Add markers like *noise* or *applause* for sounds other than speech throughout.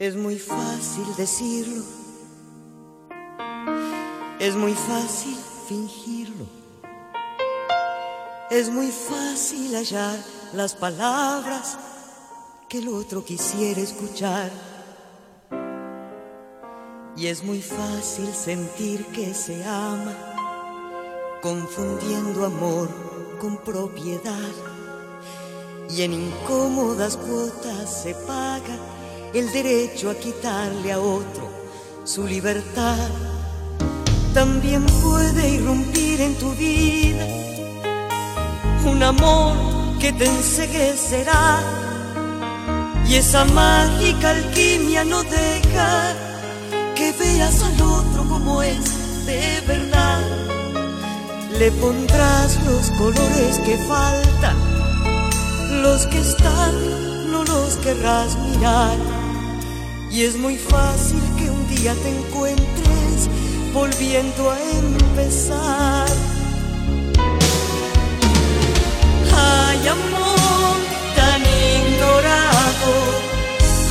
Es muy fácil decirlo, es muy fácil fingirlo, es muy fácil hallar las palabras que el otro quisiera escuchar. Y es muy fácil sentir que se ama, confundiendo amor con propiedad. Y en incómodas cuotas se paga el derecho a quitarle a otro su libertad. También puede irrumpir en tu vida un amor que te enseguecerá y esa mágica alquimia no deja que veas al otro como es de verdad. Le pondrás los colores que faltan, los que están no los querrás mirar y es muy fácil que un día te encuentres volviendo a empezar. Hay amor tan ignorado,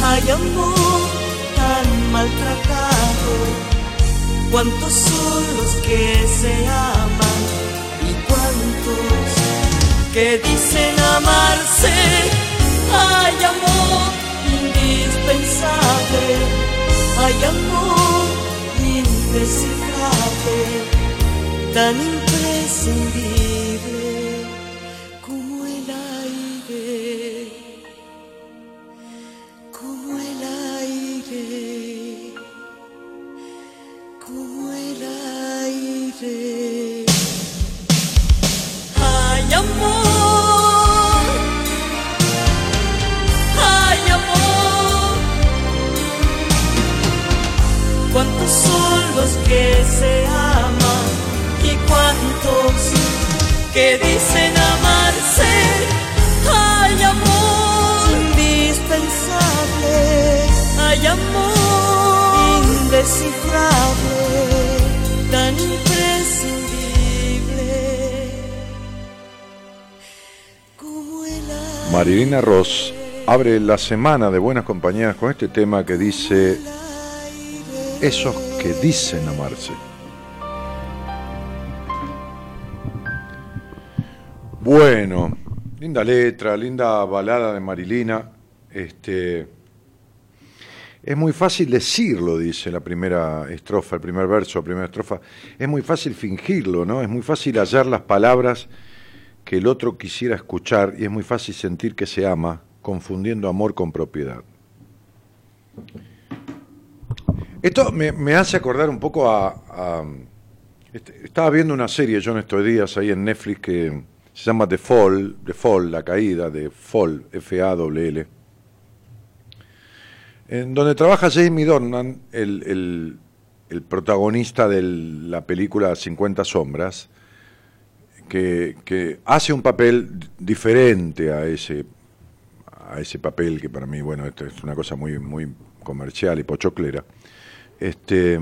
hay amor tan maltratado. ¿Cuántos son los que se aman y cuántos que dicen amarse? Hay amor indispensable, hay amor indescifrable, tan imprescindible cuántos son los que se aman y cuántos que dicen amarse. Hay amor indispensable, hay amor indescifrable, tan imprescindible como el. Marilina Ross abre la semana de Buenas Compañías con este tema que dice esos que dicen amarse. Bueno, linda letra, linda balada de Marilina. Este, es muy fácil decirlo, dice la primera estrofa, el primer verso, la primera estrofa. Es muy fácil fingirlo, ¿no? Es muy fácil hallar las palabras que el otro quisiera escuchar y es muy fácil sentir que se ama, confundiendo amor con propiedad. Esto me, hace acordar un poco a, este, estaba viendo una serie yo en estos días ahí en Netflix que se llama The Fall, The Fall, la caída de Fall, F-A-W-L, en donde trabaja Jamie Dornan, el, protagonista de la película 50 sombras, que, hace un papel diferente a ese, a ese papel que para mí, bueno, esto es una cosa muy, muy comercial y pochoclera este,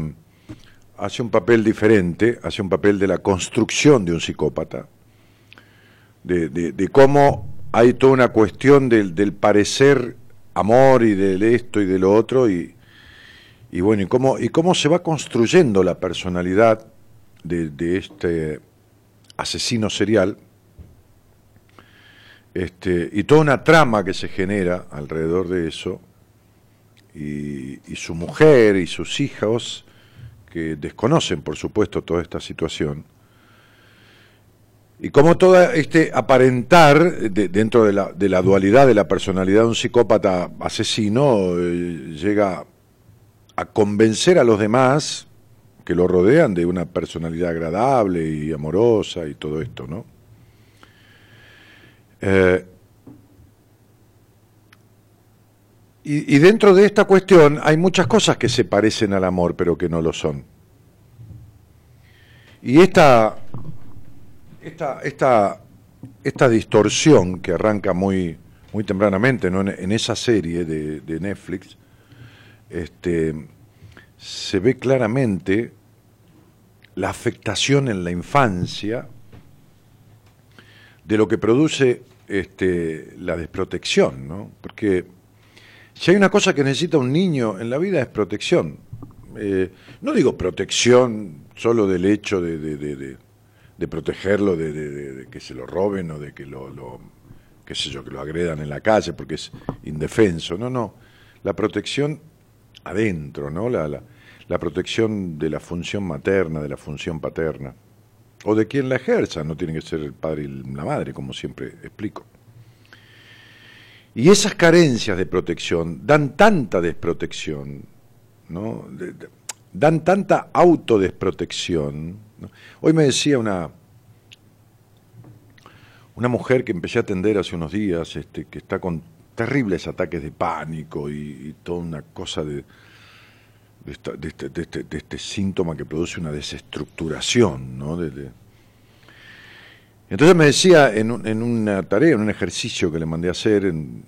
hace un papel diferente, hace un papel de la construcción de un psicópata, de, cómo hay toda una cuestión del, parecer amor y de esto y de lo otro, y, bueno, y cómo, y cómo se va construyendo la personalidad de, este asesino serial, Este, y toda una trama que se genera alrededor de eso, y, su mujer y sus hijos, que desconocen, por supuesto, toda esta situación, y como todo este aparentar dentro de la, de la, dualidad de la personalidad de un psicópata asesino eh, llega a convencer a los demás que lo rodean de una personalidad agradable y amorosa y todo esto, ¿no? Eh, y, dentro de esta cuestión hay muchas cosas que se parecen al amor, pero que no lo son. Y esta esta, esta, esta distorsión que arranca muy, muy tempranamente ¿no? en, esa serie de, Netflix, este, se ve claramente la afectación en la infancia de lo que produce este, la desprotección, ¿no? Porque si hay una cosa que necesita un niño en la vida es protección. Eh, no digo protección solo del hecho de, de protegerlo de, que se lo roben o de que lo, lo, qué sé yo, que lo agredan en la calle porque es indefenso. No, no. La protección adentro, ¿no? La, la, la protección de la función materna, de la función paterna. O de quien la ejerza, no tiene que ser el padre y la madre, como siempre explico. Y esas carencias de protección dan tanta desprotección, ¿no? dan tanta autodesprotección, Hoy me decía una, una mujer que empecé a atender hace unos días, este, que está con terribles ataques de pánico y, toda una cosa de, este, de, este, síntoma que produce una desestructuración. ¿no? Entonces me decía en, una tarea, en un ejercicio que le mandé a hacer, en,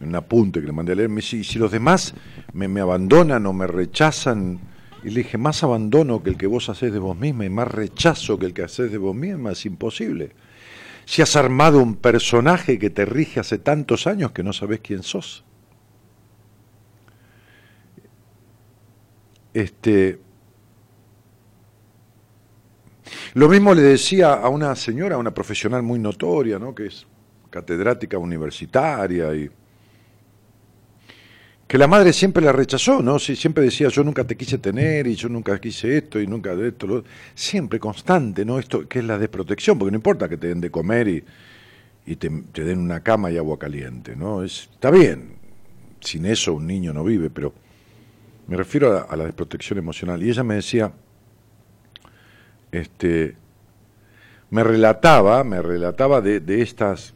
un apunte que le mandé a leer, me dice, si los demás me, abandonan o me rechazan, y le dije, más abandono que el que vos hacés de vos misma y más rechazo que el que hacés de vos misma es imposible. Si has armado un personaje que te rige hace tantos años que no sabés quién sos. Este, lo mismo le decía a una señora, a una profesional muy notoria, ¿no? que es catedrática universitaria y que la madre siempre la rechazó, ¿no? siempre decía, yo nunca te quise tener y yo nunca quise esto y nunca de esto, lo... siempre constante, ¿no? Esto que es la desprotección, porque no importa que te den de comer y, te, den una cama y agua caliente, ¿no? Es, está bien, sin eso un niño no vive, pero me refiero a, la desprotección emocional. Y ella me decía, este, me relataba, me relataba de, de estas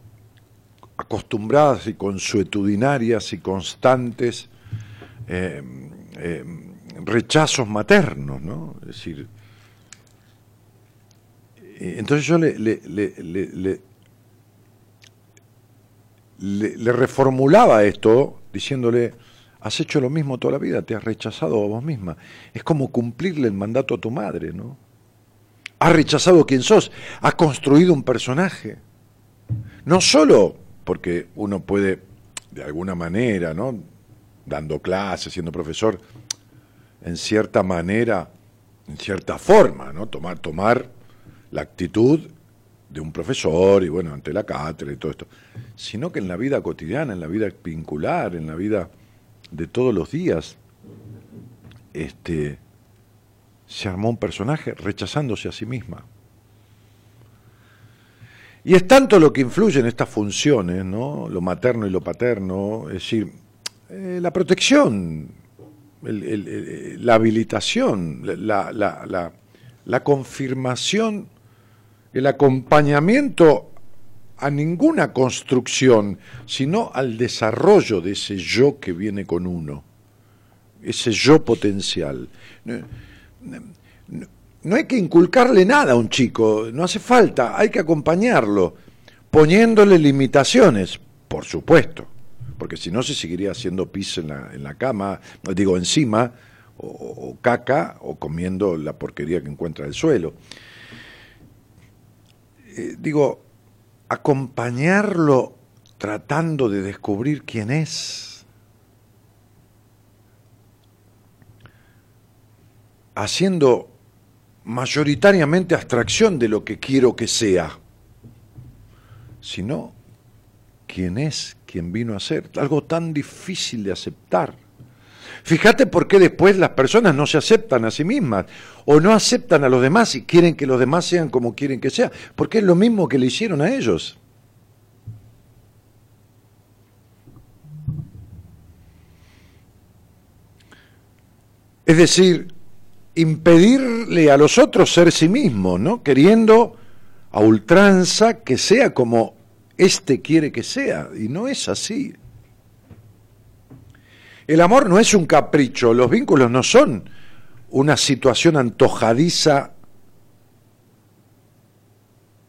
acostumbradas y consuetudinarias y constantes eh, eh, rechazos maternos, ¿no? Es decir, eh, entonces yo le, le, le, le, reformulaba esto diciéndole, has hecho lo mismo toda la vida, te has rechazado a vos misma. Es como cumplirle el mandato a tu madre, ¿no? Has rechazado quién sos, has construido un personaje. No solo porque uno puede, de alguna manera, ¿no? dando clases, siendo profesor, en cierta manera, en cierta forma, ¿no? tomar, tomar la actitud de un profesor y bueno, ante la cátedra y todo esto, sino que en la vida cotidiana, en la vida vincular, en la vida de todos los días, este, se armó un personaje rechazándose a sí misma. Y es tanto lo que influye en estas funciones, ¿no? lo materno y lo paterno, es decir, eh, la protección, la habilitación, la, la, confirmación, el acompañamiento a ninguna construcción, sino al desarrollo de ese yo que viene con uno, ese yo potencial. No hay que inculcarle nada a un chico, no hace falta, hay que acompañarlo, poniéndole limitaciones, por supuesto, porque si no se seguiría haciendo pis en la, en la cama, digo encima, o, caca, o comiendo la porquería que encuentra el suelo. Eh, digo, acompañarlo tratando de descubrir quién es. Haciendo mayoritariamente abstracción de lo que quiero que sea, sino quien es, quien vino a ser, algo tan difícil de aceptar. Fíjate por qué después las personas no se aceptan a sí mismas o no aceptan a los demás y quieren que los demás sean como quieren que sean, porque es lo mismo que le hicieron a ellos. Es decir, impedirle a los otros ser sí mismo, ¿no? Queriendo a ultranza que sea como éste quiere que sea, y no es así. El amor no es un capricho, los vínculos no son una situación antojadiza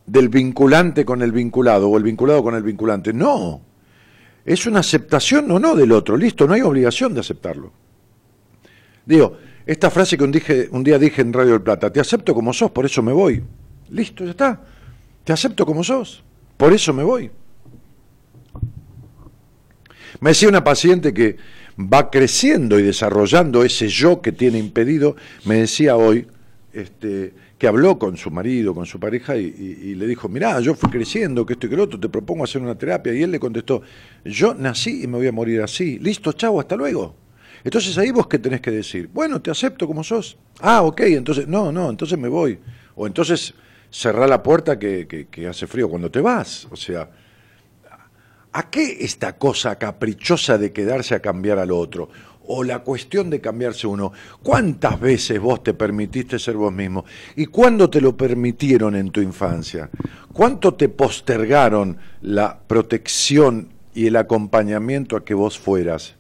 del vinculante con el vinculado o el vinculado con el vinculante. No, es una aceptación o no del otro. Listo, no hay obligación de aceptarlo. Digo, esta frase que un, día dije en Radio del Plata, te acepto como sos, por eso me voy. Listo, ya está. Te acepto como sos, por eso me voy. Me decía una paciente que va creciendo y desarrollando ese yo que tiene impedido, me decía hoy este, que habló con su marido, con su pareja, y, le dijo, mirá, yo fui creciendo, que esto y que lo otro, te propongo hacer una terapia, y él le contestó, yo nací y me voy a morir así, listo, chau, hasta luego. Entonces ahí vos qué tenés que decir, bueno, te acepto como sos. Ah, ok, entonces, no, no, entonces me voy. O entonces cerrá la puerta que, que hace frío cuando te vas. O sea, ¿A qué esta cosa caprichosa de quedarse a cambiar al otro? O la cuestión de cambiarse uno. ¿Cuántas veces vos te permitiste ser vos mismo? ¿Y cuándo te lo permitieron en tu infancia? ¿Cuánto te postergaron la protección y el acompañamiento a que vos fueras?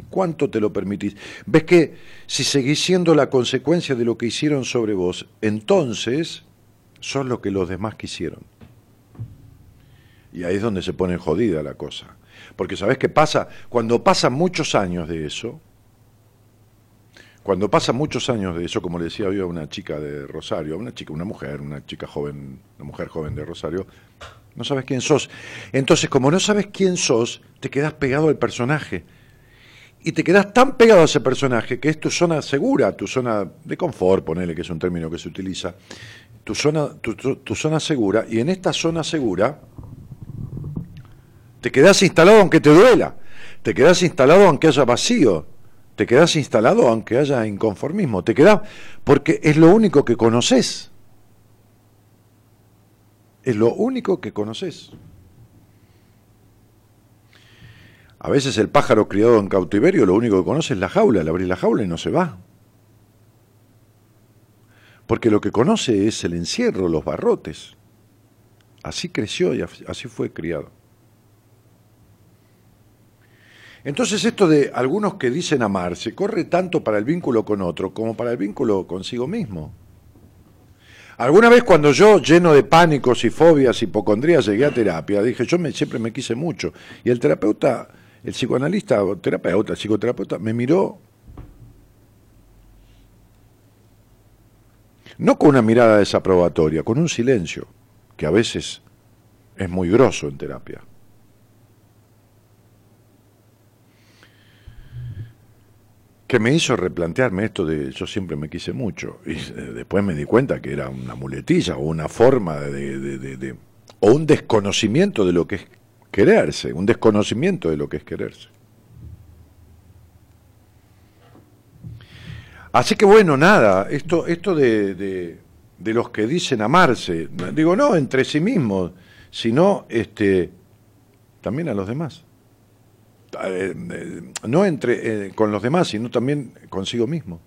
¿Y cuánto te lo permitís? ¿Ves que si seguís siendo la consecuencia de lo que hicieron sobre vos, entonces sos lo que los demás quisieron? Y ahí es donde se pone jodida la cosa. Porque ¿sabes qué pasa? Cuando pasan muchos años de eso, cuando pasan muchos años de eso, como le decía yo a una chica de Rosario, una chica, una mujer, una chica joven, una mujer joven de Rosario, no sabes quién sos. Entonces, como no sabes quién sos, te quedas pegado al personaje. Y te quedas tan pegado a ese personaje que es tu zona segura, tu zona de confort, ponele que es un término que se utiliza, tu zona, tu zona segura, y en esta zona segura te quedas instalado aunque te duela. Te quedas instalado aunque haya vacío. Te quedas instalado aunque haya inconformismo. Te quedas porque es lo único que conoces. Es lo único que conoces. A veces el pájaro criado en cautiverio lo único que conoce es la jaula, le abrís la jaula y no se va. Porque lo que conoce es el encierro, los barrotes. Así creció y así fue criado. Entonces esto de algunos que dicen amarse corre tanto para el vínculo con otro como para el vínculo consigo mismo. Alguna vez cuando yo, lleno de pánicos y fobias, hipocondrías, llegué a terapia, dije, yo me, siempre me quise mucho. Y el terapeuta, el psicoanalista o terapeuta, el psicoterapeuta, me miró no con una mirada desaprobatoria, con un silencio, que a veces es muy grosso en terapia. que me hizo replantearme esto de yo siempre me quise mucho y *laughs* después me di cuenta que era una muletilla o una forma de, o un desconocimiento de lo que es quererse, un desconocimiento de lo que es quererse. Así que bueno, nada, esto, esto de, de, los que dicen amarse, digo no entre sí mismos, sino este, también a los demás. Eh, eh, no entre eh, con los demás, sino también consigo mismo.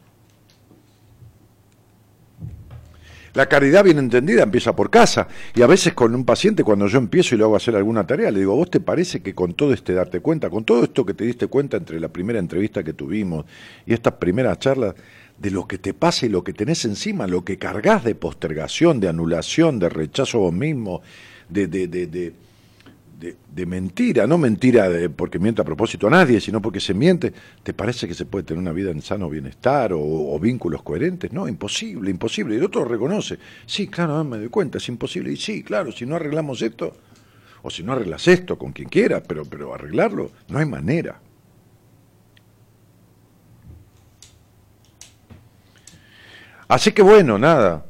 La caridad bien entendida empieza por casa. Y a veces con un paciente, cuando yo empiezo y le hago hacer alguna tarea, le digo, ¿vos te parece que con todo este darte cuenta, con todo esto que te diste cuenta entre la primera entrevista que tuvimos y estas primeras charlas, de lo que te pasa y lo que tenés encima, lo que cargas de postergación, de anulación, de rechazo a vos mismo, de, de, de de, mentira, no mentira de, porque miente a propósito a nadie, sino porque se miente, ¿te parece que se puede tener una vida en sano bienestar o, vínculos coherentes? No, imposible, imposible. Y el otro reconoce, sí, claro, me doy cuenta, es imposible. Y sí, claro, si no arreglamos esto, o si no arreglas esto con quien quiera, pero, pero arreglarlo, no hay manera. Así que bueno, nada.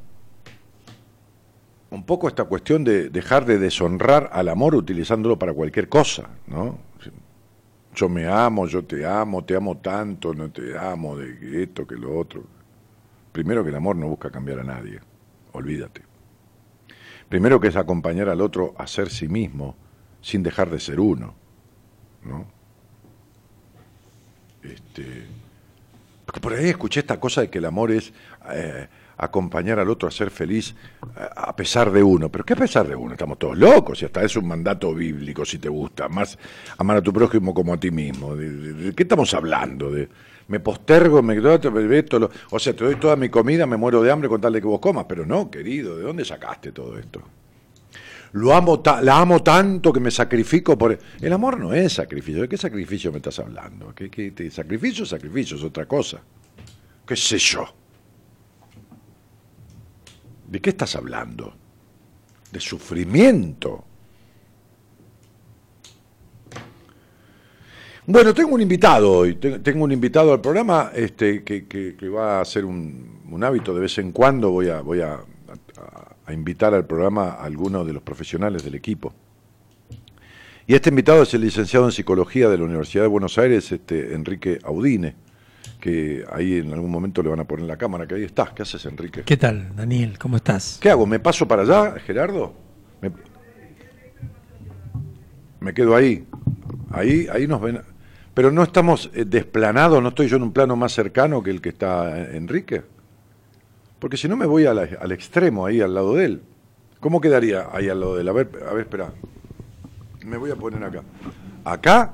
Un poco esta cuestión de dejar de deshonrar al amor utilizándolo para cualquier cosa, ¿no? Yo me amo, yo te amo, te amo tanto, no te amo, de esto, que lo otro. Primero que el amor no busca cambiar a nadie, olvídate. Primero que es acompañar al otro a ser sí mismo, sin dejar de ser uno, ¿no? Este, porque por ahí escuché esta cosa de que el amor es eh, acompañar al otro a ser feliz a pesar de uno. ¿Pero qué a pesar de uno? Estamos todos locos y hasta es un mandato bíblico si te gusta. Más amar a tu prójimo como a ti mismo. ¿De, qué estamos hablando? ¿De me postergo, me esto, o sea, te doy toda mi comida, me muero de hambre con tal de que vos comas? Pero no, querido, ¿de dónde sacaste todo esto? Lo amo la amo tanto que me sacrifico por... El amor no es sacrificio. ¿De qué sacrificio me estás hablando? ¿Qué, qué, sacrificio? Sacrificio es otra cosa. ¿Qué sé yo? ¿De qué estás hablando? De sufrimiento. Bueno, tengo un invitado hoy, tengo un invitado al programa este, que, va a ser un, hábito de vez en cuando, voy a, a invitar al programa a algunos de los profesionales del equipo. Y este invitado es el licenciado en Psicología de la Universidad de Buenos Aires, este, Enrique Audine, que ahí en algún momento le van a poner la cámara, que ahí estás. ¿Qué haces, Enrique? ¿Qué tal, Daniel? ¿Cómo estás? ¿Qué hago? ¿Me paso para allá, Gerardo? ¿Me, me quedo ahí. Ahí, ahí nos ven. Pero no estamos eh, desplanados, no estoy yo en un plano más cercano que el que está eh, Enrique. Porque si no me voy al extremo, ahí al lado de él. ¿Cómo quedaría ahí al lado de él? A ver, a ver, espera. Me voy a poner acá. Acá,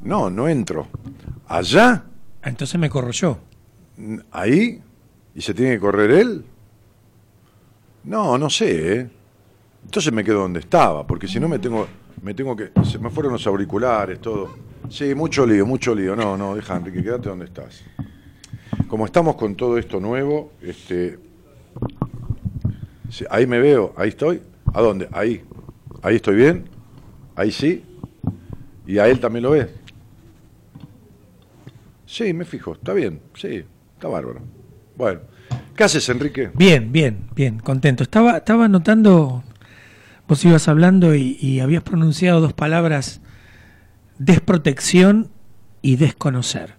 no, no entro. Allá. Entonces me corro yo. Ahí. ¿Y se tiene que correr él? No, no sé, ¿eh? Entonces me quedo donde estaba, porque si no me tengo, me tengo que. Se me fueron los auriculares, todo. Sí, mucho lío, mucho lío. No, no, deja, Enrique, quédate donde estás como estamos con todo esto nuevo, este, ahí me veo, ahí estoy. ¿A dónde? Ahí. Ahí estoy bien. Ahí sí. Y a él también lo ves. Sí, me fijo, está bien, sí, está bárbaro. Bueno, ¿qué haces, Enrique? Bien, bien, bien, contento. Estaba, estaba notando, vos ibas hablando y, y habías pronunciado dos palabras, desprotección y desconocer,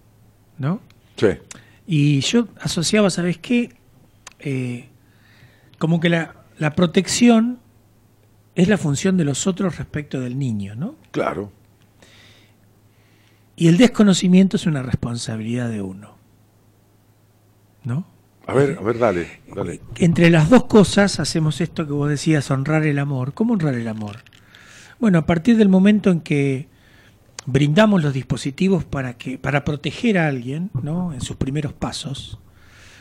¿no? Sí. Y yo asociaba, ¿sabes qué? Eh, como que la, la, protección es la función de los otros respecto del niño, ¿no? Claro. Y el desconocimiento es una responsabilidad de uno. ¿No? A ver, a ver, dale, dale. Entre las dos cosas hacemos esto que vos decías, honrar el amor. ¿Cómo honrar el amor? Bueno, a partir del momento en que brindamos los dispositivos para que para proteger a alguien ¿no? en sus primeros pasos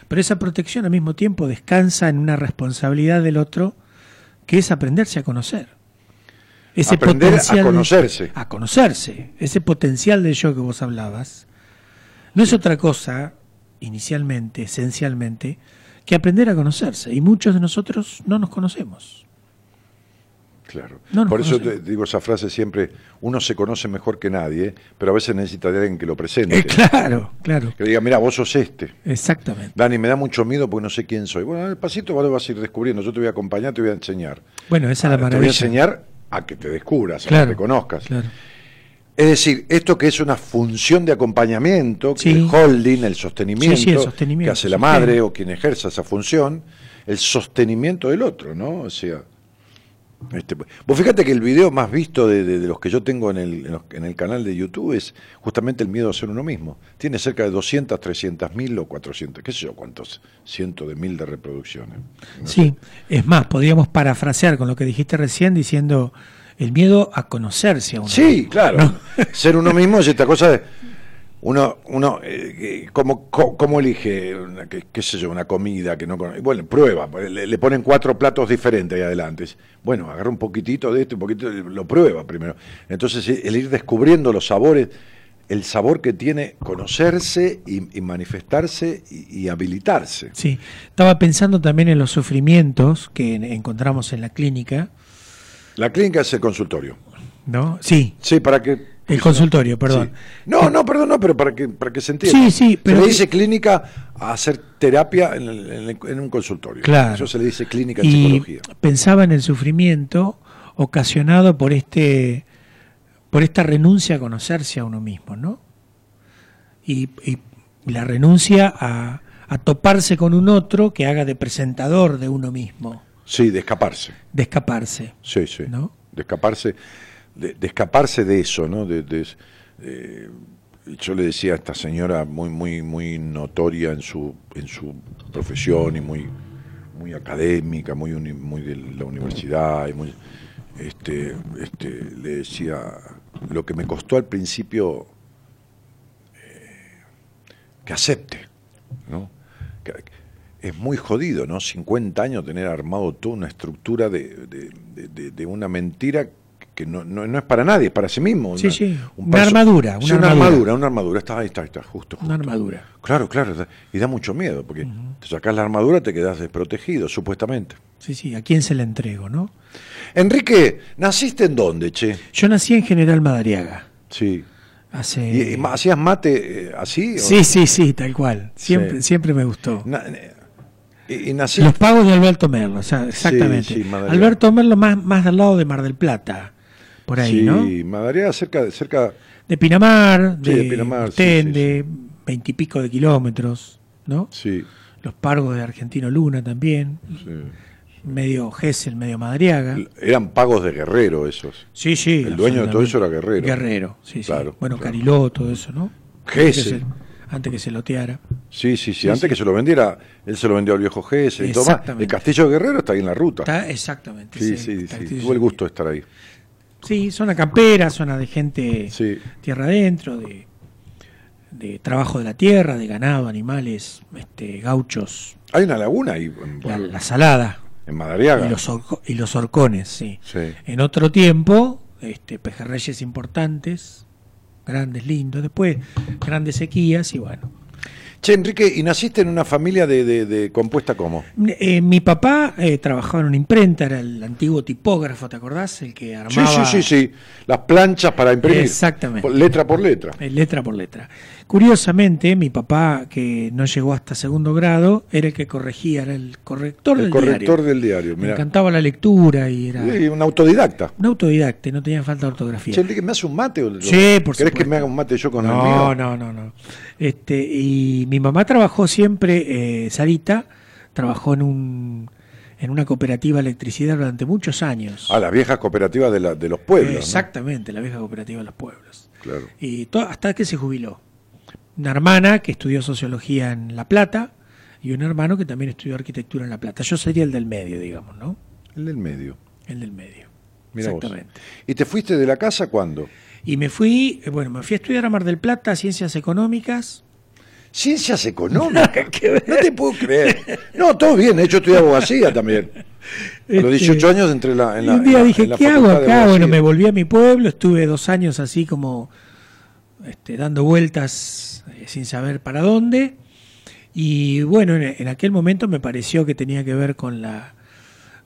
pero esa protección al mismo tiempo descansa en una responsabilidad del otro que es aprenderse a conocer ese Aprender potencial a conocerse a conocerse ese potencial de yo que vos hablabas no es otra cosa inicialmente esencialmente que aprender a conocerse y muchos de nosotros no nos conocemos Claro. Por eso te digo esa frase siempre, uno se conoce mejor que nadie, pero a veces necesita de alguien que lo presente. Eh, claro, claro. Que diga, mira, vos sos este. Exactamente. Dani, me da mucho miedo porque no sé quién soy. Bueno, pasito vos lo vas a ir descubriendo, yo te voy a acompañar, te voy a enseñar. Bueno, esa es la maravilla. Te voy a enseñar a que te descubras, a que te conozcas. Claro. Es decir, esto que es una función de acompañamiento, el holding, el sostenimiento, el sostenimiento que hace la madre o quien ejerza esa función, el sostenimiento del otro, ¿no? O sea, este, vos fíjate que el video más visto de, los que yo tengo en el, en, el, canal de YouTube es justamente el miedo a ser uno mismo. Tiene cerca de 200, 300 mil o 400, qué sé yo, cuántos cientos de mil de reproducciones. sí, es más, podríamos parafrasear con lo que dijiste recién diciendo el miedo a conocerse a uno. Sí, claro. Ser uno mismo es esta cosa de uno, uno eh, ¿cómo, cómo, elige, qué, sé yo, una comida que no conoce? Bueno, prueba, le, ponen cuatro platos diferentes ahí adelante. Bueno, agarra un poquitito de esto, un poquito, lo prueba primero. Entonces, el ir descubriendo los sabores, el sabor que tiene conocerse y, manifestarse y, y, habilitarse. Sí, estaba pensando también en los sufrimientos que encontramos en la clínica. La clínica es el consultorio. ¿No? Sí. Sí, para que El consultorio, perdón. Sí. No, no, perdón, no, pero para que, para que se entienda. Sí, sí, pero- Se le dice clínica a hacer terapia en, el- en el- en un consultorio. Claro. Eso se le dice clínica en y psicología. pensaba en el sufrimiento ocasionado por este por esta renuncia a conocerse a uno mismo, ¿no? Y, y la renuncia a, a toparse con un otro que haga de presentador de uno mismo, Sí, de escaparse. de escaparse, Sí, sí. ¿no? De escaparse, de, escaparse de eso, ¿no? De, eh, yo le decía a esta señora muy, muy, muy notoria en su, en su profesión y muy, muy académica, muy, muy de la universidad, y muy, este, este, le decía lo que me costó al principio eh, que acepte, ¿no? Es muy jodido, ¿no? 50 años tener armado toda una estructura de- de una mentira que no, no, no es para nadie, es para sí mismo. Sí, una- sí, un una perso- armadura, Sí, una armadura. armadura, una armadura. Está ahí, está, está, justo, justo. Una armadura. Claro, claro, y da mucho miedo, porque te sacas la armadura, te quedas desprotegido, supuestamente. Sí, sí, ¿a quién se la entrego, no? Enrique, ¿naciste en dónde, che? Yo nací en General Madariaga. Sí. Hace ¿Y, y ma- hacías mate eh, así? o- Sí, sí, sí, tal cual. Siempre Sí. siempre me gustó. Na- eh, y. Los pagos de Alberto Merlo, o sea, exactamente. sí. Alberto Merlo más, más del lado de Mar del Plata, por ahí, sí, ¿no? Madariaga cerca, de- cerca De Pinamar, Sí, de, de Pinamar, sí, Ostende, veintipico de kilómetros, ¿no? sí, Los pagos de Argentino Luna también, sí. medio Gesell, medio Madariaga. Eran pagos de guerrero esos. Sí, sí. El dueño de todo eso era. Guerrero. Guerrero, sí, sí. Claro, bueno, claro. Cariló, todo eso, ¿no? Gesell. Antes que se- Antes que se loteara. Sí, sí, sí, Sí, antes sí. que se lo vendiera, él se lo vendió al viejo Gesell y todo más. Exactamente. El Castillo de Guerrero está ahí en la ruta. Está exactamente. sí, sí, sí, tuve el gusto de estar ahí. Sí, zona campera, zona de gente Sí. tierra adentro, de, de trabajo de la tierra, de ganado, animales, este, gauchos, Hay una laguna ahí en, la, la salada en Madariaga. y los, orco- y los horcones, sí. Sí. En otro tiempo, este, pejerreyes importantes, grandes, lindos, después grandes sequías y bueno. Che, Enrique, ¿y naciste en una familia de, de- de compuesta cómo? Eh, mi papá eh, trabajaba en una imprenta, era el antiguo tipógrafo, ¿te acordás? El que Sí, armaba sí, sí, sí. Las planchas para imprimir. Exactamente. Por- letra por letra. eh, letra por letra. Curiosamente, mi papá, que no llegó hasta segundo grado, era el que corregía, era el corrector El del corrector diario. del diario. Me Mirá. encantaba la lectura y era Sí, un autodidacta. un autodidacta, y no tenía falta de ortografía. Che, ¿me hace un mate? O, Sí, por ¿Querés que me haga un mate yo con el no, mío? no, no, no. Este, y mi mamá trabajó siempre, eh, Sarita, trabajó en un en una cooperativa de electricidad durante muchos años. A las viejas cooperativas de, la- de los pueblos. ¿no? Exactamente, la vieja cooperativa de los pueblos. Claro. Y hasta que se jubiló. Una hermana que estudió sociología en La Plata y un hermano que también estudió arquitectura en La Plata. Yo sería el del medio, digamos, ¿no? El del medio. El del medio. Mira vos. Exactamente. ¿Y te fuiste de la casa cuándo? Y me fui, eh, bueno, me fui a estudiar a Mar del Plata, Ciencias Económicas. Ciencias económicas. *laughs* no te puedo creer. No, todo bien. Yo estudié abogacía también. A los Este, 18 años entré en la, en la- un día en la- dije, en la ¿qué hago de acá? Bueno, me volví a mi pueblo, estuve dos años así como este, dando vueltas eh, sin saber para dónde. Y bueno, en, en aquel momento me pareció que tenía que ver con la,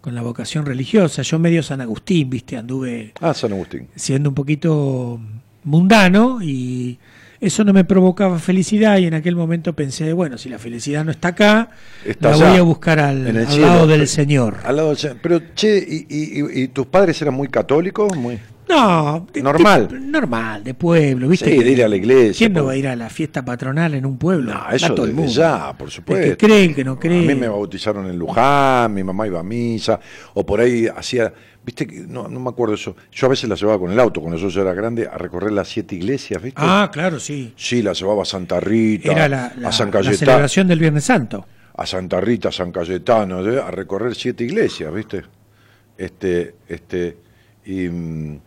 con la vocación religiosa. Yo medio San Agustín, viste, anduve Ah, San Agustín. siendo un poquito mundano y eso no me provocaba felicidad y en aquel momento pensé, bueno, si la felicidad no está acá, Está la allá, voy a buscar al, en el al cielo. lado del Señor. Al lado del Señor. Pero, che, ¿y, y- y- y tus padres eran muy católicos? Muy... No, de- Normal. de- normal, de pueblo, ¿viste? Sí, de ir a la iglesia, ¿Quién no por- va a ir a la fiesta patronal en un pueblo? No, eso todo el mundo. ya, por El supuesto. que cree, el que no cree. A mí me bautizaron en Luján, mi mamá iba a misa, o por ahí hacía, viste, que no, no me acuerdo eso. Yo a veces la llevaba con el auto, cuando yo era grande, a recorrer las siete iglesias, ¿viste? Ah, claro, sí. Sí, la llevaba a Santa Rita, Era la, la- a San la Cayetano, celebración del Viernes Santo. a Santa Rita, a San Cayetano, ¿eh? a recorrer siete iglesias, ¿viste? Este, este, y, mm,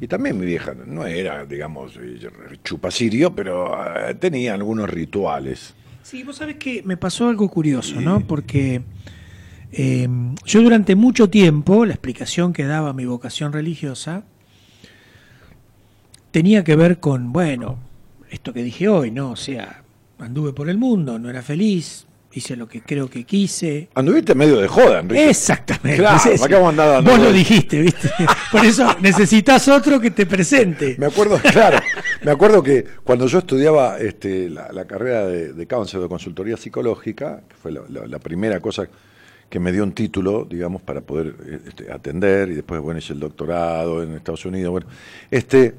y también mi vieja no era, digamos, chupacirio, pero eh, tenía algunos rituales. Sí, vos sabés que me pasó algo curioso, ¿no? Porque eh, yo durante mucho tiempo, la explicación que daba mi vocación religiosa tenía que ver con, bueno, esto que dije hoy, ¿no? O sea, anduve por el mundo, no era feliz, hice lo que creo que quise. Anduviste medio de joda, Enrique. Exactamente. Claro, Sí, sí. acá vos lo dijiste, ¿viste? *laughs* Por eso necesitas otro que te presente. Me acuerdo, claro, me acuerdo que cuando yo estudiaba este, la, la carrera de, de counselor de consultoría psicológica, que fue la, la- la primera cosa que me dio un título, digamos, para poder eh, este, atender, y después, bueno, hice el doctorado en Estados Unidos, bueno, este,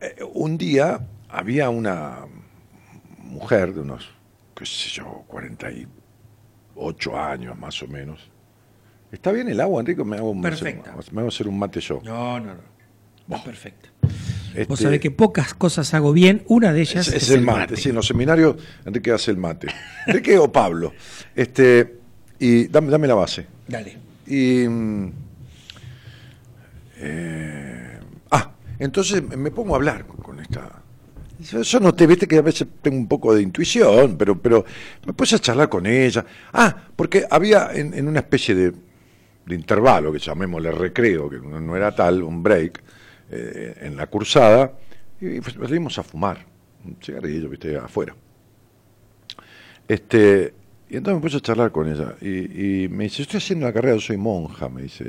eh, un día había una mujer de unos, qué sé yo, 48 años más o menos. ¿Está bien el agua, Enrique? Me hago, un- Perfecta. me hago hacer un mate yo. No, no, no. Está perfecto. Este, Vos sabés que pocas cosas hago bien, una de ellas Es, es, es el mate, sí, en los seminarios Enrique hace el mate. Enrique o Pablo. Este, y dame, dame la base. Dale. Y. mm, eh, ah, entonces me pongo a hablar con, con esta. Yo, yo no te viste que a veces tengo un poco de intuición, pero, pero me puse a charlar con ella. Ah, porque había en, en una especie de, de intervalo, que llamémosle recreo, que no, no era tal, un break, eh, en la cursada, y pues, salimos a fumar un cigarrillo, viste, afuera. Este, y entonces me puse a charlar con ella y, y me dice, estoy haciendo la carrera, yo soy monja, me dice.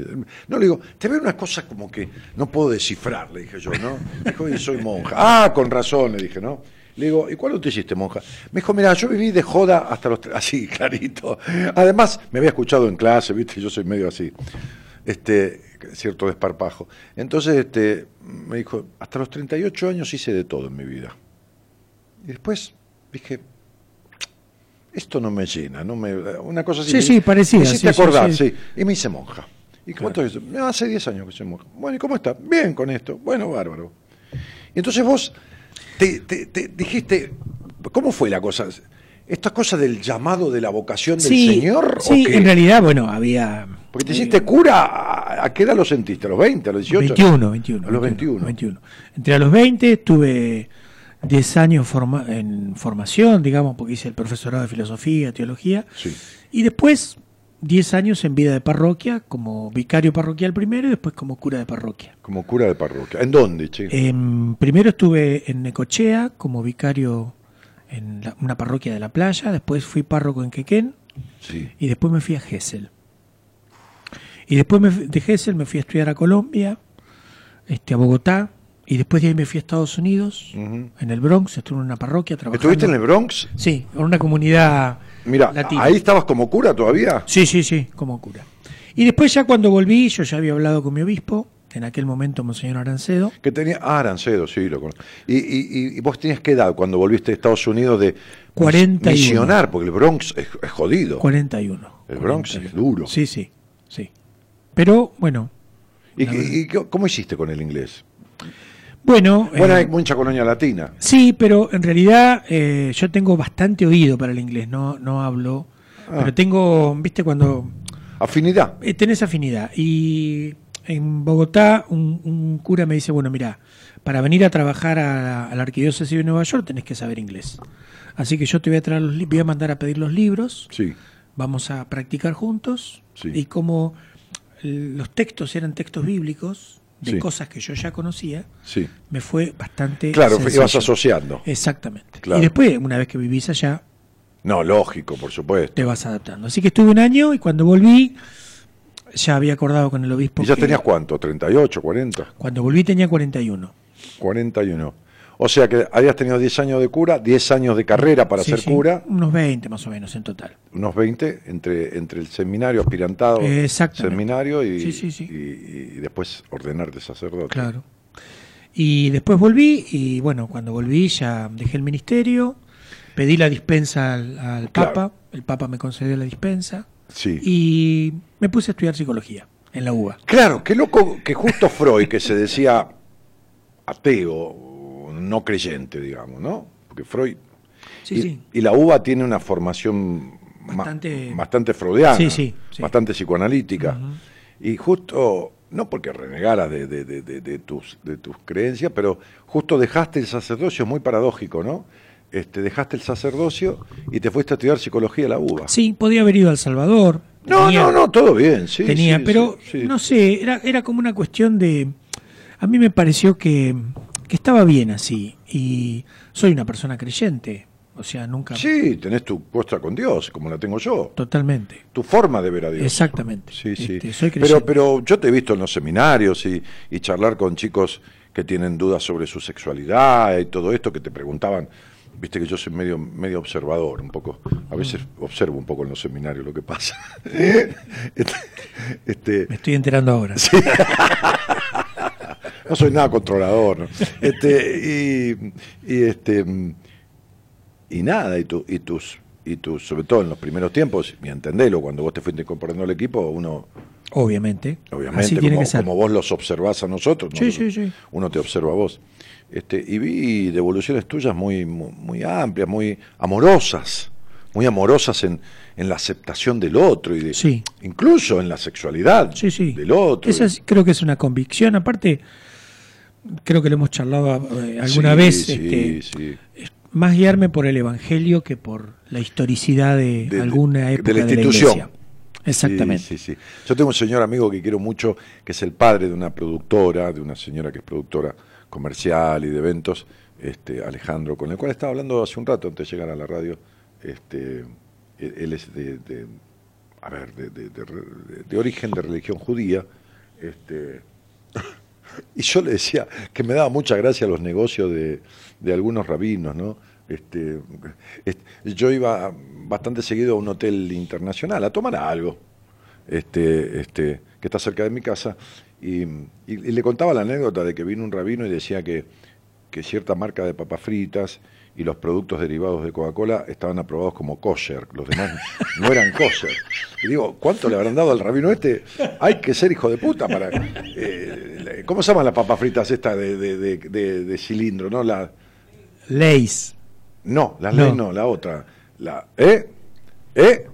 No, le digo, te veo unas cosas como que no puedo descifrar, le dije yo, ¿no? Me dijo, "Oye, soy monja. Ah, con razón, le dije, ¿no? Le digo, ¿y cuándo te hiciste monja? Me dijo, mira, yo viví de joda hasta los... *laughs* Así, clarito. Además, me había escuchado en clase, ¿viste? Yo soy medio así. Este, cierto desparpajo. Entonces, este, me dijo, hasta los 38 años hice de todo en mi vida. Y después dije, esto no me llena, no me, una cosa así. Sí, sí, parecida, Me hiciste sí, acordar, sí. sí. Y me hice monja. ¿Y cuánto es eso? "No, Hace 10 años que soy monja. Bueno, ¿y cómo está? Bien con esto. Bueno, bárbaro. Y entonces vos te, te- te dijiste, ¿cómo fue la cosa? ¿Esta cosa del llamado de la vocación del Sí, Señor? o sí qué? en realidad, bueno, había... Porque te hiciste cura, ¿a, a qué edad lo sentiste? ¿A los 20, a los 18? 21, 21. A los 21. 21. Entre a los 20 estuve 10 años forma- en formación, digamos, porque hice el profesorado de filosofía, teología. Sí. Y después 10 años en vida de parroquia, como vicario parroquial primero y después como cura de parroquia. Como cura de parroquia. ¿En dónde, che? Em, primero estuve en Necochea como vicario en la- una parroquia de la playa, después fui párroco en Quequén sí. y después me fui a Gessel. Y después me de Gessel me fui a estudiar a Colombia, este, a Bogotá, y después de ahí me fui a Estados Unidos, en el Bronx, estuve en una parroquia trabajando. ¿Estuviste en el Bronx? Sí, en una comunidad Mira, latina. ahí estabas como cura todavía. Sí, sí, sí, como cura. Y después ya cuando volví, yo ya había hablado con mi obispo, en aquel momento Monseñor Arancedo, Que tenía, ah, Arancedo, sí, lo conozco. Y, y, vos tenías qué edad cuando volviste a Estados Unidos de mis- 41. misionar, porque el Bronx es, es jodido. 41. El Bronx 41. es duro. Sí, sí, sí. Pero bueno, ¿Y, cómo hiciste con el inglés? Bueno, Bueno, eh, hay mucha colonia latina. Sí, pero en realidad eh, yo tengo bastante oído para el inglés, no, no hablo, Ah. pero tengo, viste, cuando Afinidad. eh, tenés afinidad. Y en Bogotá un, un cura me dice, bueno, mira, para venir a trabajar a, a la arquidiócesis de Nueva York tenés que saber inglés. Así que yo te voy a, traer los, voy a mandar a pedir los libros, Sí. vamos a practicar juntos, Sí. y como eh, los textos eran textos bíblicos, de Sí. cosas que yo ya conocía, Sí. me fue bastante... Claro, sencillo. ibas asociando. Exactamente. Claro. Y después, una vez que vivís allá, No, lógico, por supuesto. te vas adaptando. Así que estuve un año y cuando volví, ya había acordado con el obispo. ¿Y ya que- tenías cuánto? ¿38, 40? Cuando volví tenía 41. 41. O sea que habías tenido 10 años de cura, 10 años de carrera para Sí, ser sí, cura, Unos 20 más o menos en total. unos 20 entre, entre el seminario, aspirantado, seminario y, Sí, y- y después ordenarte sacerdote. Claro. Y después volví y bueno, cuando volví ya dejé el ministerio, pedí la dispensa al, al Claro. Papa, el Papa me concedió la dispensa Sí. y me puse a estudiar psicología en la UBA. Claro, qué loco que justo Freud, que se decía ateo, no creyente, digamos, ¿no? Porque Freud... Sí, y, sí. y la UBA tiene una formación ma- Bastante- bastante freudiana, Sí, sí, sí. bastante psicoanalítica. Y justo, no porque renegaras de, de- de- de- de tus, de tus creencias, pero justo dejaste el sacerdocio, es muy paradójico, ¿no? Este, dejaste el sacerdocio y te fuiste a estudiar psicología a la UBA. Sí, podía haber ido a El Salvador. No, tenía- no, no, todo bien, sí. tenía, pero no sé, era, era como una cuestión de... A mí me pareció que, que estaba bien así y soy una persona creyente. O sea, nunca. Sí, tenés tu costra con Dios, como la tengo yo. Totalmente. Tu forma de ver a Dios. Exactamente. Sí, sí. Este, soy pero, creyente. pero yo te he visto en los seminarios y, y charlar con chicos que tienen dudas sobre su sexualidad y todo esto que te preguntaban. Viste que yo soy medio, medio observador, un poco. A veces Mm. observo un poco en los seminarios lo que pasa. *laughs* *laughs* este, este, Me estoy enterando ahora. *laughs* no soy nada controlador, ¿no? Este, y, y este y nada, y, tu, y tus y tus, sobre todo en los primeros tiempos, y entendelo, cuando vos te fuiste incorporando al equipo, uno Obviamente. obviamente Así tiene como, que ser. como vos los observás a nosotros, Sí, nosotros- sí, sí. uno te observa a vos. Este, y vi devoluciones tuyas muy, muy, muy amplias, muy amorosas, muy amorosas en, en la aceptación del otro y de, Sí. incluso en la sexualidad Sí, sí. del otro. Esa es- creo que es una convicción. Aparte, creo que lo hemos charlado eh, alguna Sí, vez. sí, este, sí. más guiarme por el evangelio que por la historicidad de, De- de- alguna de época la de la, institución. iglesia. Exactamente. Sí, sí, sí. Yo tengo un señor amigo que quiero mucho, que es el padre de una productora, de una señora que es productora comercial y de eventos, este, Alejandro, con el cual estaba hablando hace un rato antes de llegar a la radio. Este, él, es de, de- a ver, de, de- de de origen de religión judía. Este, y yo le decía que me daba mucha gracia los negocios de, de algunos rabinos, ¿no? Este, est- yo iba bastante seguido a un hotel internacional a tomar algo, este, este, que está cerca de mi casa, y le contaba la anécdota de que vino un rabino y decía que, que cierta marca de papas fritas y los productos derivados de Coca-Cola estaban aprobados como kosher, los demás no eran kosher. Y digo, ¿cuánto le habrán dado al rabino este? Hay que ser hijo de puta para... eh, ¿Cómo se llaman las papas fritas estas de, de, de- cilindro? ¿no? La, Leis. no, la No. ley no, la otra. La, ¿Eh? ¿Eh?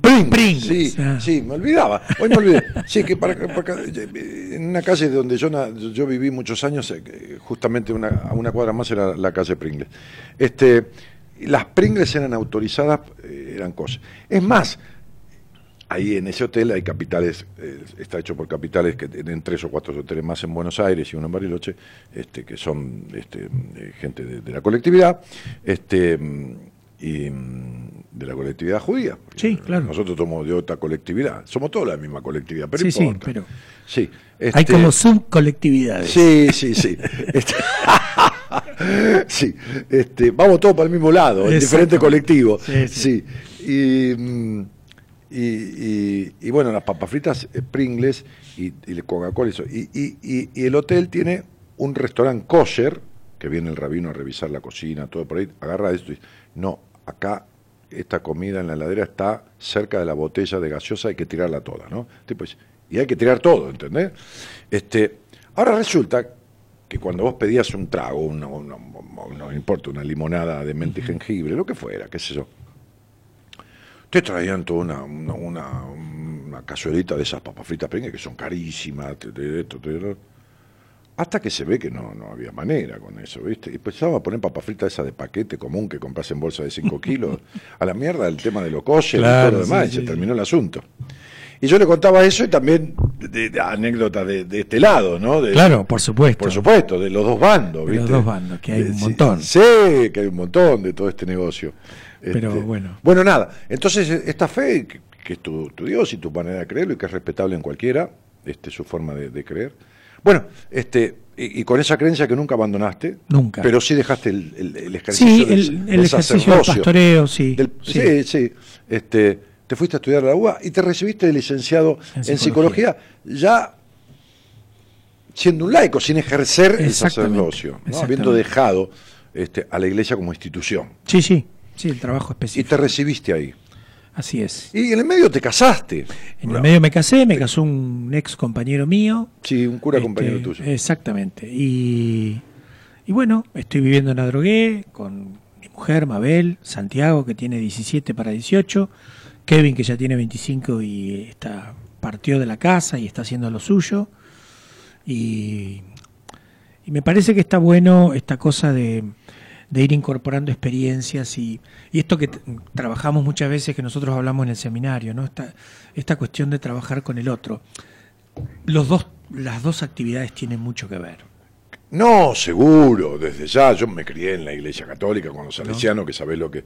Pringles. Pringles, Sí, ah. sí, me olvidaba. Hoy me olvidé. Sí, que para, para acá, eh, en una calle donde yo, yo viví muchos años, eh, justamente una, a una cuadra más era la calle Pringles. Este, las Pringles eran autorizadas, eh, eran cosas. Es más, ahí en ese hotel hay capitales, eh, está hecho por capitales que tienen tres o cuatro hoteles más en Buenos Aires y uno en Bariloche, este, que son este, gente de, de la colectividad, este, mm, y mm, de la colectividad judía. Sí, claro. Nosotros somos de otra colectividad, somos todos la misma colectividad, pero Sí, sí, pero Sí, hay este, como subcolectividades. Sí, sí, sí. Este, *laughs* sí, este, vamos todos para el mismo lado, en diferentes colectivos. Sí, Sí, sí. Y, mm, y, y- y bueno, las papas fritas, eh, Pringles y, y Coca-Cola. y eso. Y, y- y- y el hotel tiene un restaurante kosher, que viene el rabino a revisar la cocina, todo por ahí, agarra esto y dice, no, acá esta comida en la heladera está cerca de la botella de gaseosa, hay que tirarla toda, ¿no? Tipo, y hay que tirar todo, ¿entendés? Este, ahora resulta que cuando vos pedías un trago, una- una- no importa, una limonada de menta y jengibre, lo que fuera, qué sé yo, te traían toda una, una, una, una cazuelita de esas papas fritas que son carísimas, te- hasta que se ve que no, no había manera con eso, ¿viste? Y empezaban a poner papas fritas esa de paquete común que compras en bolsa de 5 *laughs* kilos. A la mierda el tema de los kosher y todo lo demás, sí, y se sí, terminó el asunto. Y yo le contaba eso y también de, de anécdotas de, de este lado, ¿no? De- Claro, por supuesto. por supuesto, de los dos bandos, De ¿viste? los dos bandos, que hay De- un montón. Sí, que hay un montón de todo este negocio. Pero Este, bueno. Bueno, nada. Entonces, esta fe, que, que es tu, tu Dios y tu manera de creerlo y que es respetable en cualquiera, este, su forma de, de creer. Bueno, este, y, y con esa creencia que nunca abandonaste. Nunca. Pero sí dejaste el, el- el ejercicio Sí, del- el, del ejercicio del sacerdocio. pastoreo, sí. Del- sí. sí, sí. Este, te fuiste a estudiar la UBA y te recibiste de licenciado en, En psicología. ya siendo un laico, sin ejercer el sacerdocio, habiendo dejado este, a la iglesia como institución. Sí, sí, sí, el trabajo Y específico. te recibiste ahí. Así es. Y en el medio te casaste. En el medio me casé, me casó un ex compañero mío. Sí, un cura Este, compañero tuyo. Exactamente. Y, y bueno, estoy viviendo en Adrogué con mi mujer, Mabel, Santiago, que tiene 17 para 18, Kevin, que ya tiene 25 y está partió de la casa y está haciendo lo suyo. Y, y me parece que está bueno esta cosa de, de ir incorporando experiencias y, y esto que trabajamos muchas veces, que nosotros hablamos en el seminario, ¿no? Esta, esta cuestión de trabajar con el otro. Los dos, las dos actividades tienen mucho que ver. No, seguro, desde ya. Yo me crié en la iglesia católica con los salesianos, que sabés lo que.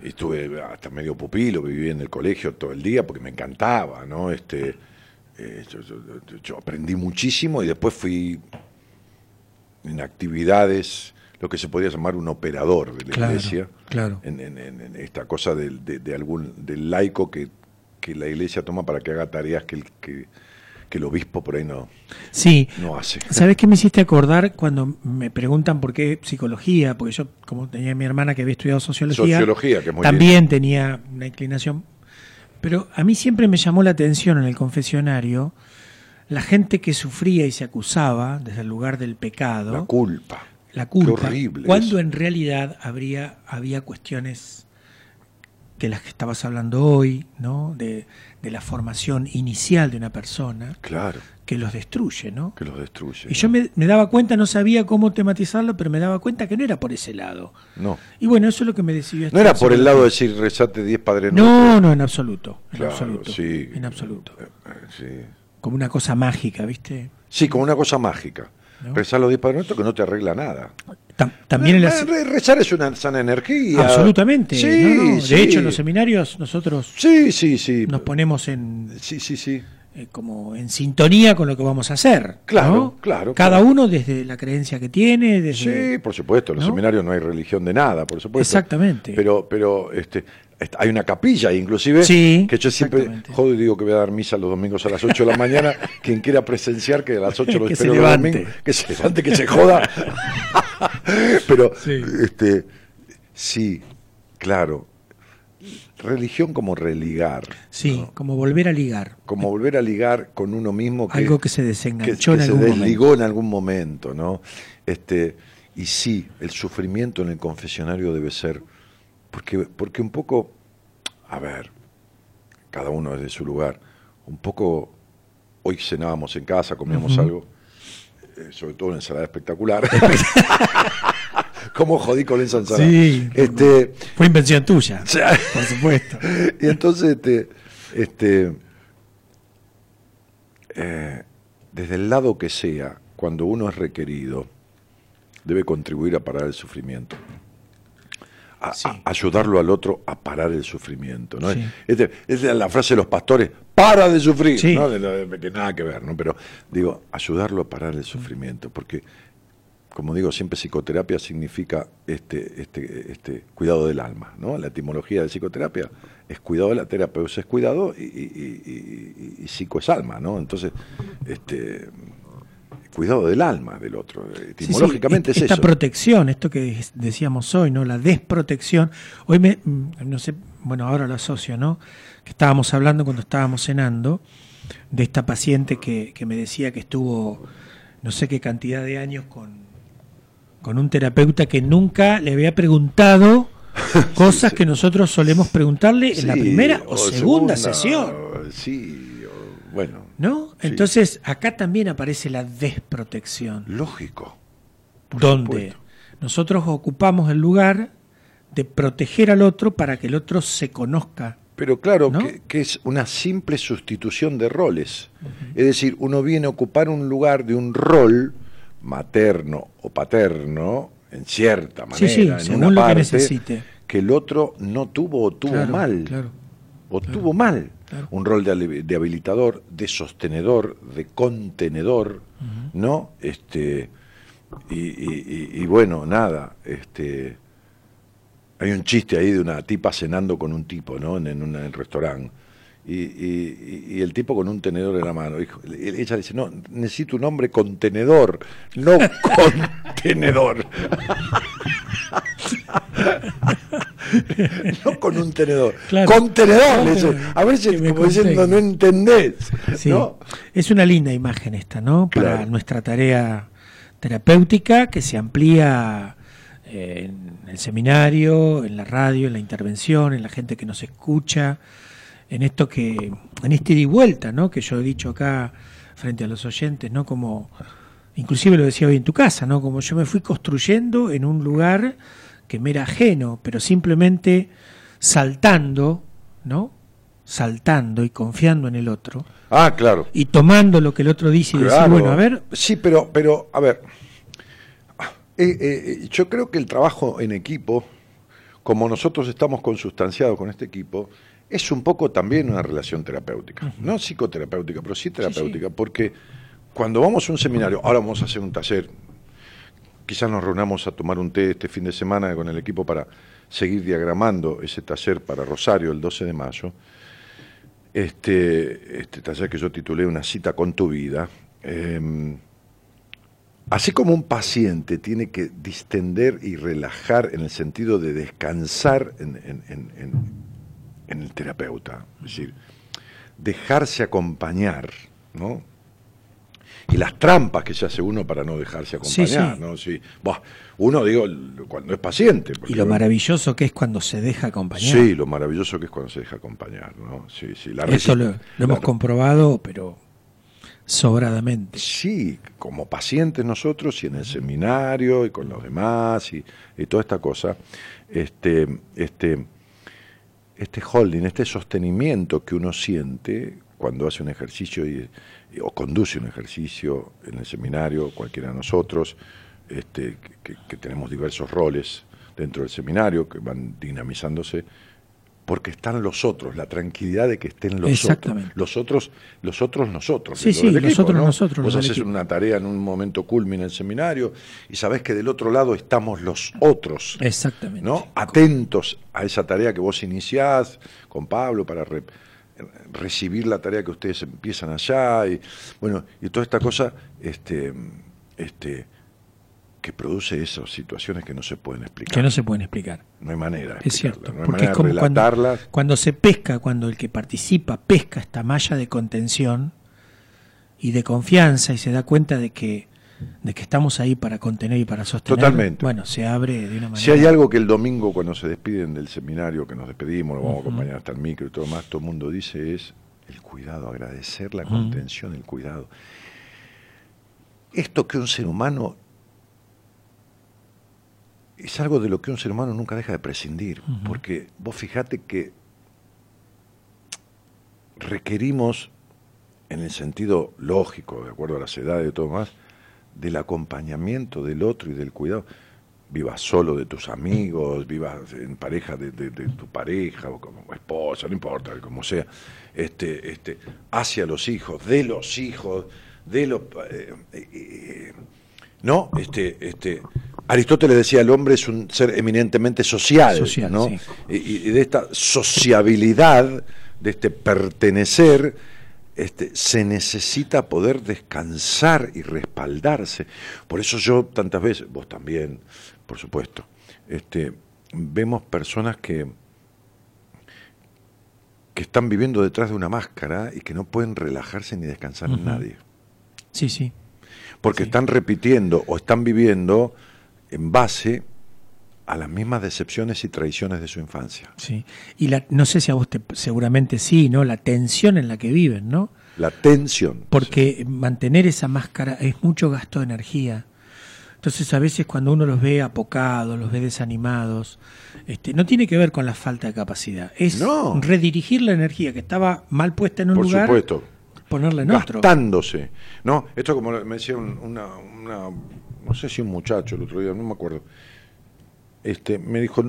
Estuve hasta medio pupilo, viví en el colegio todo el día porque me encantaba, ¿no? Este, eh, yo, yo- yo aprendí muchísimo y después fui en actividades, lo que se podría llamar un operador de la Claro, iglesia, claro. En, en- en- esta cosa del, de, de algún del laico que, que la iglesia toma para que haga tareas que el, que, que el obispo por ahí no, Sí. no hace. ¿Sabes qué me hiciste acordar cuando me preguntan por qué psicología? Porque yo, como tenía mi hermana que había estudiado sociología, Sociología, que es muy también tenía una inclinación. Pero a mí siempre me llamó la atención en el confesionario la gente que sufría y se acusaba desde el lugar del pecado, La culpa. La culpa, cuando eso. en realidad habría, había cuestiones de las que estabas hablando hoy, ¿no? De, de la formación inicial de una persona Claro, que los destruye, ¿no? que los destruye. Y yo me, me daba cuenta, no sabía cómo tematizarlo, pero me daba cuenta que no era por ese lado. No. Y bueno, eso es lo que me decidió. No era por el lado de decir rezate 10 padres No, Nuestros. no, en absoluto. En Claro, absoluto. sí. En absoluto. Eh, eh, sí. Como una cosa mágica, ¿viste? Sí, como una cosa mágica. ¿No? Rezar los 10 padres nuestros que no te arregla nada. Tam- también en Eh, Rezar es una sana energía. Absolutamente. Sí, ¿no? De sí. hecho, en los seminarios nosotros Sí, sí, sí. nos ponemos en Sí, sí, sí. Eh, como en sintonía con lo que vamos a hacer. Claro, ¿no? claro, Cada claro. uno desde la creencia que tiene, desde... Sí, por supuesto. En los ¿No? seminarios no hay religión de nada, por supuesto. Exactamente. Pero, pero este, est- hay una capilla, inclusive, Sí, que yo siempre jodo y digo que voy a dar misa los domingos a las 8 de la mañana. *laughs* Quien quiera presenciar que a las 8 lo Que espero se los levante. domingos, que se levante, que se joda. *laughs* *laughs* pero, Sí. este, sí, claro. Religión como religar. Sí, como volver a ligar. como volver a ligar con uno mismo que, Algo que se desenganchó que en se algún desligó momento. en algún momento, ¿no? Este, y sí, el sufrimiento en el confesionario debe ser, porque, porque un poco, a ver, cada uno desde su lugar, un poco, hoy cenábamos en casa, comíamos algo, eh, sobre todo una ensalada espectacular. *laughs* ¿Cómo jodí con esa ensalada? Sí. Este, Fue invención tuya, *laughs* o sea, por supuesto. y entonces, este, este, eh, desde el lado que sea, cuando uno es requerido, debe contribuir a parar el sufrimiento. A, Sí. a- ayudarlo al otro a parar el sufrimiento. ¿no? Sí. Este- esta es la frase de los pastores, para de sufrir, Sí. ¿no? De- de- de- que nada que ver, ¿no? pero digo, ayudarlo a parar el sufrimiento, porque como digo, siempre psicoterapia significa este, este, este cuidado del alma, ¿no? La etimología de psicoterapia es cuidado de la terapeuta, es cuidado y, y- y- y- y psico es alma, ¿no? Entonces, este cuidado del alma del otro. Sí, sí, Etimológicamente es esta eso. protección, esto que decíamos hoy, ¿no? La desprotección. Hoy me, mm, no sé, bueno, ahora lo asocio, ¿no? Que estábamos hablando cuando estábamos cenando de esta paciente que, que me decía que estuvo no sé qué cantidad de años con, con un terapeuta que nunca le había preguntado *laughs* cosas que nosotros solemos preguntarle en la primera o, segunda, sesión. Sí, o- bueno. ¿No? sí. Entonces, acá también aparece la desprotección. Lógico. donde supuesto. nosotros ocupamos el lugar de proteger al otro para que el otro se conozca. Pero claro, ¿No? que, que es una simple sustitución de roles. Es decir, uno viene a ocupar un lugar de un rol materno o paterno, en cierta manera, Sí, sí, en según una lo que parte, necesite. que el otro no tuvo o tuvo Claro, mal. claro. o tuvo mal. Un rol de, de habilitador, de sostenedor, de contenedor, ¿no? Este, y, y- y- y bueno, nada, este, hay un chiste ahí de una tipa cenando con un tipo, ¿no? En, en un en el restaurante. Y, y- y- el tipo con un tenedor en la mano. Hijo, ella dice, no, necesito un hombre contenedor, no contenedor. *laughs* *laughs* no con un tenedor. Claro. Contenedor. dice. A veces me como diciendo, no entendés. Sí. ¿no? Es una linda imagen esta, ¿no? Para Claro. nuestra tarea terapéutica que se amplía eh, en el seminario, en la radio, en la intervención, en la gente que nos escucha, en esto que, en este ida y vuelta, ¿no? Que yo he dicho acá frente a los oyentes, ¿no? Como, inclusive lo decía hoy en tu casa, ¿no? Como yo me fui construyendo en un lugar que me era ajeno, pero simplemente saltando, ¿no? Saltando y confiando en el otro Ah, claro. y tomando lo que el otro dice y decir, Claro. bueno, a ver, Sí, pero, pero, a ver, Eh, eh, yo creo que el trabajo en equipo, como nosotros estamos consustanciados con este equipo, es un poco también una relación terapéutica. No psicoterapéutica, pero sí terapéutica, porque cuando vamos a un seminario, ahora vamos a hacer un taller, quizás nos reunamos a tomar un té este fin de semana con el equipo para seguir diagramando ese taller para Rosario el 12 de mayo, este, este taller que yo titulé Una cita con tu vida, em, así como un paciente tiene que distender y relajar en el sentido de descansar en, en el terapeuta, es decir, dejarse acompañar, ¿no? y las trampas que se hace uno para no dejarse acompañar, ¿no? Sí. uno, digo, cuando es paciente. Y lo maravilloso que es cuando se deja acompañar. Sí, lo maravilloso que es cuando se deja acompañar, ¿no? Sí, sí. La Eso lo, hemos comprobado, pero sobradamente. Sí, como pacientes nosotros y en el seminario y con los demás y, y toda esta cosa, este, este, este holding, este sostenimiento que uno siente cuando hace un ejercicio y, o conduce un ejercicio en el seminario, cualquiera de nosotros, este, que, tenemos diversos roles dentro del seminario que van dinamizándose, porque están los otros, la tranquilidad de que estén los otros. Los otros, los otros nosotros. Sí, sí, los otros nosotros. Vos haces una tarea en un momento culmine en el seminario y sabés que del otro lado estamos los otros. Exactamente. ¿no? Atentos a esa tarea que vos iniciás con Pablo para recibir la tarea que ustedes empiezan allá y bueno y toda esta cosa este este que produce esas situaciones que no se pueden explicar que no se pueden explicar no hay manera es cierto porque es como cuando, cuando se pesca cuando el que participa pesca esta malla de contención y de confianza y se da cuenta de que de que estamos ahí para contener y para sostener. Totalmente. Bueno, se abre de una manera. Si hay algo que el domingo, cuando se despiden del seminario, que nos despedimos, lo vamos a acompañar hasta el micro y todo más, todo el mundo dice es el cuidado, agradecer la contención, el cuidado. Esto que un ser humano es algo de lo que un ser humano nunca deja de prescindir, porque vos fijate que requerimos, en el sentido lógico, de acuerdo a las edades y todo más, del acompañamiento del otro y del cuidado. Vivas solo de tus amigos, vivas en pareja de, tu pareja o como esposa, no importa, como sea, este, este, hacia los hijos, de los hijos, de los... Eh, eh, ¿No? Este, este, Aristóteles decía el hombre es un ser eminentemente social, ¿no? y de esta sociabilidad, de este pertenecer, este, se necesita poder descansar y respaldarse. Por eso yo tantas veces, vos también, por supuesto, este, vemos personas que, que están viviendo detrás de una máscara y que no pueden relajarse ni descansar en nadie. Sí, sí. Porque están repitiendo o están viviendo en base a las mismas decepciones y traiciones de su infancia. Sí, y la, no sé si a vos te, seguramente sí, ¿no? La tensión en la que viven, ¿no? La tensión. Porque mantener esa máscara es mucho gasto de energía. Entonces a veces cuando uno los ve apocados, los ve desanimados, este, no tiene que ver con la falta de capacidad, es redirigir la energía que estaba mal puesta en un lugar, supuesto. Ponerla en otro. Gastándose. No, esto como me decía una, no sé si un muchacho el otro día, no me acuerdo, este, me dijo,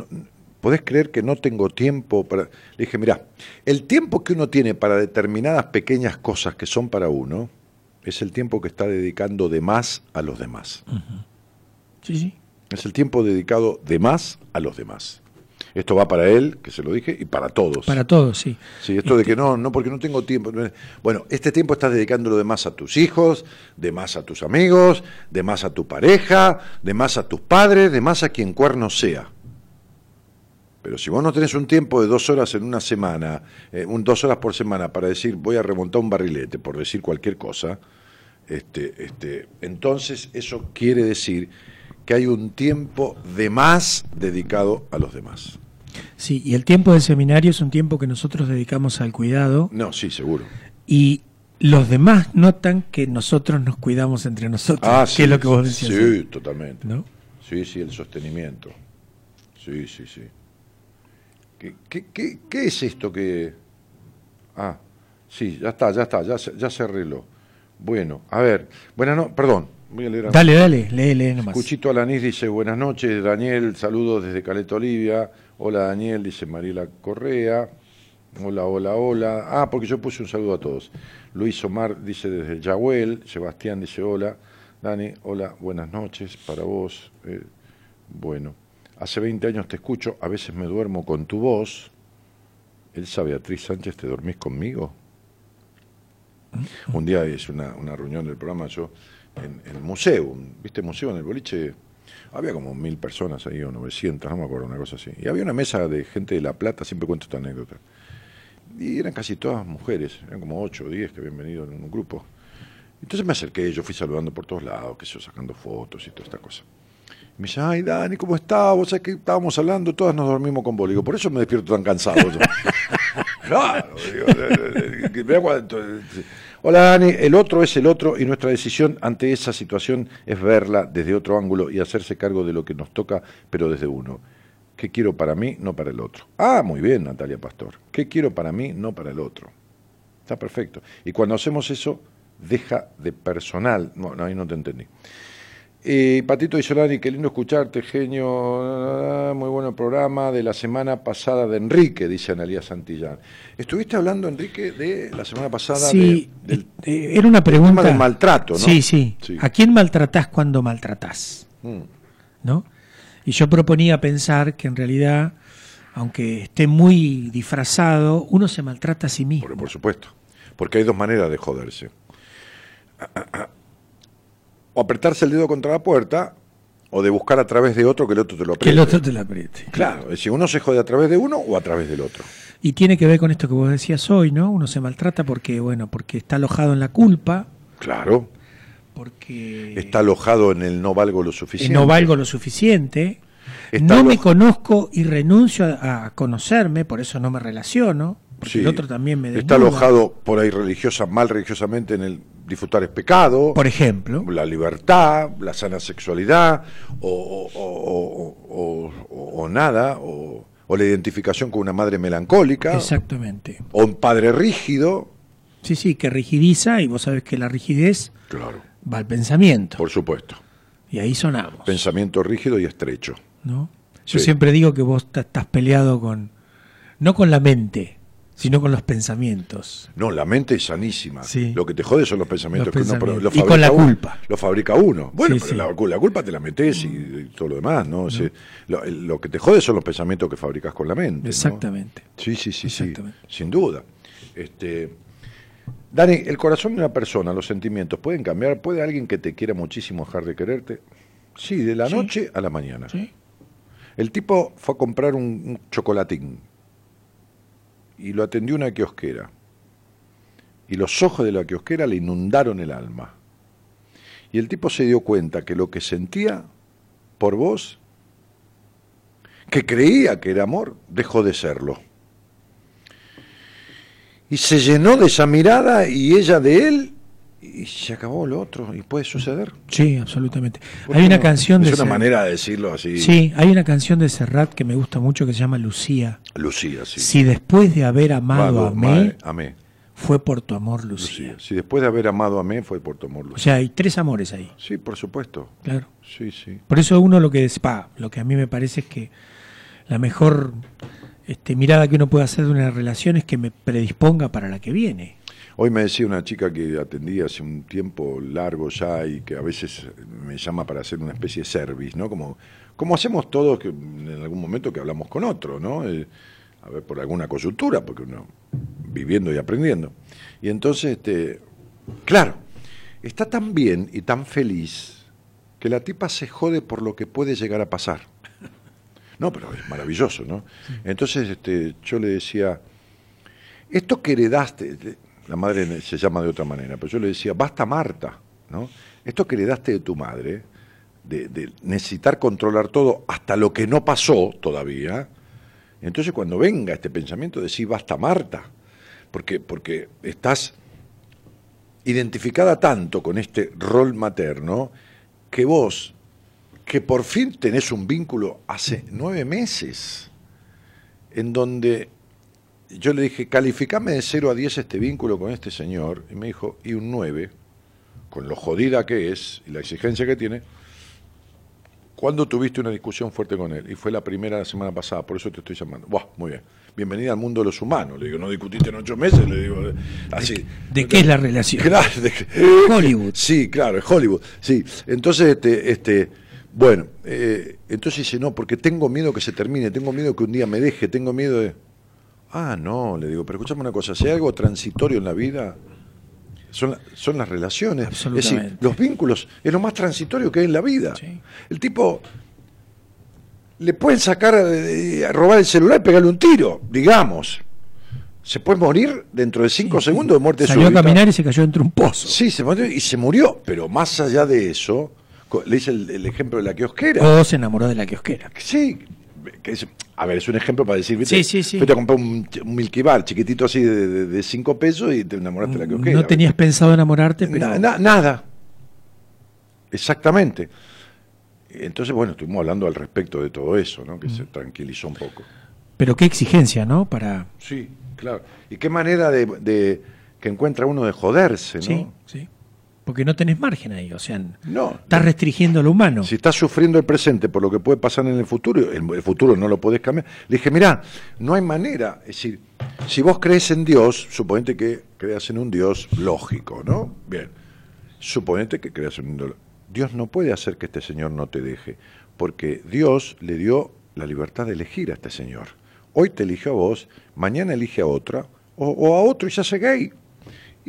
¿podés creer que no tengo tiempo para...? Le dije, mira, el tiempo que uno tiene para determinadas pequeñas cosas que son para uno, es el tiempo que está dedicando de más a los demás. Sí, sí. Es el tiempo dedicado de más a los demás. Esto va para él, que se lo dije, y para todos. Para todos, sí. Sí, esto de que no, no, porque no tengo tiempo. Bueno, este tiempo estás dedicándolo de más a tus hijos, de más a tus amigos, de más a tu pareja, de más a tus padres, de más a quien cuerno sea. Pero si vos no tenés un tiempo de dos horas en una semana, eh, un, dos horas por semana para decir voy a remontar un barrilete, por decir cualquier cosa, este, este, entonces eso quiere decir que hay un tiempo de más dedicado a los demás. Sí, y el tiempo del seminario es un tiempo que nosotros dedicamos al cuidado. No, sí, seguro. Y los demás notan que nosotros nos cuidamos entre nosotros, ah, que es lo que vos decías. Sí, totalmente. ¿No? Sí, sí, el sostenimiento. Sí, sí, sí. ¿Qué, qué, qué, es esto que...? Ah, sí, ya está, ya está, ya se, ya se arregló. Bueno, a ver, bueno, no, perdón, Voy a leer a- Dale, dale, lee, lee nomás. Cuchito Alanís dice, buenas noches, Daniel, saludos desde Caleta Olivia. Hola Daniel, dice Mariela Correa. Hola, hola, hola. Ah, porque yo puse un saludo a todos. Luis Omar dice desde Yahuel. Sebastián dice hola. Dani, hola, buenas noches para vos. Eh, bueno, hace 20 años te escucho, a veces me duermo con tu voz. Elsa Beatriz Sánchez, ¿te dormís conmigo? Un día es una, una reunión del programa, yo en, en el museo, ¿viste museo en el boliche? Había como mil personas ahí, o 900, no me acuerdo, una cosa así. Y había una mesa de gente de La Plata, siempre cuento esta anécdota. Y eran casi todas mujeres, eran como 8 o 10 que habían venido en un grupo. Entonces me acerqué, yo fui saludando por todos lados, que yo sacando fotos y toda esta cosa. Y me dice, ay Dani, ¿cómo estás? Vos sabés que estábamos hablando, todas nos dormimos con vos. Por eso me despierto tan cansado. yo". *laughs* claro, digo, *laughs* Hola Dani, el otro es el otro y nuestra decisión ante esa situación es verla desde otro ángulo y hacerse cargo de lo que nos toca, pero desde uno. ¿Qué quiero para mí, no para el otro? Ah, muy bien, Natalia Pastor. ¿Qué quiero para mí, no para el otro? Está perfecto. Y cuando hacemos eso, deja de personal. No ahí no te entendí. Eh, Patito y Solani, qué lindo escucharte, genio. Muy bueno el programa de la semana pasada de Enrique, dice Analía Santillán. Estuviste hablando, Enrique, de la semana pasada Sí, de- del eh, era una pregunta. del maltrato, ¿no? Sí, sí, Sí. ¿A quién maltratás cuando maltratás? Mm, ¿No? Y yo proponía pensar que en realidad, aunque esté muy disfrazado, uno se maltrata a sí mismo. por, por supuesto. Porque hay dos maneras de joderse. O apretarse el dedo contra la puerta, o de buscar a través de otro que el otro te lo que apriete. el otro te la apriete. Claro, es decir, uno se jode a través de uno o a través del otro. Y tiene que ver con esto que vos decías hoy, ¿no? Uno se maltrata porque, bueno, porque está alojado en la culpa, Claro. porque Está alojado en el no valgo lo suficiente. no valgo lo suficiente, Está no me conozco y renuncio a conocerme, por eso no me relaciono, porque Sí. el otro también me Está desnuda. alojado por ahí religiosa, mal religiosamente en el disfrutar es pecado, Por ejemplo, la libertad, la sana sexualidad, o, o- o- o- o- o nada, o, la identificación con una madre melancólica, exactamente. o un padre rígido. Sí, sí, que rigidiza y vos sabés que la rigidez Claro, va al pensamiento. por supuesto. Y ahí sonamos. Pensamiento rígido y estrecho. ¿no? Yo Sí. siempre digo que vos estás peleado con, no con la mente, sino con los pensamientos. No, la mente es sanísima. Sí. Lo que te jode son los pensamientos Los que uno lo Y con fabrica la uno. culpa. Lo fabrica uno. Bueno, Sí, pero sí. La, cu- la culpa te la metes y, y todo lo demás, ¿no? Lo, que te jode son los pensamientos que fabricas con la mente. Exactamente. Sí, sí, sí, sí. Exactamente. Sin duda. Este, Dani, el corazón de una persona, los sentimientos, ¿pueden cambiar? ¿Puede alguien que te quiera muchísimo dejar de quererte? Sí, de la Sí. noche a la mañana. ¿Sí? El tipo fue a comprar un, un chocolatín y lo atendió una kiosquera. Y los ojos de la kiosquera le inundaron el alma. Y el tipo se dio cuenta que lo que sentía por vos, que creía que era amor, dejó de serlo. Y se llenó de esa mirada y ella de él y se acabó lo otro. Y puede suceder. Sí, absolutamente. ¿Por Hay una no? canción de Es una Serrat- manera de decirlo así. Sí, hay una canción de Serrat que me gusta mucho que se llama Lucía. Lucía, sí. Si después de haber amado a mí, fue por tu amor, Lucía. Lucía. Si después de haber amado a mí fue por tu amor, O Lucía. sea, hay tres amores ahí, Sí, por supuesto. claro. Sí, sí. Por eso uno lo que pa, lo que a mí me parece es que la mejor este, mirada que uno puede hacer de una relación es que me predisponga para la que viene. Hoy me decía una chica que atendí hace un tiempo largo ya y que a veces me llama para hacer una especie de service, ¿no? Como, como hacemos todos que en algún momento que hablamos con otro, ¿no? Eh, a ver, por alguna coyuntura, porque uno viviendo y aprendiendo. Y entonces, este, claro, está tan bien y tan feliz que la tipa se jode por lo que puede llegar a pasar. No, pero es maravilloso, ¿no? Entonces, este, yo le decía, esto que heredaste, la madre se llama de otra manera, pero yo le decía, basta Marta, ¿no? Esto que heredaste de tu madre, de, necesitar controlar todo hasta lo que no pasó todavía, entonces cuando venga este pensamiento, decís, basta Marta, porque, porque estás identificada tanto con este rol materno que vos, que por fin tenés un vínculo hace nueve meses, en donde yo le dije, calificame de 0 a 10 este vínculo con este señor, y me dijo, y un 9, con lo jodida que es y la exigencia que tiene, ¿cuándo tuviste una discusión fuerte con él? Y fue la primera la semana pasada, por eso te estoy llamando. Buah, muy bien. Bienvenida al mundo de los humanos. Le digo, no discutiste en ocho meses, le digo, así. ¿De qué es la relación? Claro, de- Hollywood. Sí, claro, es Hollywood. Sí. Entonces, este, este, bueno, eh, entonces dice, no, porque tengo miedo que se termine, tengo miedo que un día me deje, tengo miedo de. Ah, no, le digo, pero escúchame una cosa, si hay algo transitorio en la vida, son, la- son las relaciones. Es decir, los vínculos es lo más transitorio que hay en la vida. Sí. El tipo le pueden sacar, eh, a robar el celular y pegarle un tiro, digamos. Se puede morir dentro de cinco segundos de muerte Salió a súbita. caminar y se cayó entre un pozo. Sí, se murió y se murió, pero más allá de eso, le hice el, el ejemplo de la kiosquera. O se enamoró de la kiosquera. Sí, que es, a ver, es un ejemplo para decir, ¿viste? Sí, sí, sí. Fuiste a comprar un, un Milky Bar chiquitito así de, de, de cinco pesos y te enamoraste de la kiosquera. No tenías pensado enamorarte, pero Na- na- nada. Exactamente. Entonces, bueno, estuvimos hablando al respecto de todo eso, ¿no? Que Mm. se tranquilizó un poco. pero qué exigencia, ¿no? Para Sí, claro. Y qué manera de, de- que encuentra uno de joderse, ¿no? sí, sí. Porque no tenés margen ahí, o sea, No. estás restringiendo lo humano. Si estás sufriendo el presente por lo que puede pasar en el futuro, el, el futuro no lo podés cambiar. Le dije, mirá, no hay manera. Es decir, si vos crees en Dios, suponete que creas en un Dios lógico, ¿no? Bien. Suponete que creas en un Dios. Dios no puede hacer que este señor no te deje, porque Dios le dio la libertad de elegir a este señor. Hoy te eligió a vos, mañana elige a otra, o, o a otro y se hace gay.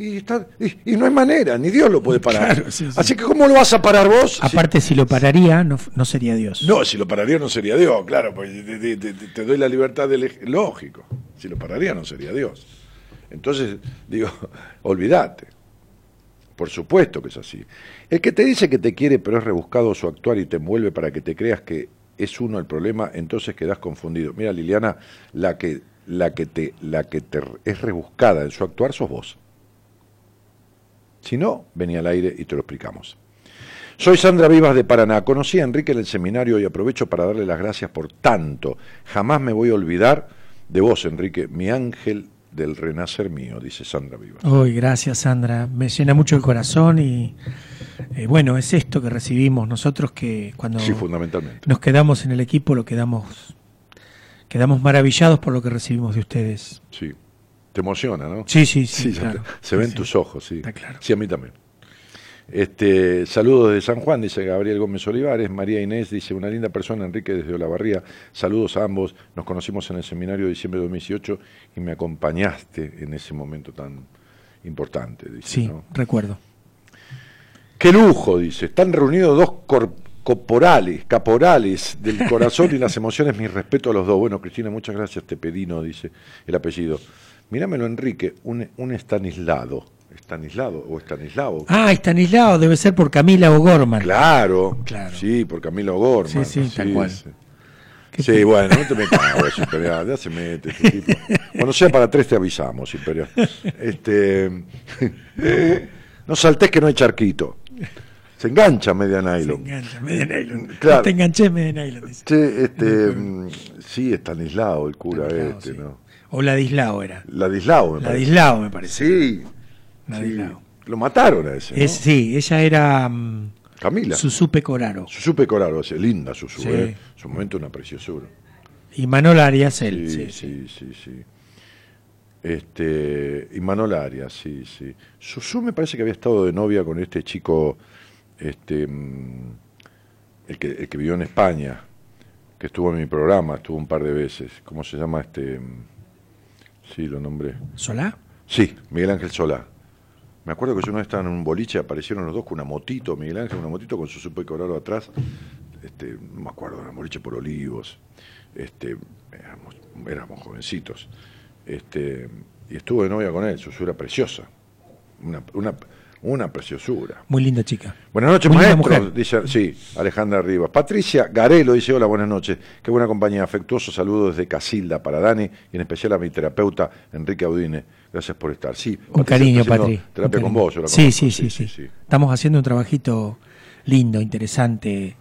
Y, está, y, y no hay manera, ni Dios lo puede *laughs* parar. Claro, sí, sí. Así que, ¿cómo lo vas a parar vos? Aparte, si lo pararía, no, no sería Dios. no, si lo pararía no sería Dios, claro, pues te, te- te- te doy la libertad de lógico. Si lo pararía no sería Dios. Entonces, digo, *laughs* olvídate. Por supuesto que es así. El que te dice que te quiere pero es rebuscado su actuar y te envuelve para que te creas que es uno el problema, entonces quedas confundido. Mira, Liliana, la que, la que, te, la que te es rebuscada en su actuar sos vos. Si no, vení al aire y te lo explicamos. Soy Sandra Vivas de Paraná. Conocí a Enrique en el seminario y aprovecho para darle las gracias por tanto. Jamás me voy a olvidar de vos, Enrique, mi ángel del renacer mío, dice Sandra Vivas. Hoy, gracias Sandra. Me llena mucho el corazón y eh, bueno, es esto que recibimos nosotros que cuando Sí, fundamentalmente. nos quedamos en el equipo lo quedamos quedamos maravillados por lo que recibimos de ustedes. Sí. Te emociona, ¿no? Sí, sí, sí. claro. se ven sí. tus ojos, sí. Está claro. Sí, a mí también. Este, saludos de San Juan, dice Gabriel Gómez Olivares. María Inés dice, una linda persona, Enrique desde Olavarría. Saludos a ambos. Nos conocimos en el seminario de diciembre de 2018 y me acompañaste en ese momento tan importante. Dice, Sí, ¿no? recuerdo. Qué lujo, dice. Están reunidos dos cor- corporales, caporales del corazón y las *laughs* emociones. Mi respeto a los dos. Bueno, Cristina, muchas gracias. Te pedí, no dice el apellido. Mirámelo, Enrique, un, un estanislado. ¿Estanislado o estanislao? Ah, Estanislao debe ser por Camila o Gorman. Claro, Claro. sí, por Camilo Gorman. Sí, sí, tal cual. Sí, Qué Sí, bueno, no te metas Imperial, ya se mete ese tipo. *laughs* Cuando sea para tres te avisamos, Imperial. Este, *laughs* no saltés que no hay charquito. Se engancha media Se nylon. engancha, media nylon. Claro. No te enganché, media nylon. dice. Este, mm, sí, Estanislao, el cura Estanislao, este. ¿no? O Ladislao era. Ladislao, me parece. Ladislao me parece. Sí, sí. Ladislao. Lo mataron a ese, ¿no? Es, sí, ella era mm, Camila. Susupe Coraro. Susupe Coraro, ese, linda Susu, Sí. ¿eh? Su momento una preciosura. Y Manol Arias, él. Sí, sí, sí, sí, sí. Este, y Manol Arias, sí, sí. Susu me parece que había estado de novia con este chico, este, mm, el que, el que vivió en España, que estuvo en mi programa, estuvo un par de veces. ¿Cómo se llama este? mm? Sí, lo nombré. ¿Solá? Sí, Miguel Ángel Solá. Me acuerdo que yo una vez estaba en un boliche, aparecieron los dos con una motito, Miguel Ángel, una motito con su super colorado atrás. Este, no me acuerdo, era un boliche por olivos. Este, éramos, éramos jovencitos. Este, y estuve de novia con él, su era preciosa. Una, una, una preciosura. Muy linda chica. Buenas noches, maestro. Dice, sí, Alejandra Rivas. Patricia Garelo dice, hola, buenas noches. Qué buena compañía. Afectuoso saludo desde Casilda para Dani y en especial a mi terapeuta Enrique Audine. Gracias por estar. Sí, Un Patricia cariño, Patri. Terapia Un con vos. yo la sí, conozco. sí, sí, sí, Estamos haciendo un trabajito lindo, interesante,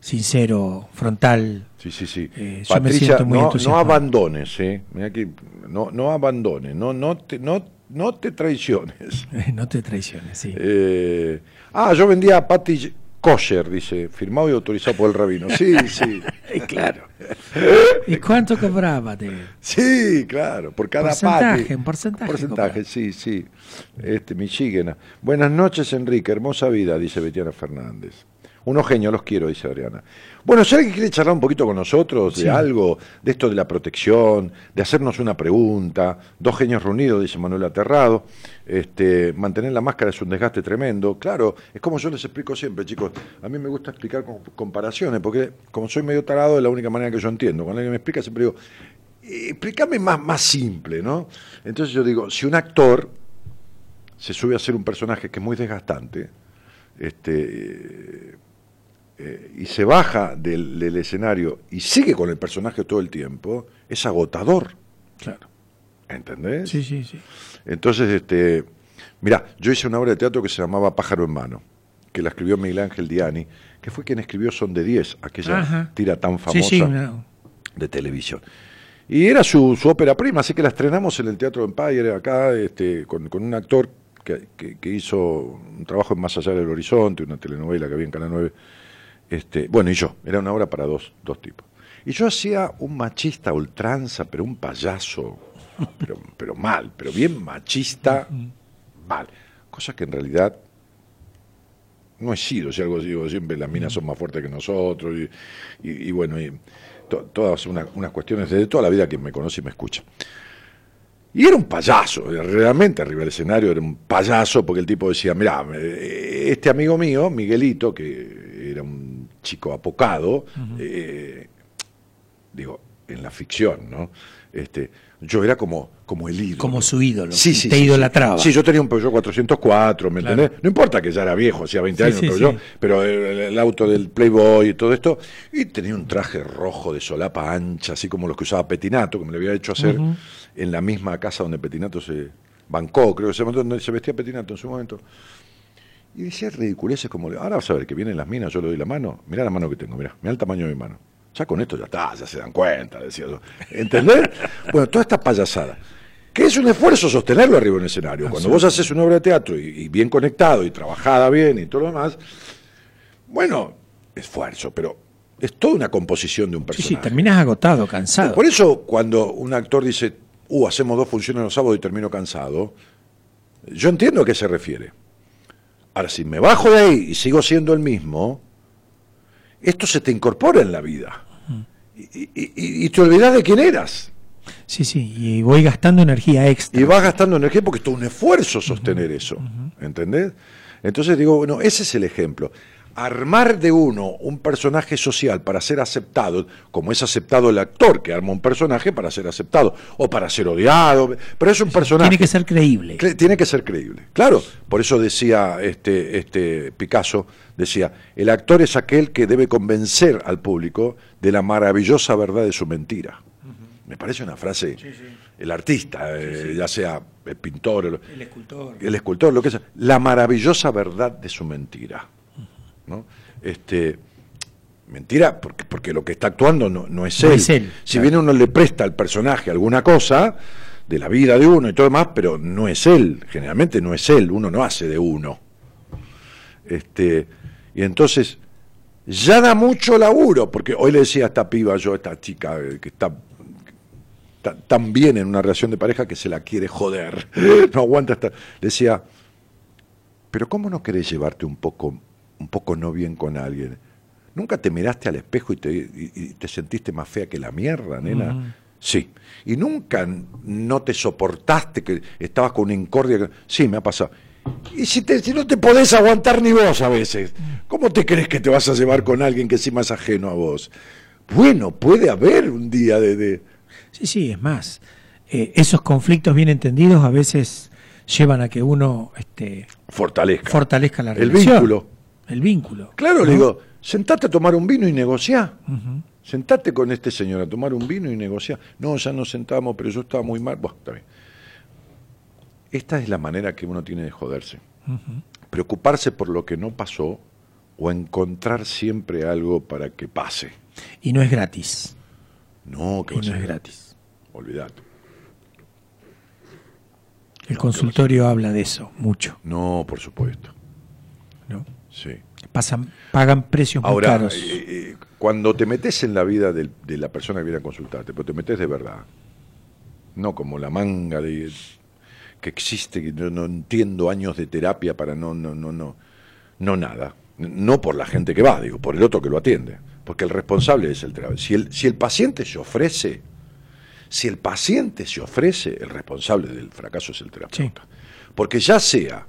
sincero, frontal. Sí, sí, sí. Eh, yo me Patricia, siento muy no, no abandones, ¿eh? Mirá que no, no abandones, no, no, te, no, no te traiciones. *laughs* no te traiciones, sí. Eh, Ah, yo vendía patty kosher, dice, firmado y autorizado por el rabino. Sí, sí. *laughs* claro. *laughs* ¿Y cuánto cobraba de Sí, claro, por cada Porcentaje, patty. un porcentaje Porcentaje, sí, sí. Este, Michigena. Buenas noches, Enrique. Hermosa vida, dice Betiana Fernández. Unos genios, los quiero, dice Adriana. Bueno, si alguien quiere charlar un poquito con nosotros de Sí. algo, de esto de la protección, de hacernos una pregunta, dos genios reunidos, dice Manuel Aterrado, este, mantener la máscara es un desgaste tremendo. Claro, es como yo les explico siempre, chicos. A mí me gusta explicar con comparaciones, porque como soy medio tarado, es la única manera que yo entiendo. Cuando alguien me explica, siempre digo, "Eh, explícame más, más simple, ¿no? Entonces yo digo, si un actor se sube a ser un personaje que es muy desgastante, este, eh, y se baja del, del escenario y sigue con el personaje todo el tiempo, es agotador. Claro. ¿Entendés? Sí, sí, sí. Entonces, este, mira, yo hice una obra de teatro que se llamaba Pájaro en mano, que la escribió Miguel Ángel Diani, que fue quien escribió Son de 10, aquella Ajá. tira tan famosa Sí, sí, una- de televisión. Y era su, su ópera prima, así que la estrenamos en el Teatro Empire acá, este, con, con un actor que, que- que hizo un trabajo en Más allá del horizonte, una telenovela que había en Canal 9. Este, bueno, y yo, era una obra para dos, dos tipos. Y yo hacía un machista a ultranza, pero un payaso, *laughs* pero, pero mal, pero bien machista, mal. Cosa que en realidad no he sido, si algo digo siempre, las minas son más fuertes que nosotros, y, y- y bueno, y to- todas una- unas cuestiones de toda la vida que me conoce y me escucha. Y era un payaso, realmente arriba del escenario era un payaso, porque el tipo decía, mira, este amigo mío, Miguelito, que era un chico apocado, eh, digo, en la ficción, ¿no? Este, yo era como, como el ídolo. Como su ídolo, Sí, sí, te sí, sí. idolatraba. Sí, yo tenía un Peugeot 404, ¿me Claro. entendés? No importa que ya era viejo, hacía 20 Sí, años, pero yo, pero el, el auto del Playboy y todo esto, y tenía un traje rojo de solapa ancha, así como los que usaba Petinato, que me lo había hecho hacer en la misma casa donde Petinato se bancó, creo que se donde se vestía Petinato en su momento. Y decía ridiculeces como, ahora vas a ver que vienen las minas, yo le doy la mano, mirá la mano que tengo, mirá, mirá el tamaño de mi mano. Ya con esto ya está, ya se dan cuenta, decía yo. ¿Entendés? *laughs* bueno, toda esta payasada. Que es un esfuerzo sostenerlo arriba en un escenario. Cuando vos haces una obra de teatro y, y bien conectado y trabajada bien y todo lo demás, bueno, esfuerzo, pero es toda una composición de un Sí, personaje. sí, terminas agotado, cansado. Por eso, cuando un actor dice, uh, hacemos dos funciones los sábados y termino cansado, yo entiendo a qué se refiere. Ahora, si me bajo de ahí y sigo siendo el mismo, esto se te incorpora en la vida. Y, y- te olvidas de quién eras. Sí, sí, y voy gastando energía extra. Y vas gastando energía porque es todo un esfuerzo sostener eso. ¿Entendés? Entonces digo, bueno, ese es el ejemplo. Armar de uno un personaje social para ser aceptado, como es aceptado el actor que arma un personaje para ser aceptado, o para ser odiado, pero es un personaje. Tiene que ser creíble. Cre- tiene que ser creíble. Claro, por eso decía este, este Picasso, decía, el actor es aquel que debe convencer al público de la maravillosa verdad de su mentira. Me parece una frase, el artista, eh, ya sea el pintor, el, El escultor. el escultor, lo que sea, la maravillosa verdad de su mentira. ¿No? Este, mentira, porque, porque lo que está actuando no, no es No él. es él, si claro. bien uno le presta al personaje alguna cosa de la vida de uno y todo demás, pero no es él, generalmente no es él, uno no hace de uno. Este, y entonces, ya da mucho laburo, porque hoy le decía a esta piba yo, a esta chica eh, que está ta- tan bien en una relación de pareja que se la quiere joder, *laughs* no aguanta estar. Decía, pero ¿cómo no querés llevarte un poco, un poco no bien con alguien? ¿Nunca te miraste al espejo y te, y- y te sentiste más fea que la mierda, nena? Sí. ¿Y nunca no te soportaste que estabas con una incordia? Sí, me ha pasado. Y si, te- si no te podés aguantar ni vos a veces, ¿cómo te crees que te vas a llevar con alguien que encima es ajeno a vos? Bueno, puede haber un día de... de- Sí, sí, es más. eh, esos conflictos bien entendidos a veces llevan a que uno este, fortalezca. fortalezca la El relación. vínculo. El vínculo. Claro, ¿no? le digo, sentate a tomar un vino y negociá. Sentate con este señor a tomar un vino y negociar. No, ya nos sentamos, pero yo estaba muy mal. Bueno, está bien. Esta es la manera que uno tiene de joderse. Preocuparse por lo que no pasó o encontrar siempre algo para que pase. Y no es gratis. No, que Y no es gratis. Olvídate. El consultorio habla de eso mucho. No, por supuesto. Pasan, pagan precios muy Ahora, caros. eh, eh, cuando te metes en la vida de, la persona que viene a consultarte, pero te metes de verdad, no como la manga de que existe, que yo no entiendo años de terapia para no, no, no, no, no nada. No por la gente que va, digo, por el otro que lo atiende. Porque el responsable es el terapeuta. Si el, si el paciente se ofrece, si el paciente se ofrece, el responsable del fracaso es el terapeuta. Porque ya sea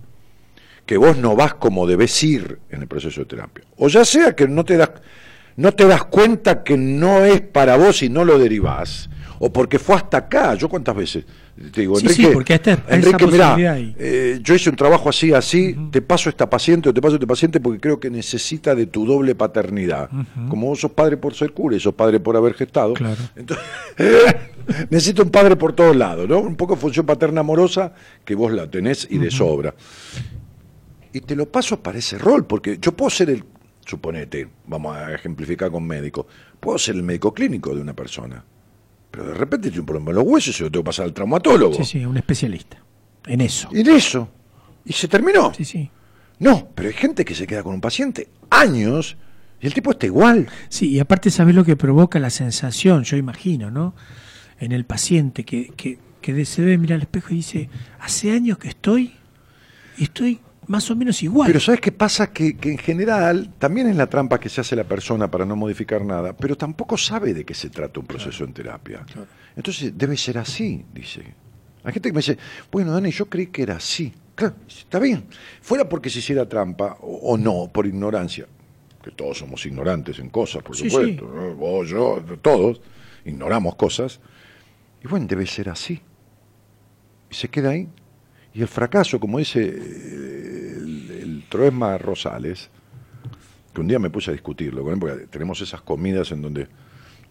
que vos no vas como debes ir en el proceso de terapia, o ya sea que no te das, no te das cuenta que no es para vos y no lo derivás, o porque fue hasta acá. Yo cuántas veces te digo, Sí, Enrique, sí, porque esa Enrique, hay. eh, yo hice un trabajo así, así, te paso esta paciente o te paso este paciente porque creo que necesita de tu doble paternidad. Como vos sos padre por ser cura y sos padre por haber gestado, Claro. entonces, *laughs* necesito un padre por todos lados, ¿no? Un poco función paterna amorosa que vos la tenés y de sobra. Y te lo paso para ese rol, porque yo puedo ser el, suponete, vamos a ejemplificar con médico, puedo ser el médico clínico de una persona, pero de repente tiene un problema en los huesos y se lo tengo que pasar al traumatólogo. Sí, sí, un especialista. En eso. De eso. Y se terminó. Sí, sí. No, pero hay gente que se queda con un paciente años y el tipo está igual. Sí, y aparte sabes lo que provoca la sensación, yo imagino, ¿no? En el paciente que, que, que se debe mirar al espejo y dice, hace años que estoy y estoy más o menos igual. Pero ¿sabes qué pasa? Que, que en general también es la trampa que se hace la persona para no modificar nada, pero tampoco sabe de qué se trata un proceso en terapia. Entonces debe ser así, dice. Hay gente que me dice, bueno, Dani, yo creí que era así. Claro, está bien. Fuera porque se hiciera trampa o, o no, por ignorancia, que todos somos ignorantes en cosas, por Sí, supuesto, ¿no? vos, yo, todos ignoramos cosas. Y bueno, debe ser así. Y se queda ahí. Y el fracaso, como dice eh, Troesma Rosales, que un día me puse a discutirlo con él, porque tenemos esas comidas en donde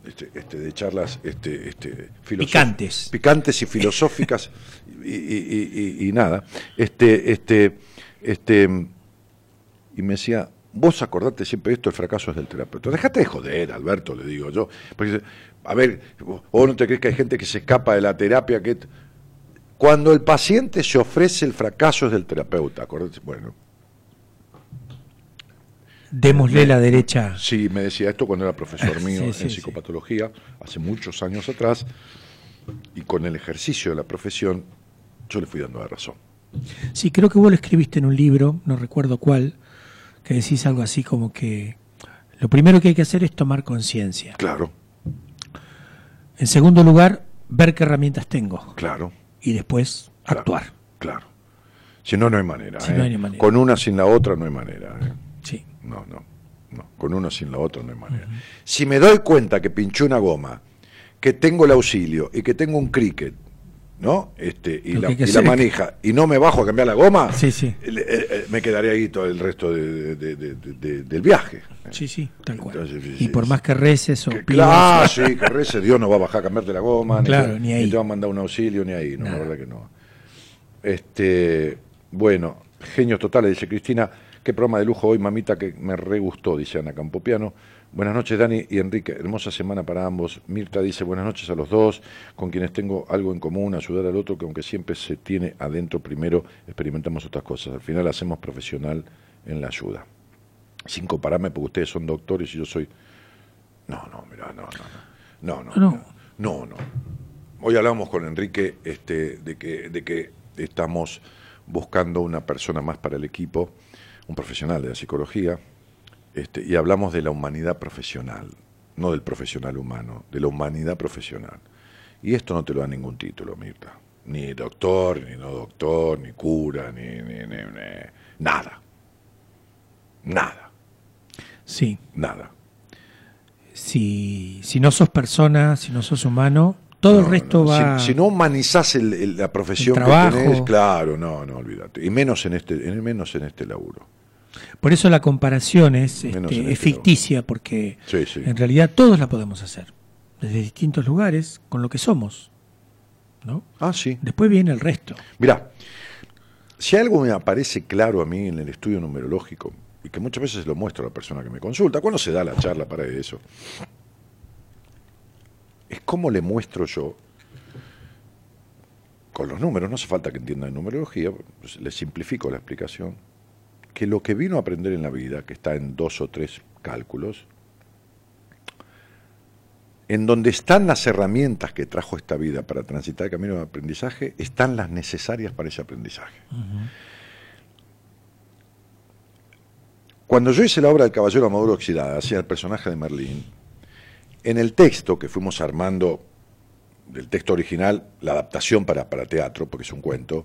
este, este, de charlas este, este, Picantes. picantes y filosóficas y, y- y- y- y nada. Este, este, este, y me decía, vos acordate siempre esto, el fracaso es del terapeuta. Dejate de joder, Alberto, le digo yo. Porque, a ver, vos no te crees que hay gente que se escapa de la terapia, que cuando el paciente se ofrece el fracaso es del terapeuta, acordate, bueno, Démosle la derecha. Sí, me decía esto cuando era profesor *laughs* mío Sí, en sí. psicopatología, hace muchos años atrás, y con el ejercicio de la profesión, yo le fui dando la razón. Sí, creo que vos lo escribiste en un libro, no recuerdo cuál, que decís algo así como que lo primero que hay que hacer es tomar conciencia. Claro, En segundo lugar, ver qué herramientas tengo. claro, Y después Claro. actuar. claro. Si no, no hay manera. Si ¿eh? no hay ni manera. Con una sin la otra no hay manera. ¿eh? No, no, no. Con una sin la otra no hay manera. Si me doy cuenta que pinché una goma, que tengo el auxilio y que tengo un cricket, ¿no? Este, y Lo la, que y la manija, y no me bajo a cambiar la goma, Sí, sí. me quedaré ahí todo el resto de- de- de- de- de- del viaje. Sí, sí, tal cual. Entonces, y por más que reces o Que, claro, sí, *laughs* que rece, Dios no va a bajar a cambiarte la goma, Claro, ni ahí. te va a mandar un auxilio, ni ahí, no, la verdad que no. Este, bueno, genios totales, dice Cristina, qué programa de lujo hoy, mamita, que me re gustó, dice Ana Campopiano. Buenas noches, Dani y Enrique, hermosa semana para ambos. Mirta dice, buenas noches a los dos, con quienes tengo algo en común, ayudar al otro, que aunque siempre se tiene adentro, primero experimentamos otras cosas. Al final hacemos profesional en la ayuda. Sin compararme, porque ustedes son doctores y yo soy no, no, mira, no, no, no, no, no, no, no. Hoy hablamos con Enrique este, de, que, de que estamos buscando una persona más para el equipo, un profesional de la psicología, este, y hablamos de la humanidad profesional, no del profesional humano, de la humanidad profesional. Y esto no te lo da ningún título, Mirta. Ni doctor, ni no doctor, ni cura, ni, ni, ni- ni- nada. Nada, Sí. nada. Si, si no sos persona, si no sos humano, todo el resto no. va. Si, si no humanizás el- el- la profesión El que tenés, claro, no, no, olvídate. Y menos en este, en, menos en este laburo. Por eso la comparación es, este, es ficticia, porque Sí, sí. en realidad todos la podemos hacer, desde distintos lugares, con lo que somos. ¿no? Ah, sí. Después viene el resto. Mirá, si algo me aparece claro a mí en el estudio numerológico, y que muchas veces lo muestro a la persona que me consulta, cuando se da la charla para eso, es cómo le muestro yo, con los números, no hace falta que entiendan numerología, pues les simplifico la explicación, que lo que vino a aprender en la vida, que está en dos o tres cálculos, en donde están las herramientas que trajo esta vida para transitar el camino de aprendizaje, están las necesarias para ese aprendizaje. Cuando yo hice la obra del Caballero Amaduro Oxidada, hacia el personaje de Merlín, en el texto que fuimos armando, del texto original, la adaptación para, para teatro, porque es un cuento,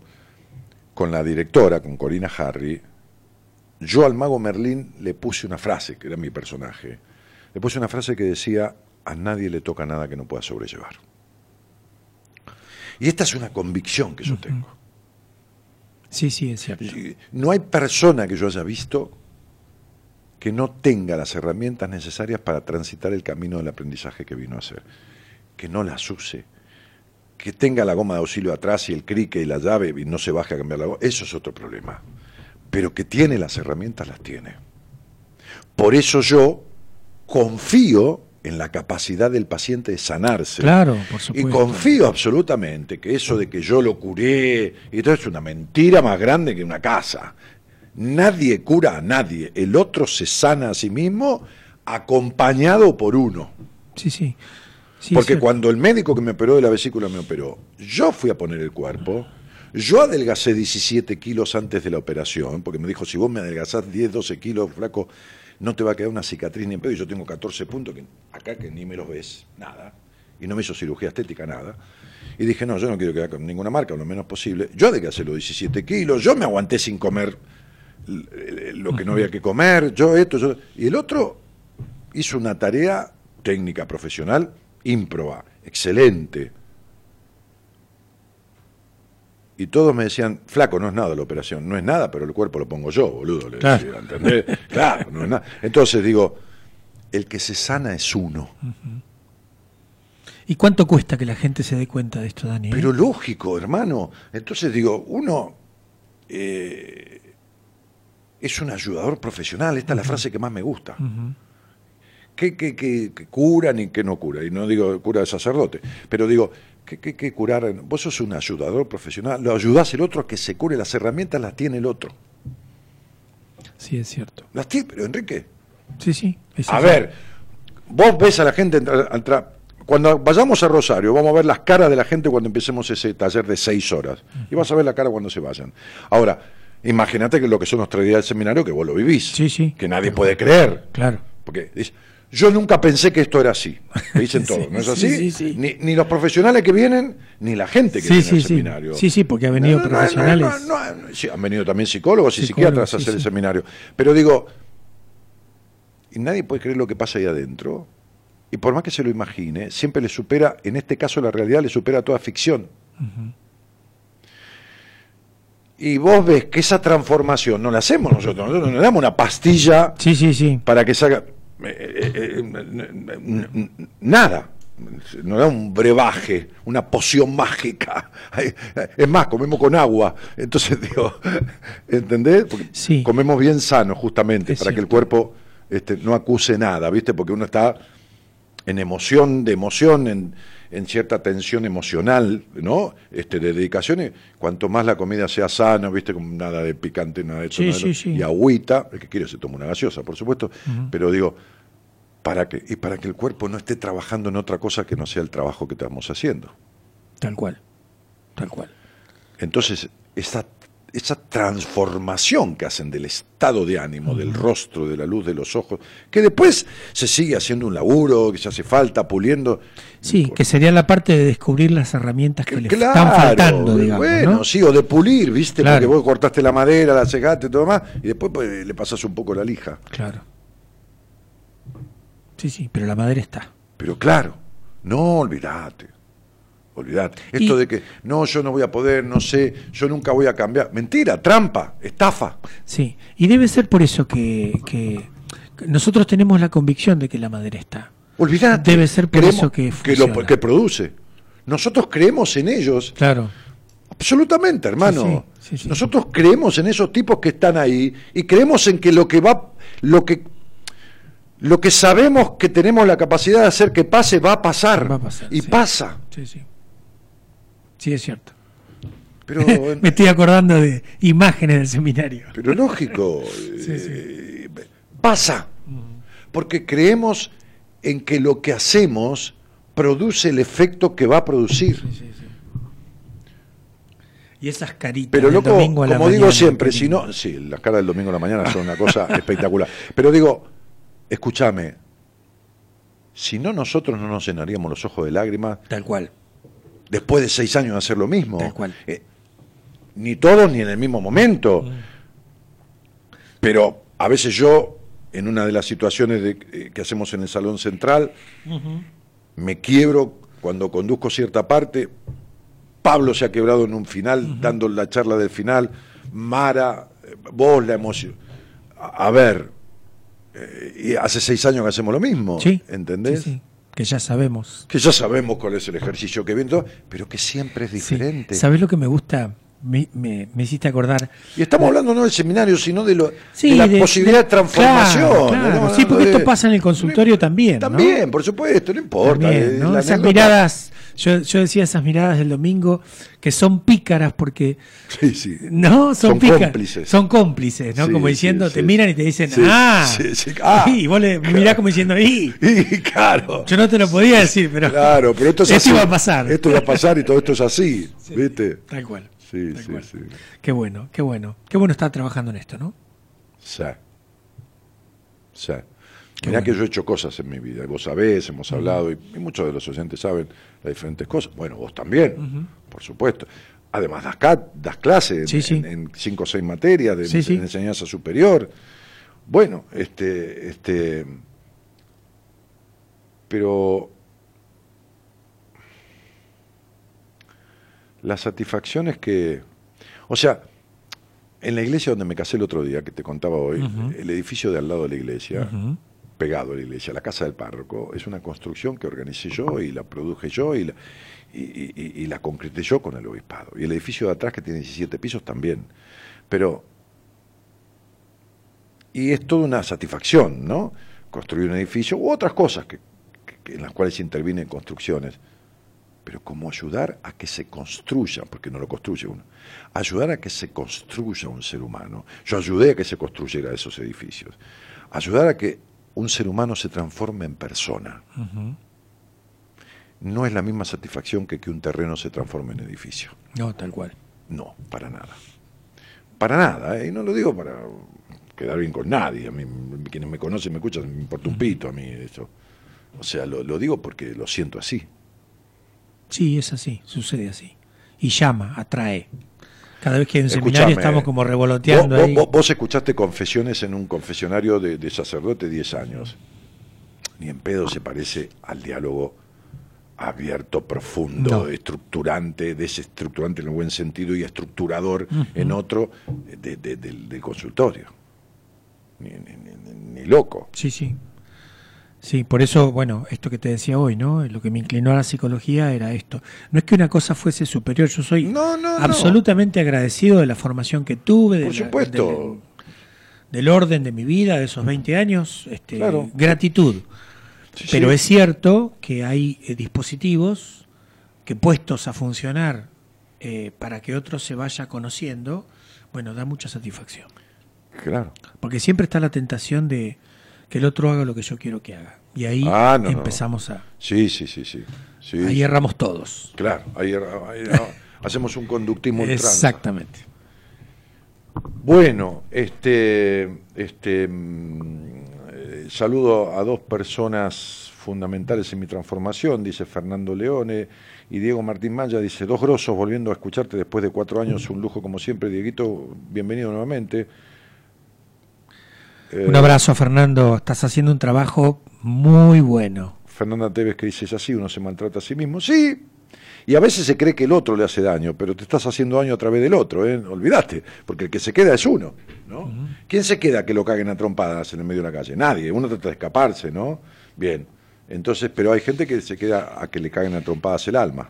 con la directora, con Corina Harry, yo al mago Merlín le puse una frase, que era mi personaje, le puse una frase que decía, a nadie le toca nada que no pueda sobrellevar. Y esta es una convicción que yo tengo. Sí, sí, es cierto. No hay persona que yo haya visto que no tenga las herramientas necesarias para transitar el camino del aprendizaje que vino a hacer. Que no las use. Que tenga la goma de auxilio atrás y el crique y la llave y no se baje a cambiar la goma. Eso es otro problema pero que tiene las herramientas, las tiene. Por eso yo confío en la capacidad del paciente de sanarse. Claro, por supuesto. Y confío absolutamente que eso de que yo lo curé, y todo es una mentira más grande que una casa. Nadie cura a nadie, el otro se sana a sí mismo acompañado por uno. Sí, sí. Porque cuando el médico que me operó de la vesícula me operó, yo fui a poner el cuerpo, yo adelgacé 17 kilos antes de la operación, porque me dijo, si vos me adelgazás 10, 12 kilos, flaco, no te va a quedar una cicatriz ni en pedo. Y yo tengo 14 puntos, acá que ni me los ves, nada. Y no me hizo cirugía estética, nada. Y dije, no, yo no quiero quedar con ninguna marca, lo menos posible. Yo adelgacé los 17 kilos, yo me aguanté sin comer lo que no había que comer, yo esto, yo... Y el otro hizo una tarea técnica profesional ímproba, excelente y todos me decían, flaco, no es nada la operación, no es nada, pero el cuerpo lo pongo yo, boludo, le claro. decía, ¿entendés? *laughs* claro, no es nada. Entonces digo, el que se sana es uno. ¿Y cuánto cuesta que la gente se dé cuenta de esto, Dani? Pero lógico, hermano. Entonces digo, uno eh, es un ayudador profesional, esta es la frase que más me gusta. que, que, que, cura ni que no cura, y no digo cura de sacerdote, pero digo, ¿Qué, qué, curar? Vos sos un ayudador profesional, lo ayudás el otro a que se cure, las herramientas las tiene el otro. Sí, es cierto. Las tiene, pero Enrique. Sí, sí. a ver, vos ves a la gente entrar, Cuando vayamos a Rosario, vamos a ver las caras de la gente cuando empecemos ese taller de seis horas. Y vas a ver la cara cuando se vayan. Ahora, imagínate que lo que son los tres días del seminario, que vos lo vivís. Sí, sí. Que nadie puede creer. Claro. Porque yo nunca pensé que esto era así. Me dicen *laughs* todo, ¿no es así? Sí, ni, ni, los profesionales que vienen, ni la gente que viene al seminario. Sí, sí, porque han venido profesionales. han venido también psicólogos y psiquiatras a hacer el seminario. Pero digo, y nadie puede creer lo que pasa ahí adentro. Y por más que se lo imagine, siempre le supera, en este caso la realidad le supera toda ficción. Y vos ves que esa transformación no la hacemos nosotros, nosotros nos damos una pastilla sí, sí, sí. para que salga eh, eh, eh, nada. Nos da un brebaje, una poción mágica. *laughs* Es más, comemos con agua. Entonces, *laughs* digo, ¿entendés? sí. comemos bien sano, justamente, para que el cuerpo este, no acuse nada, ¿viste? Porque uno está en emoción, de emoción, en, en cierta tensión emocional, ¿no? Este, de dedicaciones, cuanto más la comida sea sana, ¿viste? Con nada de picante, nada de eso, y agüita, el que quiere se toma una gaseosa, por supuesto, pero digo, para que, y para que el cuerpo no esté trabajando en otra cosa que no sea el trabajo que estamos haciendo. Tal cual, tal cual. Entonces, esa esa transformación que hacen del estado de ánimo, del rostro, de la luz de los ojos, que después se sigue haciendo un laburo, que se hace falta, puliendo. Sí, que sería la parte de descubrir las herramientas que, le están faltando, digamos. Bueno, sí, o de pulir, ¿viste? Porque vos cortaste la madera, la cegaste y todo más, y después pues, le pasas un poco la lija. Claro. Sí, sí, pero la madera está. Pero claro, no olvidate. Olvidate. Esto de que no, yo no voy a poder, no sé, yo nunca voy a cambiar. Mentira, trampa, estafa. Sí, y debe ser por eso que, que nosotros tenemos la convicción de que la madera está. Olvidate. Debe ser por eso que, que, lo, que produce. Nosotros creemos en ellos. Claro. Absolutamente, hermano. Nosotros creemos en esos tipos que están ahí y creemos en que lo que va, lo que lo que sabemos que tenemos la capacidad de hacer que pase va a pasar. Va a pasar y pasa. Sí, sí. Sí, es cierto. Pero, *laughs* Me estoy acordando de imágenes del seminario. pero lógico, *laughs* Sí, sí. eh, pasa, porque creemos en que lo que hacemos produce el efecto que va a producir. Y esas caritas Pero del loco, domingo a la como digo siempre, si no, sí, las caras del domingo a la mañana son una cosa *laughs* espectacular. Pero digo, escúchame, si no nosotros no nos llenaríamos los ojos de lágrimas Tal cual. después de seis años de hacer lo mismo. Tal cual. Eh, ni todos ni en el mismo momento. Pero a veces yo, en una de las situaciones de- eh, que hacemos en el Salón Central, me quiebro cuando conduzco cierta parte. Pablo se ha quebrado en un final, dando la charla del final. Mara, eh, vos la emoción. A, a ver, y hace seis años que hacemos lo mismo. Sí. ¿Entendés? Sí, sí, Que ya sabemos. Que ya sabemos cuál es el ejercicio que viene, todo, pero que siempre es diferente. ¿Sabes lo que me gusta? Me, me, me hiciste acordar. Y estamos hablando no del seminario, sino de, lo, Sí, de la de- posibilidad de, de- transformación. claro, claro. ¿no? Sí, porque esto pasa en el consultorio también, ¿no? También, por supuesto, no importa. También, eh, ¿no? Esas anécdota- miradas, yo, yo decía esas miradas del domingo que son pícaras porque Sí, sí. *laughs* no son, Son pícaras, cómplices. son cómplices, ¿no? Sí, como diciendo, sí. te miran y te dicen, ah, sí, sí, ah, y vos le *laughs* mirás como diciendo, *laughs* y claro. yo no te lo podía decir, pero Claro, pero esto es esto así. iba a pasar. Esto va a pasar y todo esto es así. ¿Viste? tal cual. Sí, Tal sí, cual. sí. Qué bueno, qué bueno, qué bueno estar trabajando en esto, ¿no? Sí. Sí. Mirá que yo he hecho cosas en mi vida, y vos sabés, hemos hablado, y, y muchos de los oyentes saben las diferentes cosas. Bueno, vos también, por supuesto. Además, das, das clases en- Sí, sí. En, en cinco o seis materias de, Sí, sí. de enseñanza superior. Bueno, este, este, pero la satisfacción es que, o sea, en la iglesia donde me casé el otro día, que te contaba hoy, el edificio de al lado de la iglesia. Pegado a la iglesia, la casa del párroco, es una construcción que organicé yo y la produje yo y la, y, concreté yo con el obispado. Y el edificio de atrás, que tiene 17 pisos, también. Pero, y es toda una satisfacción, ¿no? Construir un edificio u otras cosas que, en las cuales intervienen construcciones. Pero como ayudar a que se construya, porque no lo construye uno, ayudar a que se construya un ser humano. Yo ayudé a que se construyera esos edificios. Ayudar a que un ser humano se transforme en persona. No es la misma satisfacción que que un terreno se transforme en edificio. No, tal cual. No, para nada. Para nada, ¿eh? y no lo digo para quedar bien con nadie. A mí, quienes me conocen, me escuchan, me importa un pito a mí eso. O sea, lo, lo digo porque lo siento así. Sí, es así, sucede así. Y llama, atrae. Cada vez que un Escuchame, seminario estamos como revoloteando vos, ahí. vos- vos escuchaste confesiones en un confesionario de, de sacerdote 10 años. Ni en pedo se parece al diálogo abierto, profundo, No. estructurante, desestructurante en el buen sentido y estructurador en otro de- de- del, del consultorio. Ni, ni- ni- ni loco. Sí, sí. Sí, por eso, bueno, esto que te decía hoy, ¿no? Lo que me inclinó a la psicología era esto. No es que una cosa fuese superior, yo soy No, no, no. absolutamente agradecido de la formación que tuve, de Por la- supuesto. del, del orden de mi vida, de esos 20 años, este, Claro. gratitud. Sí, Pero sí. es cierto que hay eh, dispositivos que puestos a funcionar eh, para que otro se vaya conociendo, bueno, da mucha satisfacción. Claro. Porque siempre está la tentación de que el otro haga lo que yo quiero que haga. Y ahí Ah, no, no. empezamos a... Sí, sí, sí, sí. Sí, Ahí erramos todos. Claro, ahí, ahí- ahí- *laughs* hacemos un conductismo. Exactamente. Bueno, este, este, mm, eh, saludo a dos personas fundamentales en mi transformación, dice Fernando Leone, y Diego Martín Maya dice, dos grosos volviendo a escucharte después de cuatro años, un lujo como siempre, Dieguito, bienvenido nuevamente. Eh, Un abrazo, Fernando. Estás haciendo un trabajo muy bueno. Fernanda Tevez que dice, es así, uno se maltrata a sí mismo. Sí, y a veces se cree que el otro le hace daño, pero te estás haciendo daño a través del otro, ¿eh? olvidaste, porque el que se queda es uno. ¿no? ¿Quién se queda que lo caguen a trompadas en el medio de la calle? Nadie, uno trata de escaparse, ¿no? Bien, entonces, pero hay gente que se queda a que le caguen a trompadas el alma.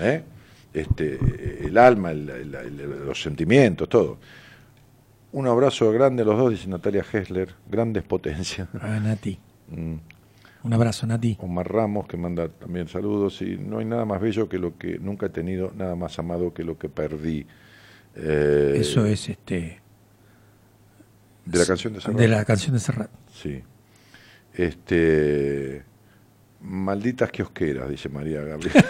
¿eh? Este, el alma, el- el- el- los sentimientos, todo. Un abrazo grande a los dos, dice Natalia Hessler, grandes potencias. *laughs* A Nati. Mm. Un abrazo, Nati. Omar Ramos, que manda también saludos. Y no hay nada más bello que lo que nunca he tenido, nada más amado que lo que perdí. Eh, Eso es este De la canción de Serrat. de la canción de Serrat. Sí. Este. Malditas kiosqueras, dice María Gabriel. *laughs*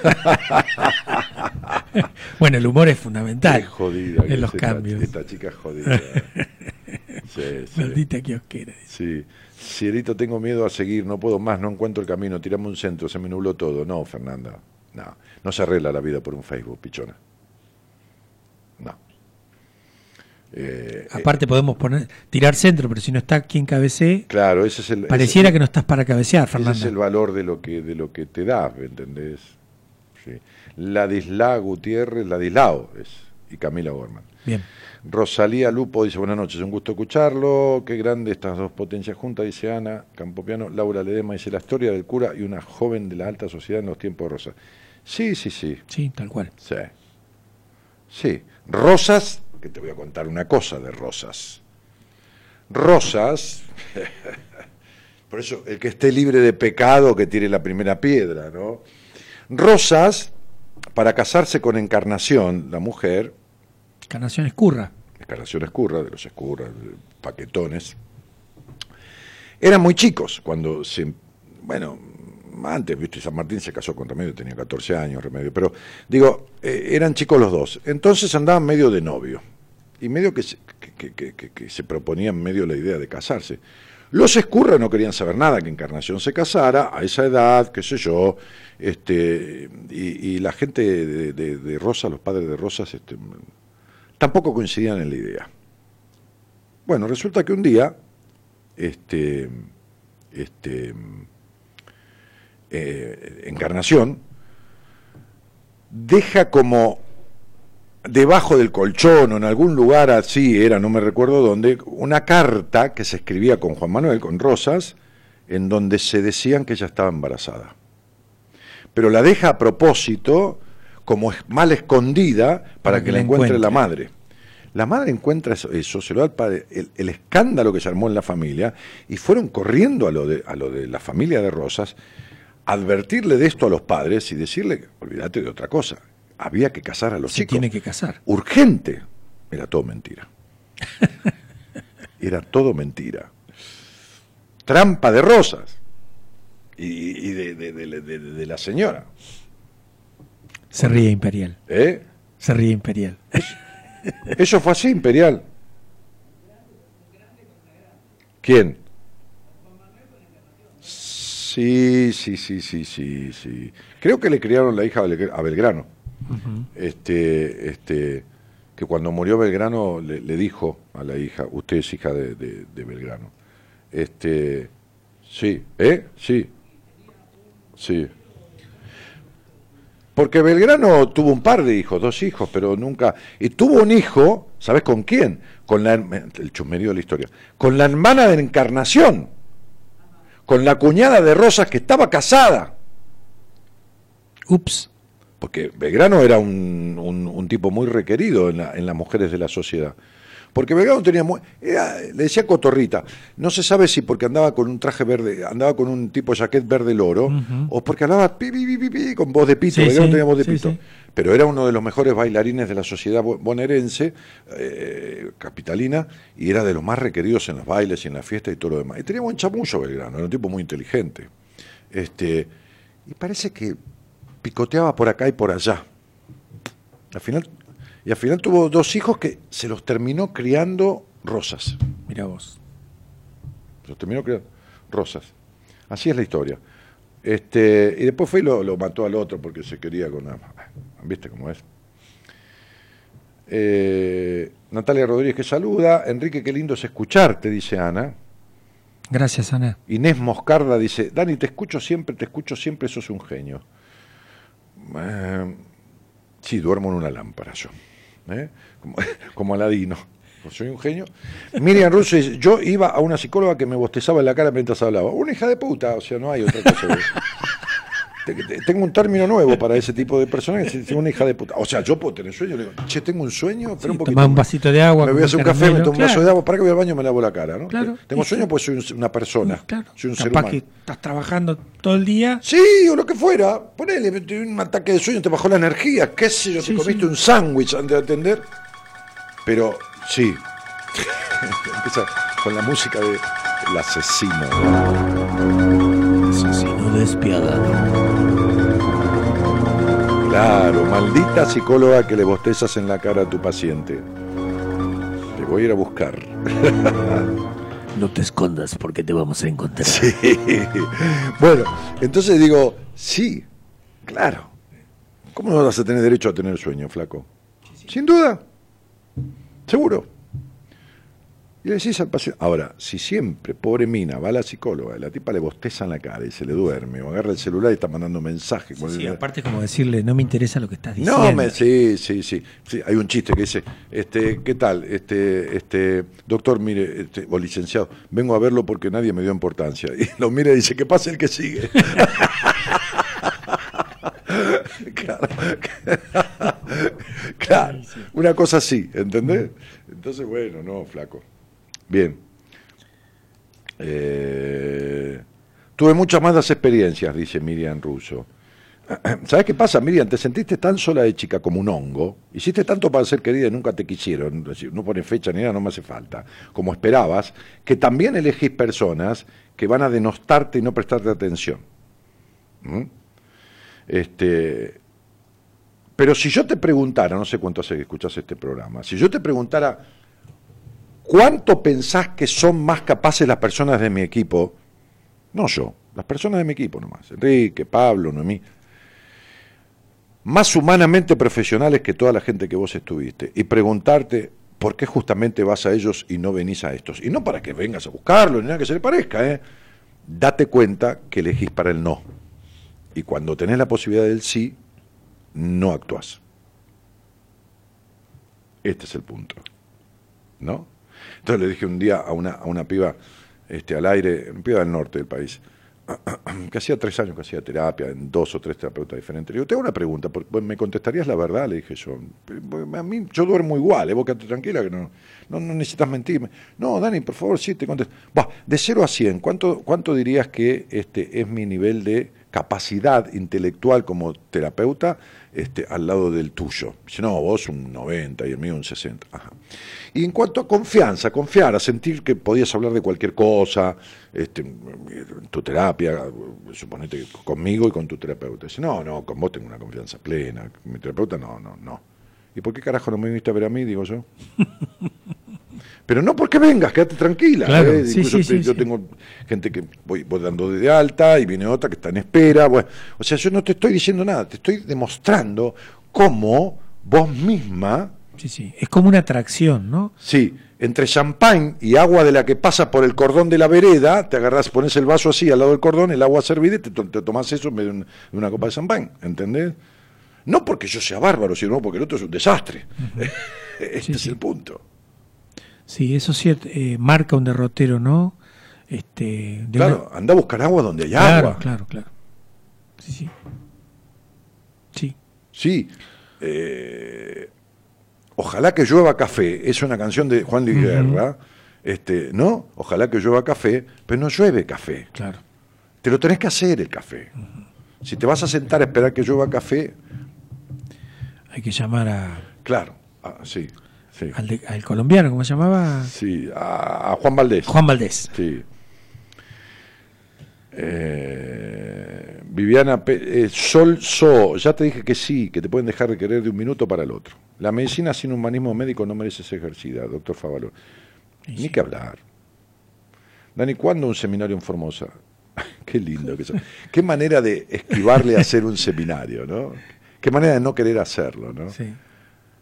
*laughs* Bueno, el humor es Qué fundamental jodida. en los es cambios. Esta, chica es jodida. *laughs* Sí, sí. Maldita kiosquera. Sí. Cierito, tengo miedo a seguir, no puedo más, no encuentro el camino, tirame un centro, se me nubló todo. No, Fernanda, no. No se arregla la vida por un Facebook, pichona. No. Eh, Aparte podemos poner tirar centro, pero si no está quien cabecee, claro, ese es el. pareciera ese- que no estás para cabecear, Ese es el valor de lo que de lo que te da, ¿me entendés? Sí. Ladisla Gutiérrez, Ladislao es, y Camila Gorman. Bien. Rosalía Lupo dice, buenas noches, un gusto escucharlo, qué grande estas dos potencias juntas, dice Ana Campopiano, Laura Ledema dice, la historia del cura y una joven de la alta sociedad en los tiempos de Rosas. Sí, sí, sí, Sí, tal cual. sí. Sí, Rosas, que te voy a contar una cosa de Rosas. Rosas, *laughs* por eso el que esté libre de pecado que tire la primera piedra, ¿no? Rosas, para casarse con Encarnación, la mujer, Encarnación Escurra. Encarnación Escurra, de los Escurras, de paquetones, eran muy chicos cuando se. Bueno, antes, viste, San Martín se casó con Remedio, tenía 14 años, Remedio, pero digo, eh, eran chicos los dos. Entonces andaban medio de novio y medio que se, que- que- que se proponían medio la idea de casarse. Los Escurra no querían saber nada que Encarnación se casara a esa edad, qué sé yo, este, y, la gente de, de- Rosas, los padres de Rosas, este, tampoco coincidían en la idea. Bueno, resulta que un día, este, este, eh, Encarnación deja como debajo del colchón o en algún lugar así era, no me recuerdo dónde, una carta que se escribía con Juan Manuel, con Rosas, en donde se decían que ella estaba embarazada. Pero la deja a propósito como es- mal escondida para, que, la encuentre, la madre. La madre encuentra eso, eso, se lo da al padre, el, el escándalo que se armó en la familia, y fueron corriendo a lo, de, a lo de la familia de Rosas, advertirle de esto a los padres y decirle, olvídate de otra cosa, había que casar a los Se chicos. tiene que casar. Urgente. Era todo mentira. *laughs* Era todo mentira. Trampa de Rosas. Y, y de, de- de- de- de la señora. Se ríe Imperial. ¿eh? Se ríe Imperial. Eso fue así, Imperial. ¿Quién? Sí, sí, sí, sí, sí, sí. Creo que le criaron la hija a Belg- Este, este, que cuando murió Belgrano le, le dijo a la hija, usted es hija de, de- de Belgrano. Este, sí, ¿eh? Sí, sí. Porque Belgrano tuvo un par de hijos, dos hijos, pero nunca. Y tuvo un hijo, ¿sabes con quién? Con la, el chusmerío de la historia. Con la hermana de Encarnación. Con la cuñada de Rosas que estaba casada. Ups. Porque Belgrano era un, un- un tipo muy requerido en, la- en las mujeres de la sociedad. Porque Belgrano tenía era- le decía cotorrita. No se sabe si porque andaba con un traje verde, andaba con un tipo jaquet verde loro, o porque hablaba pi, pi, pi, pi, pi, con voz de pito. Sí, Belgrano sí, tenía voz de sí, pito. Pero era uno de los mejores bailarines de la sociedad bo- bonaerense, eh, capitalina, y era de los más requeridos en los bailes y en las fiestas y todo lo demás. Y tenía buen chamullo Belgrano, era un tipo muy inteligente. Este, y parece que picoteaba por acá y por allá. Al final, y al final tuvo dos hijos que se los terminó criando Rosas. Mira vos. Se los terminó criando Rosas. Así es la historia. Este, y después fue y lo, lo mató al otro porque se quería con la... ¿Viste cómo es? Eh, Natalia Rodríguez que saluda. Enrique, qué lindo es escucharte, dice Ana. Gracias, Ana. Inés Moscarda dice, Dani, te escucho siempre, te escucho siempre, sos un genio. Eh, sí, duermo en una lámpara yo. ¿eh? Como, *laughs* como Aladino. Soy un genio. Miriam Russo dice, yo iba a una psicóloga que me bostezaba en la cara mientras hablaba. Una hija de puta, o sea, no hay otra cosa. Tengo un término nuevo para ese tipo de personas que es una hija de puta. O sea, yo puedo tener sueño, le digo, che, tengo un sueño, pero un poquito. un vasito de agua. Me voy a hacer un café, me tomo un vaso de agua, para que voy al baño y me lavo la cara, ¿no? Claro. Tengo sueño, pues soy una persona. Claro. Soy un Capaz ser humano. que estás trabajando todo el día. Sí, o lo que fuera. Ponele, un ataque de sueño, te bajó la energía, qué sé yo, Sí, te comiste sí. un sándwich antes de atender. Pero sí. *laughs* Empieza con la música de El asesino. Asesino despiadado. Claro, maldita psicóloga que le bostezas en la cara a tu paciente. Te voy a ir a buscar. *laughs* No te escondas porque te vamos a encontrar. Sí. Bueno, entonces digo, sí, claro. ¿Cómo no vas a tener derecho a tener sueño, flaco? Sin duda. Seguro. Y le decís al paciente, ahora, si siempre, pobre mina, va a la psicóloga, y la tipa le bosteza en la cara y se le duerme, o agarra el celular y está mandando mensajes. Sí, aparte es como decirle, no me interesa lo que estás diciendo. No, me, sí, sí, sí, sí. Hay un chiste que dice, este, ¿qué tal? Este, este, doctor, mire, este, o licenciado, vengo a verlo porque nadie me dio importancia. *laughs* Y lo mira y dice, que pase el que sigue. *laughs* claro, *laughs* claro, una cosa así, ¿entendés? Entonces, bueno, no, flaco. Bien. Eh, tuve muchas malas experiencias, dice Miriam Russo. *clears throat* ¿Sabes qué pasa, Miriam? Te sentiste tan sola de chica como un hongo, hiciste tanto para ser querida y nunca te quisieron, no pone fecha ni nada, no me hace falta, como esperabas, que también elegís personas que van a denostarte y no prestarte atención. ¿Mm? Este, pero si yo te preguntara, no sé cuánto hace que escuchas este programa, si yo te preguntara cuánto pensás que son más capaces las personas de mi equipo, no yo, las personas de mi equipo nomás, Enrique, Pablo, Noemí, más humanamente profesionales que toda la gente que vos estuviste, y preguntarte por qué justamente vas a ellos y no venís a estos. Y no para que vengas a buscarlo, ni nada que se le parezca, ¿eh? Date cuenta que elegís para el no. Y cuando tenés la posibilidad del sí, no actuás. Este es el punto. ¿No? Entonces le dije un día a una, a una piba este, al aire, una piba del norte del país, *clears throat* que hacía tres años que hacía terapia en dos o tres terapeutas diferentes. Le digo, te hago una pregunta, ¿me contestarías la verdad? Le dije yo. A mí, yo duermo igual, ¿eh? vos tranquila que no, no, necesitas mentirme. No, Dani, por favor, sí, te contesto. De 0 a 100, ¿cuánto, cuánto dirías que este es mi nivel de capacidad intelectual como terapeuta este, al lado del tuyo? Dice, no, vos un 90 y el mío un 60. Ajá. Y en cuanto a confianza, confiar, a sentir que podías hablar de cualquier cosa, este, en tu terapia, suponete que conmigo y con tu terapeuta. Dice, no, no, con vos tengo una confianza plena. Mi terapeuta, no, no, no. ¿Y por qué carajo no me viniste a ver a mí, digo yo? *laughs* Pero no porque vengas, quédate tranquila. Claro, ¿eh? sí, sí, sí, yo tengo gente que voy, voy dando de alta y viene otra que está en espera. Bueno, o sea, yo no te estoy diciendo nada, te estoy demostrando cómo vos misma Sí, sí. Es como una atracción, ¿no? Sí, entre champán y agua de la que pasa por el cordón de la vereda, te agarrás, pones el vaso así al lado del cordón, el agua servida y te, te tomás eso en vez de, un- de una copa de champán, ¿entendés? No porque yo sea bárbaro, sino porque el otro es un desastre. *laughs* este Sí, es sí. el punto. Sí, eso sí eh, marca un derrotero, ¿no? Este, de Claro, anda a buscar agua donde hay claro, agua. claro, claro. Sí, sí. Sí. Sí. eh, Ojalá que llueva café, es una canción de Juan Luis Guerra, este, ¿no? Ojalá que llueva café, pero no llueve café. Claro. Te lo tenés que hacer el café. Si te vas a sentar a esperar que llueva café, Hay que llamar a, claro, ah, sí, sí, al, de- al colombiano, ¿cómo se llamaba? sí, a, a Juan Valdés. Juan Valdés. Sí. Eh, Viviana eh, Sol So, ya te dije que sí, que te pueden dejar de querer de un minuto para el otro. La medicina sin humanismo médico no merece ser ejercida, doctor Favalo. Ni que hablar. Dani, ¿cuándo un seminario en Formosa? *laughs* Qué lindo que eso. Qué manera de esquivarle a hacer un seminario, ¿no? Qué manera de no querer hacerlo, ¿no? Sí.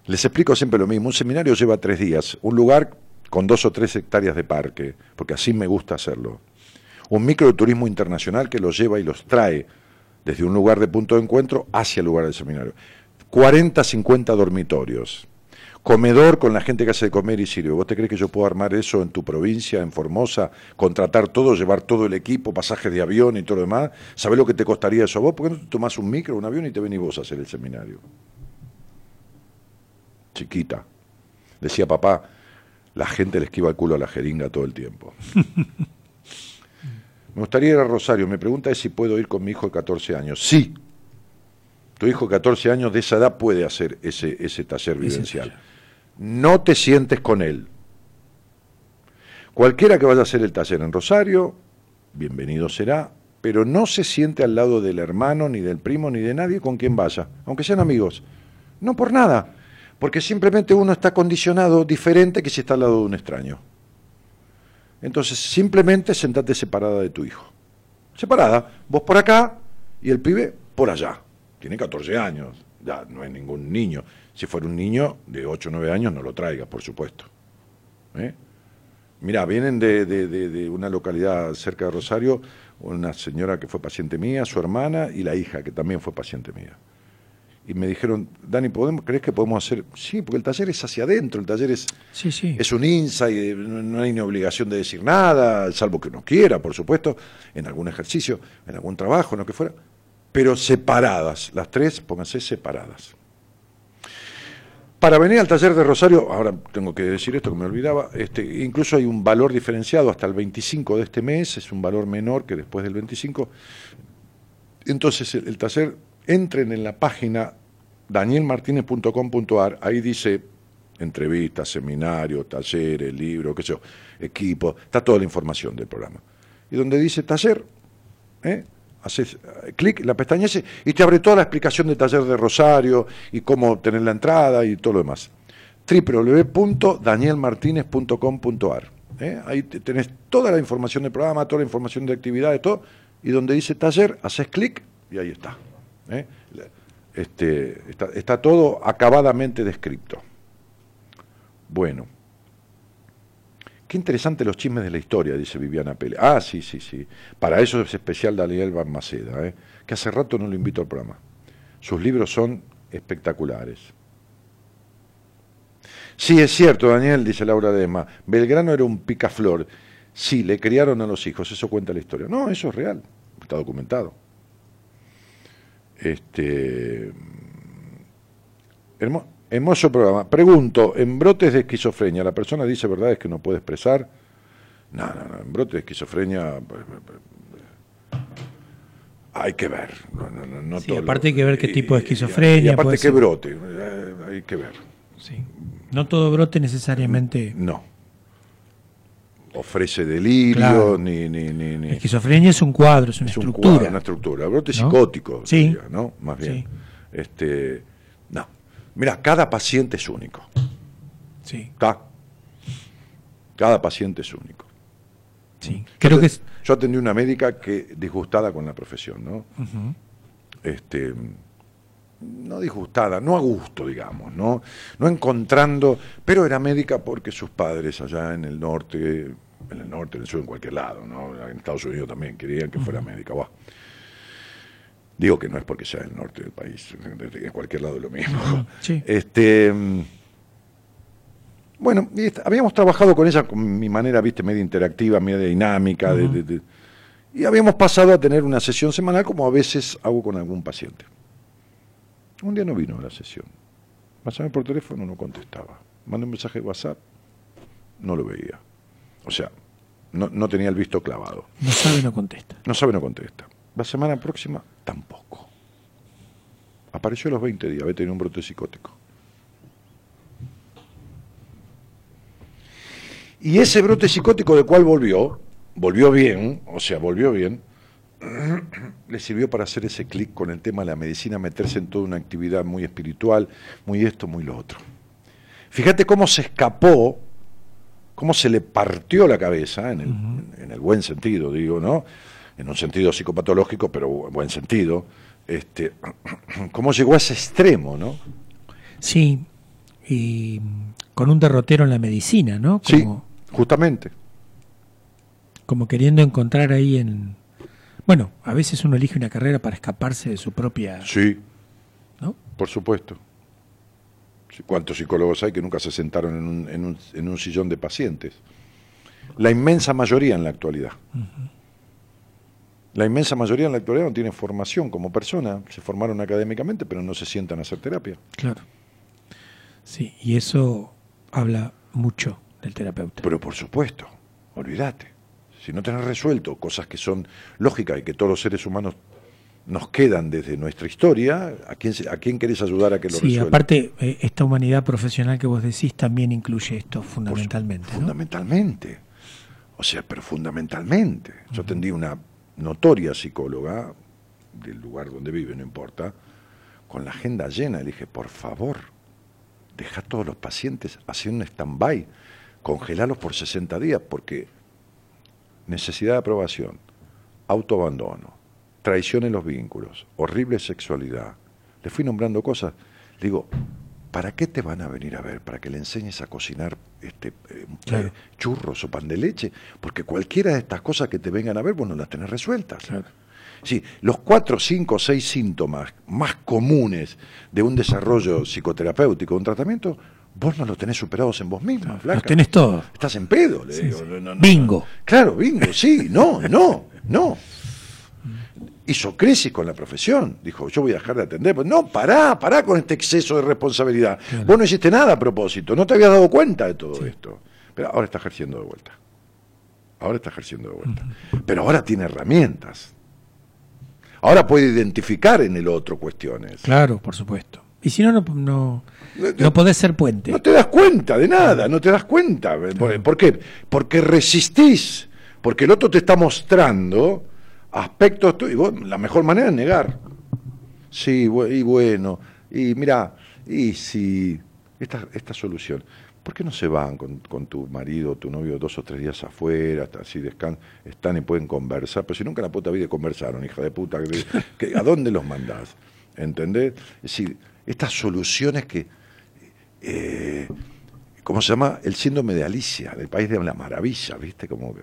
Les explico siempre lo mismo. Un seminario lleva tres días. Un lugar con dos o tres hectáreas de parque, porque así me gusta hacerlo. Un microturismo internacional que los lleva y los trae desde un lugar de punto de encuentro hacia el lugar del seminario. 40, 50 dormitorios. comedor con la gente que hace de comer y sirve. ¿Vos te crees que yo puedo armar eso en tu provincia, en Formosa, contratar todo, llevar todo el equipo, pasajes de avión y todo lo demás? ¿Sabés lo que te costaría eso a vos? ¿Por qué no te tomás un micro, un avión y te venís vos a hacer el seminario? Chiquita. Decía papá, la gente le esquiva el culo a la jeringa todo el tiempo. *laughs* Me gustaría ir a Rosario. Me pregunta es si puedo ir con mi hijo de 14 años. Sí. Tu hijo de 14 años de esa edad puede hacer ese, ese taller vivencial. No te sientes con él. Cualquiera que vaya a hacer el taller en Rosario, bienvenido será, pero no se siente al lado del hermano, ni del primo, ni de nadie con quien vaya, aunque sean amigos. No por nada, porque simplemente uno está condicionado diferente que si está al lado de un extraño. Entonces, simplemente sentate separada de tu hijo. Separada, vos por acá y el pibe por allá. Tiene 14 años, ya no es ningún niño. Si fuera un niño de 8 o 9 años, no lo traigas, por supuesto. ¿Eh? Mira, vienen de, de, una localidad cerca de Rosario, una señora que fue paciente mía, su hermana y la hija, que también fue paciente mía y me dijeron, Dani, ¿podemos, ¿crees que podemos hacer? Sí, porque el taller es hacia adentro, el taller es, sí, sí. es un insight, no hay ni obligación de decir nada, salvo que uno quiera, por supuesto, en algún ejercicio, en algún trabajo, en lo que fuera, pero separadas, las tres, pónganse separadas. Para venir al taller de Rosario, ahora tengo que decir esto que me olvidaba, este, incluso hay un valor diferenciado hasta el 25 de este mes, es un valor menor que después del 25. Entonces el taller entren en la página danielmartinez.com.ar, ahí dice entrevistas, seminarios, talleres, libros, qué sé yo, equipo, está toda la información del programa. Y donde dice taller, ¿eh? haces eh, clic, la pestaña y te abre toda la explicación del taller de Rosario y cómo tener la entrada y todo lo demás. www.danielmartinez.com.ar. ¿eh? Ahí tenés toda la información del programa, toda la información de actividades, todo, y donde dice taller, haces clic y ahí está. Este, está, todo acabadamente descrito. Bueno. Qué interesante los chismes de la historia, dice Viviana Pele. Ah, sí, sí, sí. Para eso es especial Daniel Van Maceda, ¿eh? que hace rato no lo invito al programa. Sus libros son espectaculares. Sí, es cierto, Daniel, dice Laura Dema. Belgrano era un picaflor. Sí, le criaron a los hijos, eso cuenta la historia. No, eso es real, está documentado. Este, hermoso programa. Pregunto, en brotes de esquizofrenia, ¿la persona dice verdades que no puede expresar? No, no, no, en brotes de esquizofrenia pues, hay que ver. sí, aparte hay que ver qué tipo de esquizofrenia. Y, aparte qué brote, eh, hay que ver. Sí. No todo brote necesariamente. No ofrece delirio, ni, ni, ni, Esquizofrenia es un cuadro, es una estructura. una estructura. Brote psicótico, sí. ¿no? Más bien. Este, no. Mira, cada paciente es único. Sí. Cada paciente es único. Sí. Creo yo, que yo atendí una médica que disgustada con la profesión, ¿no? Este no disgustada, no a gusto, digamos, ¿no? no encontrando, pero era médica porque sus padres allá en el norte, en el norte, en el sur, en cualquier lado, ¿no? en Estados Unidos también querían que fuera médica. Digo que no es porque sea el norte del país, en cualquier lado es lo mismo. Este, bueno, habíamos trabajado con ella con mi manera, viste, media interactiva, media dinámica, y habíamos pasado a tener una sesión semanal como a veces hago con algún paciente. Un día no vino a la sesión. Pasame por teléfono, no contestaba. Mandé un mensaje de WhatsApp, no lo veía. O sea, no, tenía el visto clavado. No sabe, no contesta. No sabe, no contesta. La semana próxima, tampoco. Apareció a los 20 días, había tenido un brote psicótico. Y ese brote psicótico de cual volvió, volvió bien, o sea, volvió bien, le sirvió para hacer ese clic con el tema de la medicina, meterse en toda una actividad muy espiritual, muy esto, muy lo otro. Fíjate cómo se escapó, cómo se le partió la cabeza, en el, en el buen sentido, digo, ¿no? En un sentido psicopatológico, pero en buen sentido, este, *clears throat* cómo llegó a ese extremo, ¿no? Sí, y con un derrotero en la medicina, ¿no? sí, justamente. Como queriendo encontrar ahí en, bueno, a veces uno elige una carrera para escaparse de su propia... Sí, ¿no? por supuesto. ¿Cuántos psicólogos hay que nunca se sentaron en un, en un, en un sillón de pacientes? La inmensa mayoría en la actualidad. La inmensa mayoría en la actualidad no tiene formación como persona, se formaron académicamente, pero no se sientan a hacer terapia. Claro. Sí, y eso habla mucho del terapeuta. Pero por supuesto, olvídate. Si no tenés resuelto cosas que son lógicas y que todos los seres humanos nos quedan desde nuestra historia, ¿a quién, a quién querés ayudar a que lo sí, resuelva? aparte, eh, esta humanidad profesional que vos decís también incluye esto fundamentalmente. ¿no? Fundamentalmente. O sea, pero fundamentalmente. Yo atendí una notoria psicóloga del lugar donde vive, no importa, con la agenda llena. Le dije, por favor, deja a todos los pacientes haciendo un stand-by, congelalos por 60 días, porque necesidad de aprobación, autoabandono, traición en los vínculos, horrible sexualidad. Le fui nombrando cosas. Le digo, ¿para qué te van a venir a ver? ¿Para que le enseñes a cocinar este, eh, Claro. eh, churros o pan de leche? Porque cualquiera de estas cosas que te vengan a ver, vos no las tenés resueltas. Claro. Sí, los cuatro, cinco, seis síntomas más comunes de un desarrollo psicoterapéutico, un tratamiento, vos no los tenés superados en vos misma, flaca. Los tenés todos. Estás en pedo, le Sí, digo. sí. No, no, no. Bingo. Claro, bingo, sí, no, no, no. *laughs* Hizo crisis con la profesión. Dijo, yo voy a dejar de atender. Pues, no, pará, pará con este exceso de responsabilidad. Vos no hiciste nada a propósito, no te habías dado cuenta de todo esto. Pero ahora está ejerciendo de vuelta. Ahora está ejerciendo de vuelta. Pero ahora tiene herramientas. Ahora puede identificar en el otro cuestiones. Claro, por supuesto. Y si no, no, no, no podés ser puente. No te das cuenta de nada, no te das cuenta. ¿Por, por qué? Porque resistís, porque el otro te está mostrando aspectos y vos, la mejor manera es negar. Sí, y bueno, y mira, y si esta, esta solución, ¿por qué no se van con, con tu marido o tu novio dos o tres días afuera, así descan están y pueden conversar? Pero si nunca en la puta vida conversaron, hija de puta, ¿a dónde los mandás? ¿Entendés? Es decir, estas soluciones que, eh, ¿cómo se llama? El síndrome de Alicia, del país de la maravilla, ¿viste? Como que,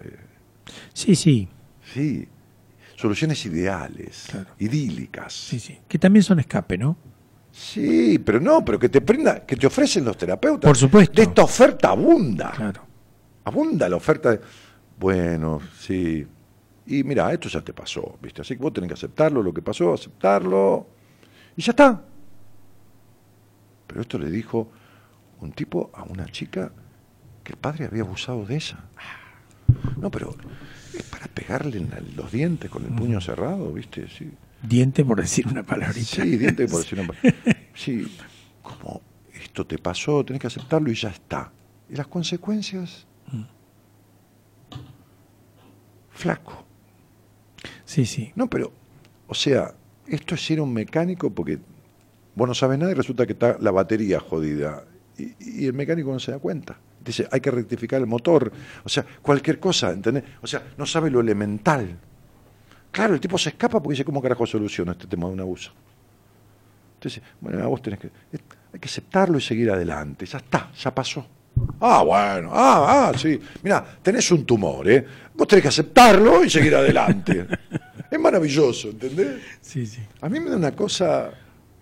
Sí, sí, sí, soluciones ideales, Claro. idílicas. sí, sí. Que también son escape, ¿no? Sí, pero no, pero que te prenda, que te ofrecen los terapeutas. Por supuesto. De esta oferta abunda. Claro. Abunda la oferta de, bueno, sí. Y mira, esto ya te pasó, ¿viste? Así que vos tenés que aceptarlo, lo que pasó, aceptarlo. Y ya está. Pero esto le dijo un tipo a una chica que el padre había abusado de ella. No, pero es para pegarle en la- los dientes con el puño cerrado, ¿viste? Sí. Diente por decir una palabrita. Sí, diente por decir una pa- *laughs* Sí, como esto te pasó, tenés que aceptarlo y ya está. Y las consecuencias. Flaco. Sí, sí. No, pero, o sea, esto es ir a un mecánico porque vos no sabes nada y resulta que está la batería jodida. Y, y el mecánico no se da cuenta. Dice, hay que rectificar el motor. O sea, cualquier cosa, ¿entendés? O sea, no sabe lo elemental. Claro, el tipo se escapa porque dice, ¿cómo carajo soluciono este tema de un abuso? Entonces, bueno, vos tenés que, eh, hay que aceptarlo y seguir adelante. Ya está, ya pasó. Ah, bueno, ah, ah, sí. Mira, tenés un tumor, ¿eh? Vos tenés que aceptarlo y seguir adelante. *laughs* es maravilloso, ¿entendés? Sí, sí. A mí me da una cosa,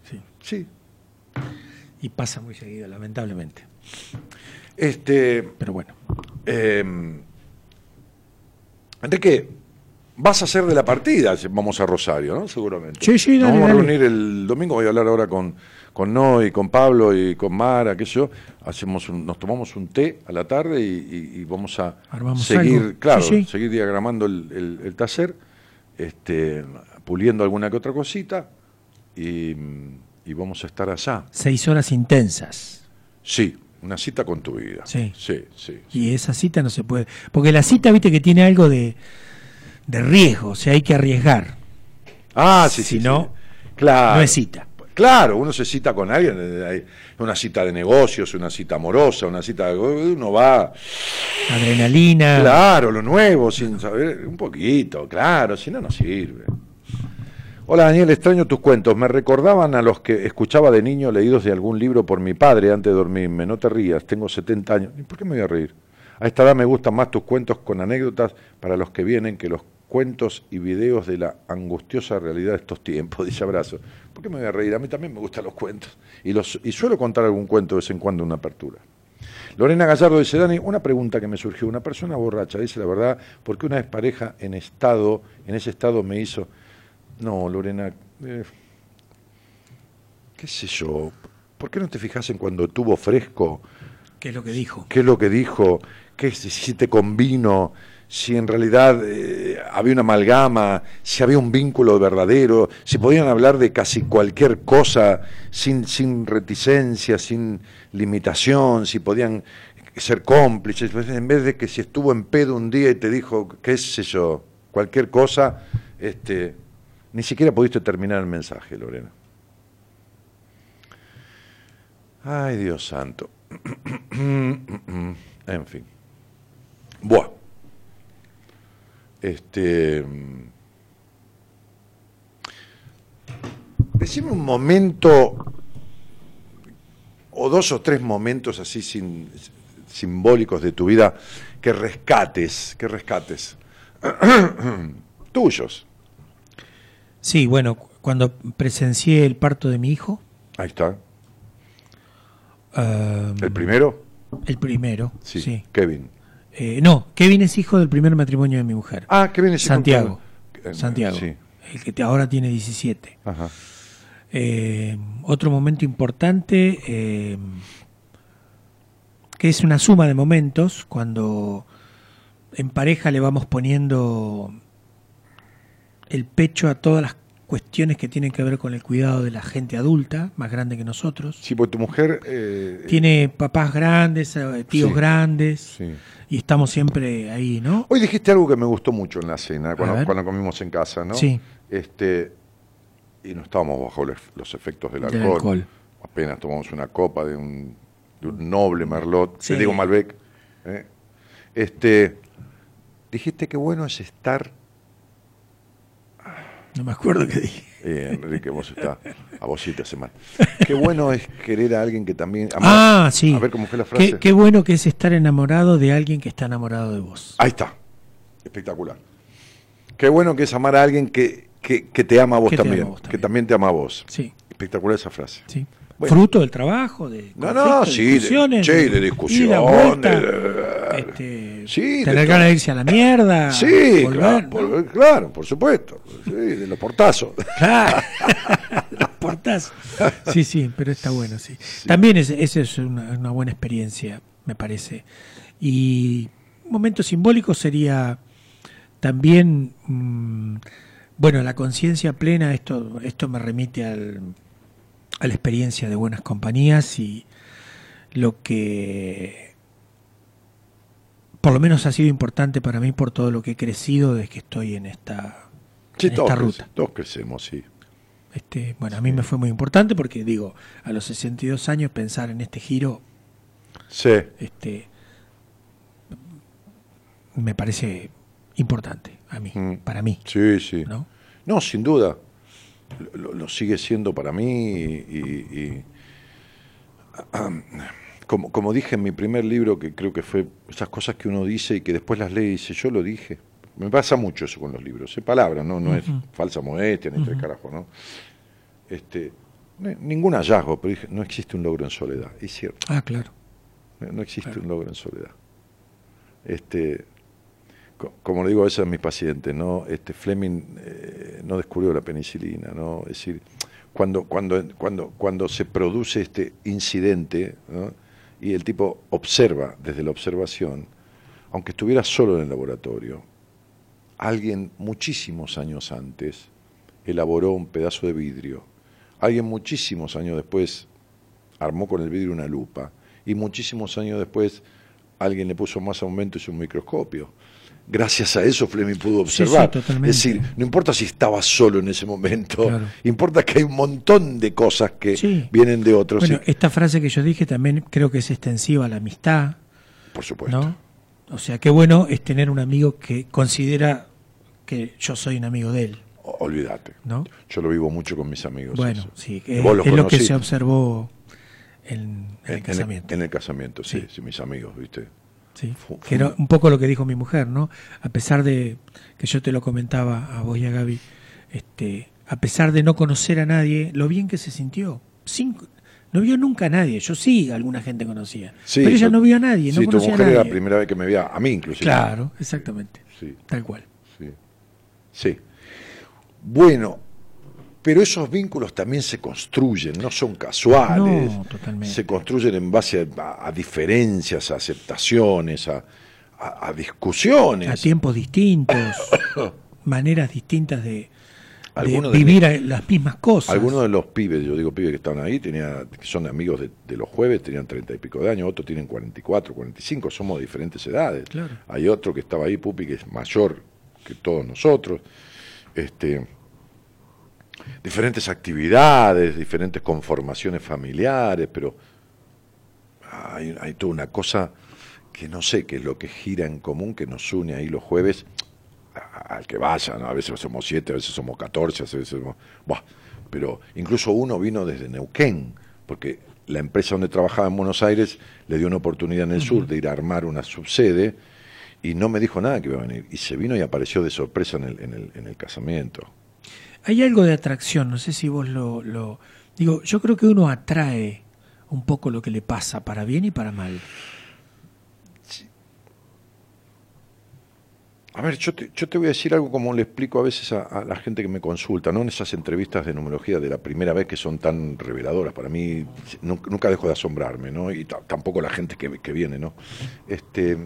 sí. sí. Y pasa muy seguido, lamentablemente. Este, Pero bueno. eh, Enrique, vas a ser de la partida, vamos a Rosario, ¿no? Seguramente. Sí, sí, Nos dale, vamos a dale. reunir el domingo, voy a hablar ahora con, con Noy, con Pablo y con Mara, qué sé yo. Hacemos un- nos tomamos un té a la tarde y, y- y vamos a Armamos seguir, algo. claro, Sí, sí. seguir diagramando el, el- el taller, este, puliendo alguna que otra cosita y, y vamos a estar allá. Seis horas intensas. Sí, una cita con tu vida. Sí. sí, sí. Y esa cita no se puede. Porque la cita, viste, que tiene algo de, de riesgo. O sea, hay que arriesgar. Ah, sí, Si sí, no, sí. claro. No es cita. Claro, uno se cita con alguien, eh, hay una cita de negocios, una cita amorosa, una cita, uno va, Adrenalina. claro, lo nuevo, sin saber, un poquito, claro, si no, no sirve. Hola Daniel, extraño tus cuentos, me recordaban a los que escuchaba de niño leídos de algún libro por mi padre antes de dormirme, no te rías, tengo 70 años, ¿y por qué me voy a reír? A esta edad me gustan más tus cuentos con anécdotas para los que vienen que los cuentos y videos de la angustiosa realidad de estos tiempos. *laughs* Dice abrazo. ¿Por qué me voy a reír? A mí también me gustan los cuentos. Y, los, y suelo contar algún cuento de vez en cuando en una apertura. Lorena Gallardo dice, Dani, una pregunta que me surgió. Una persona borracha, dice la verdad, porque una vez pareja en estado, en ese estado me hizo... No, Lorena, eh, qué sé yo, ¿por qué no te fijas en cuando tuvo fresco? ¿Qué es lo que dijo? ¿Qué es lo que dijo? ¿Qué si te convino? Si en realidad eh, había una amalgama, si había un vínculo verdadero, si podían hablar de casi cualquier cosa sin, sin reticencia, sin limitación, si podían ser cómplices, pues, en vez de que si estuvo en pedo un día y te dijo, qué sé yo, cualquier cosa, este, ni siquiera pudiste terminar el mensaje, Lorena. Ay, Dios santo. *clears throat* en fin. Buah. Este. Decime un momento, o dos o tres momentos así simbólicos de tu vida que rescates, que rescates. *clears throat* Tuyos. Sí, bueno, cuando presencié el parto de mi hijo. Ahí está. Um, ¿El primero? El primero, sí. Kevin. Eh, no, Kevin es hijo del primer matrimonio de mi mujer. Ah, Kevin es hijo Santiago. Eh, Santiago. Sí. El que ahora tiene 17. Ajá. Eh, otro momento importante, eh, que es una suma de momentos, cuando en pareja le vamos poniendo el pecho a todas las cuestiones que tienen que ver con el cuidado de la gente adulta, más grande que nosotros. Sí, porque tu mujer... eh, Tiene papás grandes, eh, tíos Sí. grandes, sí. y estamos siempre ahí, ¿no? Hoy dijiste algo que me gustó mucho en la cena, cuando, comimos en casa, ¿no? Sí. Este, y no estábamos bajo los, efectos del Del alcohol. alcohol. Apenas tomamos una copa de un, de un noble Merlot, Sí. te digo Malbec. ¿eh? Este, dijiste que bueno es estar... No me acuerdo qué dije. Eh, Enrique, vos estás... *laughs* A vos sí te hace mal. Qué bueno es querer a alguien que también... Ah, sí. A ver cómo fue la frase. Qué, qué bueno que es estar enamorado de alguien que está enamorado de vos. Ahí está. Espectacular. Qué bueno que es amar a alguien que, que, que te ama a vos Que también, ama Que también. te ama a vos. Sí, Espectacular esa frase. sí. Bueno. Fruto del trabajo, de No, no, sí, de- discusiones, che, de discusión, ida, vuelta, de- este, Sí, de tener ganas de irse a la mierda, Sí, volver, claro, ¿no? por, claro, por supuesto. Sí, de los portazos. Claro. *laughs* Los portazos. Sí, sí, pero está bueno, sí. También es, esa es una, una buena experiencia, me parece. Y un momento simbólico sería también, mm, bueno, la conciencia plena, esto, esto me remite al, a la experiencia de buenas compañías y lo que por lo menos ha sido importante para mí por todo lo que he crecido desde que estoy en esta, Sí, en todos, esta crece- ruta. todos crecemos, sí. Este, bueno, a mí me fue muy importante porque digo, a los 62 años pensar en este giro, Sí, este, me parece importante a mí, Mm. para mí, sí, sí. ¿no? No, sin duda. Lo, lo sigue siendo para mí y, y- y- *clears throat* como, como dije en mi primer libro, que creo que fue esas cosas que uno dice y que después las lee y dice, yo lo dije. Me pasa mucho eso con los libros, es palabras, no, no es falsa modestia ni tres carajos, ¿no? Este, ningún hallazgo, pero dije, no existe un logro en soledad, es cierto. Ah, claro. No, no existe un logro en soledad. Este, co- como le digo a veces a mis pacientes, ¿no? Este Fleming eh, no descubrió la penicilina, ¿no? Es decir, cuando, cuando, cuando, cuando se produce este incidente, ¿no? Y el tipo observa desde la observación, aunque estuviera solo en el laboratorio, alguien muchísimos años antes elaboró un pedazo de vidrio, alguien muchísimos años después armó con el vidrio una lupa y muchísimos años después alguien le puso más aumento y un microscopio. Gracias a eso Fleming pudo Sí, sí, observar. totalmente. es decir, no importa si estaba solo en ese momento, Claro. importa que hay un montón de cosas que Sí. vienen de otros. Bueno, esta frase que yo dije también creo que es extensiva a la amistad, por supuesto. ¿no? O sea, qué bueno es tener un amigo que considera que yo soy un amigo de él, Olvídate. ¿no? Yo lo vivo mucho con mis amigos. Bueno, eso. sí, es lo que se observó en, en En- el casamiento. En, el casamiento, sí, Sí. sí, mis amigos, ¿viste? Sí, que era un poco lo que dijo mi mujer, ¿no? A pesar de que yo te lo comentaba a vos y a Gaby, este, a pesar de no conocer a nadie, lo bien que se sintió. no vio nunca a nadie. Yo sí, alguna gente conocía. pero ella no vio a nadie. Sí, no tu mujer era la primera vez que me veía, a mí inclusive. Claro, exactamente. Sí. Tal cual. Sí. Sí. Bueno, pero esos vínculos también se construyen, no son casuales. Se construyen en base a, diferencias, a aceptaciones, a, discusiones. A tiempos distintos, *coughs* maneras distintas de, vivir las mismas cosas. Algunos de los pibes, yo digo pibes que estaban ahí, tenía, que son amigos de, los jueves, tenían treinta y pico de años, otros tienen 44, 45, somos de diferentes edades. Hay otro que estaba ahí, Pupi, que es mayor que todos nosotros. Este, diferentes actividades, diferentes conformaciones familiares, pero hay, hay, toda una cosa que no sé qué es lo que gira en común, que nos une ahí los jueves, al que vaya, ¿no? a veces somos siete, a veces somos catorce, a veces somos... pero incluso uno vino desde Neuquén, porque la empresa donde trabajaba en Buenos Aires le dio una oportunidad en el sur de ir a armar una subsede y no me dijo nada que iba a venir. Y se vino y apareció de sorpresa en el, en el, en el casamiento. Hay algo de atracción, no sé si vos lo, lo... Digo, yo creo que uno atrae un poco lo que le pasa, para bien y para mal. A ver, yo te, yo te, voy a decir algo como le explico a veces a, la gente que me consulta, ¿no? En esas entrevistas de numerología de la primera vez que son tan reveladoras, para mí nunca, dejo de asombrarme, ¿no? Y tampoco la gente que, que, viene, ¿no? Este,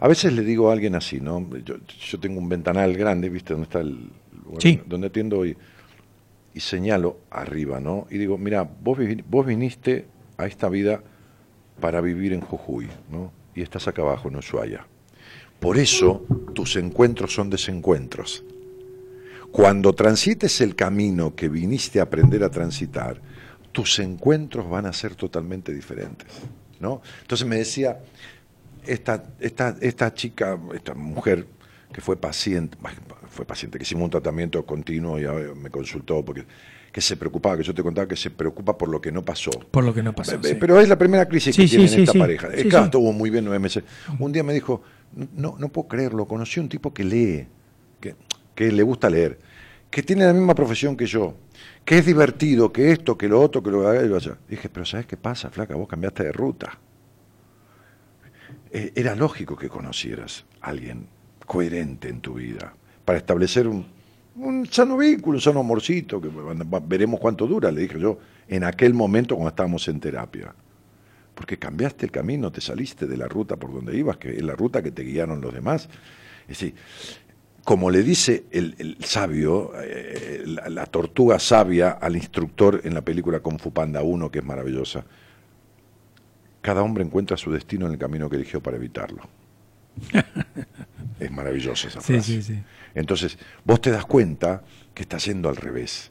a veces le digo a alguien así, ¿no? Yo, yo tengo un ventanal grande, ¿viste? Donde está el, donde atiendo hoy, y señalo arriba, ¿no? Y digo, mira, vos, vos viniste a esta vida para vivir en Jujuy, ¿no? Y estás acá abajo, en Ushuaia. Por eso tus encuentros son desencuentros. Cuando transites el camino que viniste a aprender a transitar, tus encuentros van a ser totalmente diferentes, ¿no? Entonces me decía, esta, esta, esta chica, esta mujer que fue paciente, fue paciente, que hicimos un tratamiento continuo y me consultó porque que se preocupaba, que yo te contaba que se preocupa por lo que no pasó. Por lo que no pasó. Pero es la primera crisis que tiene esta pareja. Es claro, estuvo muy bien nueve meses. Un día me dijo, no, no puedo creerlo, conocí a un tipo que lee, que, que le gusta leer, que tiene la misma profesión que yo, que es divertido, que esto, que lo otro, que lo haga y lo allá. Dije, pero ¿sabes qué pasa, flaca? Vos cambiaste de ruta. Eh, era lógico que conocieras a alguien coherente en tu vida para establecer un, sano vínculo, un sano amorcito, que veremos cuánto dura, le dije yo, en aquel momento cuando estábamos en terapia. Porque cambiaste el camino, te saliste de la ruta por donde ibas, que es la ruta que te guiaron los demás. Es decir, como le dice el, sabio, eh, la, tortuga sabia al instructor en la película Kung Panda 1, que es maravillosa, cada hombre encuentra su destino en el camino que eligió para evitarlo. *laughs* es maravillosa esa frase. Sí, sí, sí. Entonces, vos te das cuenta que está yendo al revés.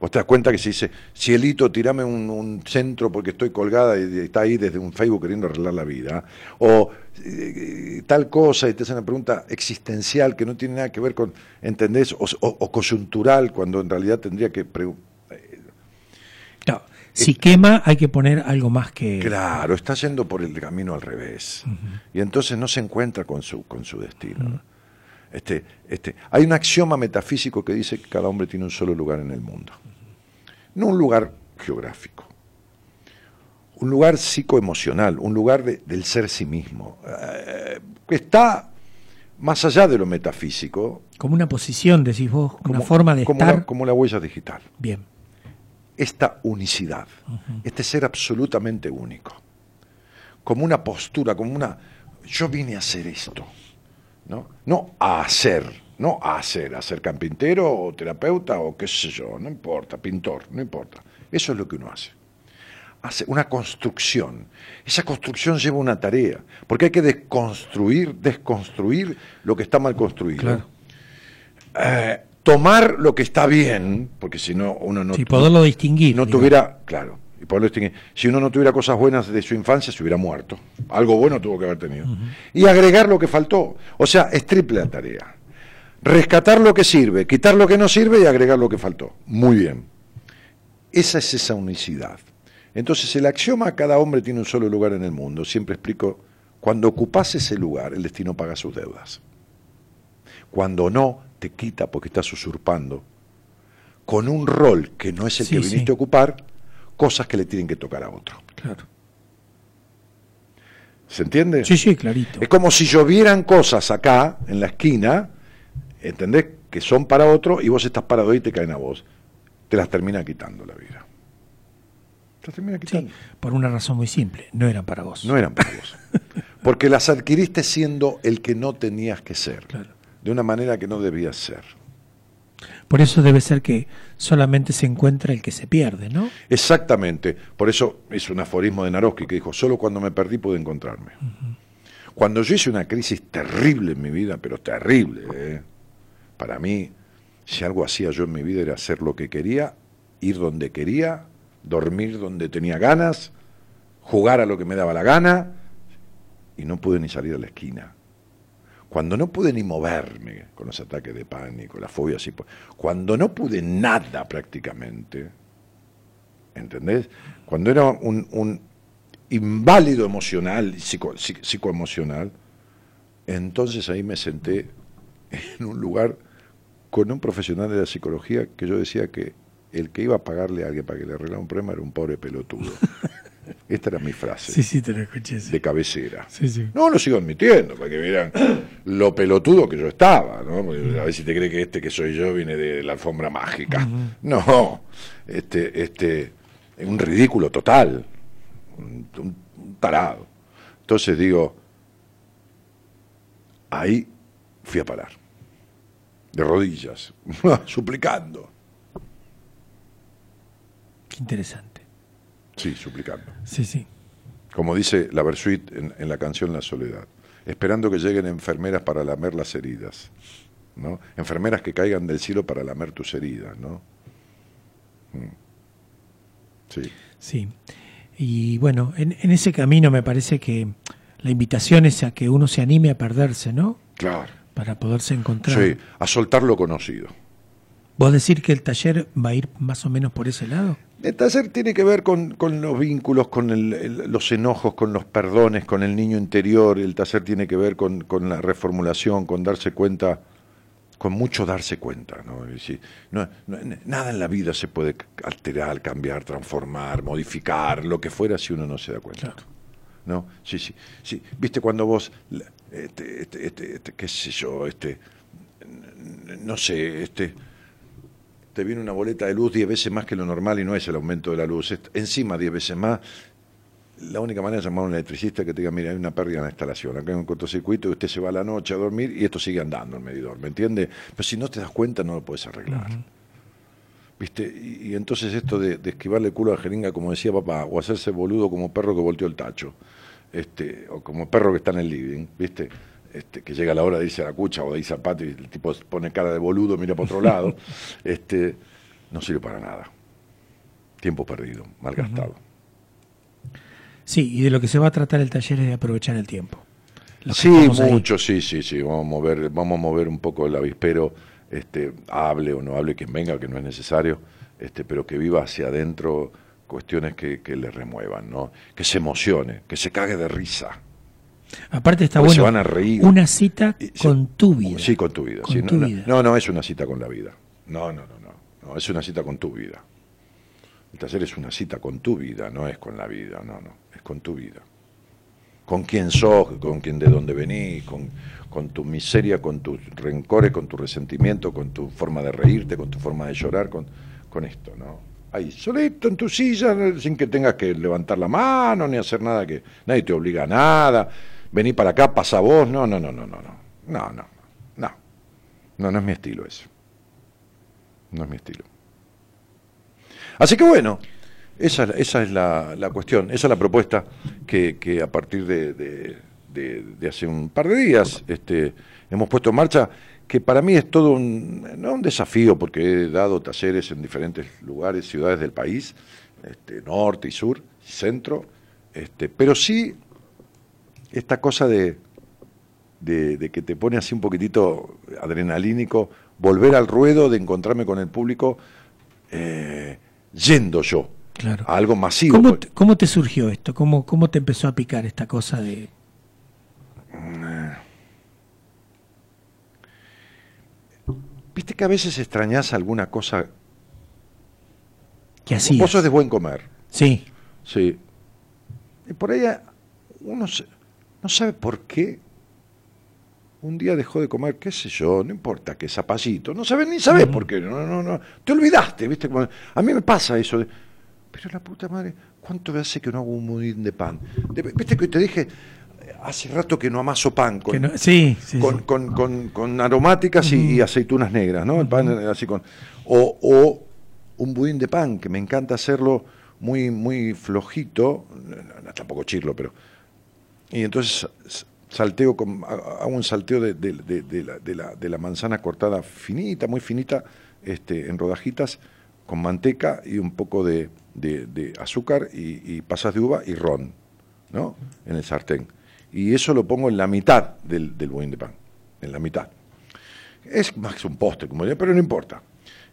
Vos te das cuenta que se dice, cielito, tirame un, centro porque estoy colgada y está ahí desde un Facebook queriendo arreglar la vida. O eh, tal cosa, y te hacen una pregunta existencial que no tiene nada que ver con, ¿entendés? O, coyuntural, cuando en realidad tendría que... Claro, si quema hay que poner algo más que... Claro, está yendo por el camino al revés. Y entonces no se encuentra con su, con su destino. Este, este, hay un axioma metafísico que dice que cada hombre tiene un solo lugar en el mundo. No un lugar geográfico, un lugar psicoemocional, un lugar del ser sí mismo, eh, que está más allá de lo metafísico. Como una posición, decís vos, como, una forma de como estar. La, como la huella digital. Bien. Esta unicidad, este ser absolutamente único, como una postura, como una... Yo vine a hacer esto ¿no? No a hacer, no a hacer, a ser carpintero o terapeuta o qué sé yo, no importa, pintor, no importa. Eso es lo que uno hace. Hace una construcción. Esa construcción lleva una tarea, porque hay que desconstruir, desconstruir lo que está mal construido. Eh, tomar lo que está bien, porque si no uno no... Sí, poderlo distinguir. No tuviera, claro, si uno no tuviera cosas buenas de su infancia, se hubiera muerto. Algo bueno tuvo que haber tenido. Y agregar lo que faltó. O sea, es triple la tarea. Rescatar lo que sirve, quitar lo que no sirve y agregar lo que faltó. Muy bien. Esa es esa unicidad. Entonces, el axioma, cada hombre tiene un solo lugar en el mundo. Siempre explico Cuando ocupas ese lugar, el destino paga sus deudas. Cuando no, te quita porque estás usurpando con un rol que no es el que viniste a ocupar, cosas que le tienen que tocar a otro. Claro. ¿Se entiende? Sí, sí, clarito. Es como si llovieran cosas acá, en la esquina, ¿entendés? Que son para otro y vos estás parado y te caen a vos. Te las termina quitando la vida. Te las termina quitando. Sí, por una razón muy simple, no eran para vos. No eran para vos. *laughs* Porque las adquiriste siendo el que no tenías que ser. Claro. De una manera que no debías ser. Por eso debe ser que solamente se encuentra el que se pierde, ¿no? Exactamente. Por eso es un aforismo de Naroski que dijo, solo cuando me perdí pude encontrarme. Cuando yo hice una crisis terrible en mi vida, pero terrible, ¿eh? para mí, si algo hacía yo en mi vida era hacer lo que quería, ir donde quería, dormir donde tenía ganas, jugar a lo que me daba la gana, y no pude ni salir a la esquina cuando no pude ni moverme con los ataques de pánico, la fobia así, cuando no pude nada prácticamente, ¿entendés? Cuando era un, inválido emocional, psico, psicoemocional, entonces ahí me senté en un lugar con un profesional de la psicología que yo decía que el que iba a pagarle a alguien para que le arreglara un problema era un pobre pelotudo. *laughs* Esta era mi frase. Sí, sí, te lo escuché. De cabecera. Sí, sí. No, lo sigo admitiendo, para que vieran lo peludo que yo estaba, ¿no? a ver si te cree que este que soy yo viene de la alfombra mágica. No, este, este, un ridículo total, un, un tarado. Entonces digo, ahí fui a parar, de rodillas, *laughs* suplicando. Qué interesante. Sí, suplicando. Sí, sí. Como dice la Versuit en, la canción La Soledad, esperando que lleguen enfermeras para lamer las heridas, ¿no? Enfermeras que caigan del cielo para lamer tus heridas, ¿no? Mm. Sí. Sí. Y bueno, en, en, ese camino me parece que la invitación es a que uno se anime a perderse, ¿no? Claro. Para poderse encontrar. Sí, a soltar lo conocido. ¿Vos decir que el taller va a ir más o menos por ese lado? El taller tiene que ver con, los vínculos, con los enojos, con los perdones, con el niño interior. El taller tiene que ver con, la reformulación, con darse cuenta, con mucho darse cuenta. ¿no? nada en la vida se puede alterar, cambiar, transformar, modificar, lo que fuera si uno no se da cuenta. ¿No? Sí, sí, sí. Viste cuando vos, este, este, este, este, qué sé yo, este, no sé, este te viene una boleta de luz 10 veces más que lo normal y no es el aumento de la luz, encima 10 veces más. La única manera es llamar a un electricista que te diga, mira, hay una pérdida en la instalación, acá hay un cortocircuito y usted se va a la noche a dormir y esto sigue andando el medidor, ¿me entiende? Pero si no te das cuenta no lo puedes arreglar. ¿Viste? Y, entonces esto de, esquivarle el culo a la jeringa, como decía papá, o hacerse boludo como perro que volteó el tacho, este, o como perro que está en el living, ¿viste? Este, que llega la hora de irse a la cucha o de irse al patio y el tipo pone cara de boludo, mira para otro lado, *laughs* este, no sirve para nada. Tiempo perdido, mal gastado. Sí, y de lo que se va a tratar el taller es de aprovechar el tiempo. Sí, mucho, sí, sí, sí. Vamos a mover, vamos a mover un poco el avispero, este, hable o no hable quien venga, que no es necesario, este, pero que viva hacia adentro cuestiones que, que le remuevan, ¿no? Que se emocione, que se cague de risa Aparte está bueno. Una cita con tu vida. Sí, con tu vida. no, no, es una cita con la vida. No, no, no, no, no. Es una cita con tu vida. El taller es una cita con tu vida, no es con la vida, no, no. Es con tu vida. Con quién sos, con quién de dónde venís, con, con tu miseria, con tus rencores, con tu resentimiento, con tu forma de reírte, con tu forma de llorar, con, con esto, ¿no? Ahí, solito en tu silla, sin que tengas que levantar la mano ni hacer nada que nadie te obliga a nada vení para acá, pasa vos. No, no, no, no, no, no. No, no, no. No, no es mi estilo eso. No es mi estilo. Así que bueno, esa, esa es la, la, cuestión, esa es la propuesta que, que a partir de, de, hace un par de días este, hemos puesto en marcha, que para mí es todo un, no un desafío, porque he dado talleres en diferentes lugares, ciudades del país, este, norte y sur, centro, este, pero sí esta cosa de, de, que te pone así un poquitito adrenalínico, volver al ruedo de encontrarme con el público eh, yendo yo claro. a algo masivo. ¿Cómo pues. te, ¿Cómo te, surgió esto? ¿Cómo, ¿Cómo te empezó a picar esta cosa de...? Mm. Viste que a veces extrañas alguna cosa... Que así Vos sos de buen comer. Sí. Sí. Y por ahí uno no sabe por qué. Un día dejó de comer, qué sé yo, no importa qué zapallito, no sabes ni sabes por qué, no, no, no, te olvidaste, viste, a mí me pasa eso de, pero la puta madre, ¿cuánto me hace que no hago un budín de pan? De- viste que te dije, hace rato que no amaso pan con, no- sí, sí, con, sí. con- con- con aromáticas y, y aceitunas negras, ¿no? El pan así con. O, o un budín de pan, que me encanta hacerlo muy, muy flojito, tampoco chirlo, pero. Y entonces salteo con, ha- hago un salteo de, de- de- la, de la- de la manzana cortada finita, muy finita, este, en rodajitas, con manteca y un poco de, azúcar y, pasas de uva y ron, ¿no? En el sartén. Y eso lo pongo en la mitad del, del budín de pan, en la mitad. Es más que un postre, como diría, pero no importa.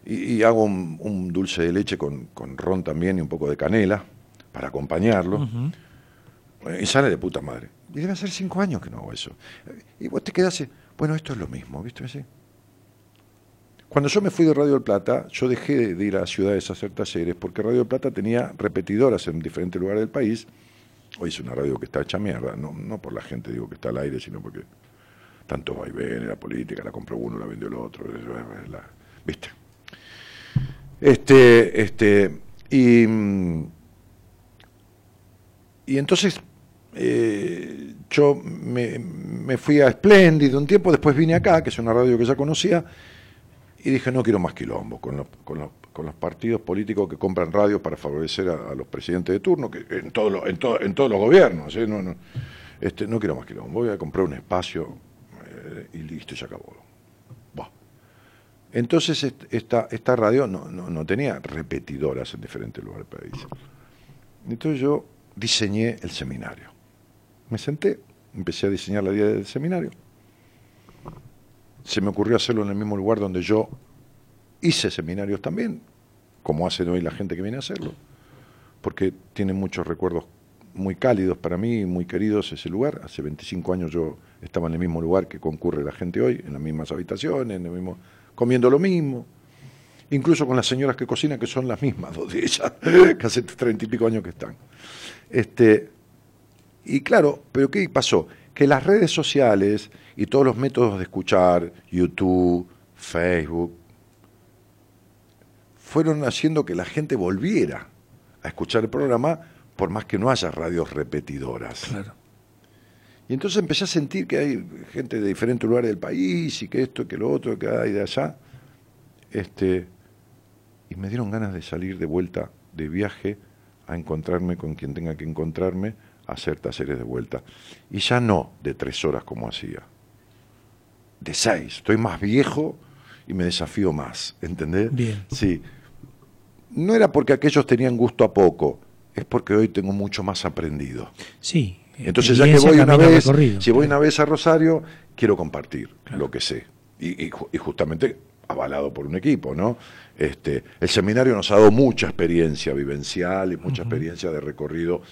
Y, hago un, dulce de leche con, con ron también y un poco de canela para acompañarlo. Eh, Y sale de puta madre. Y debe hacer cinco años que no hago eso. Y vos te quedás, bueno, esto es lo mismo, ¿viste? Cuando yo me fui de Radio del Plata, yo dejé de, ir a ciudades a hacer talleres porque Radio del Plata tenía repetidoras en diferentes lugares del país. Hoy es una radio que está hecha mierda, no, no por la gente digo que está al aire, sino porque tanto vaivén, la política, la compró uno, la vendió el otro, ¿viste? Este, este, y, mm, y entonces eh, yo me, fui a Splendid un tiempo, después vine acá, que es una radio que ya conocía, y dije, no quiero más quilombo con los, con los, con los partidos políticos que compran radios para favorecer a, los presidentes de turno, que en, todos los- en, todo- en todos los gobiernos, ¿eh? no, este, no quiero más quilombo, voy a comprar un espacio eh, y listo, se acabó. Entonces est- esta, esta radio no, no, no tenía repetidoras en diferentes lugares del país. Entonces yo diseñé el seminario. Me senté, empecé a diseñar la idea del seminario. Se me ocurrió hacerlo en el mismo lugar donde yo hice seminarios también, como hacen hoy la gente que viene a hacerlo, porque tiene muchos recuerdos muy cálidos para mí, muy queridos ese lugar. Hace 25 años yo estaba en el mismo lugar que concurre la gente hoy, en las mismas habitaciones, en el mismo, comiendo lo mismo. Incluso con las señoras que cocinan, que son las mismas, *laughs* dos de ellas, que hace treinta y pico años que están. Este, y claro, pero ¿qué pasó? Que las redes sociales y todos los métodos de escuchar, YouTube, Facebook, fueron haciendo que la gente volviera a escuchar el programa por más que no haya radios repetidoras. Claro. Y entonces empecé a sentir que hay gente de diferentes lugares del país y que esto, que lo otro, que hay de allá. Este, y me dieron ganas de salir de vuelta de viaje a encontrarme con quien tenga que encontrarme, hacer talleres de vuelta. Y ya no de tres horas como hacía, de seis. Estoy más viejo y me desafío más, ¿entendés? Bien. Sí. No era porque aquellos tenían gusto a poco, es porque hoy tengo mucho más aprendido. Sí. Entonces, ya que voy una vez, si voy una vez a Rosario, quiero compartir lo que sé. Y, y justamente avalado por un equipo, ¿no? Este, el seminario nos ha dado mucha experiencia vivencial y mucha experiencia de recorrido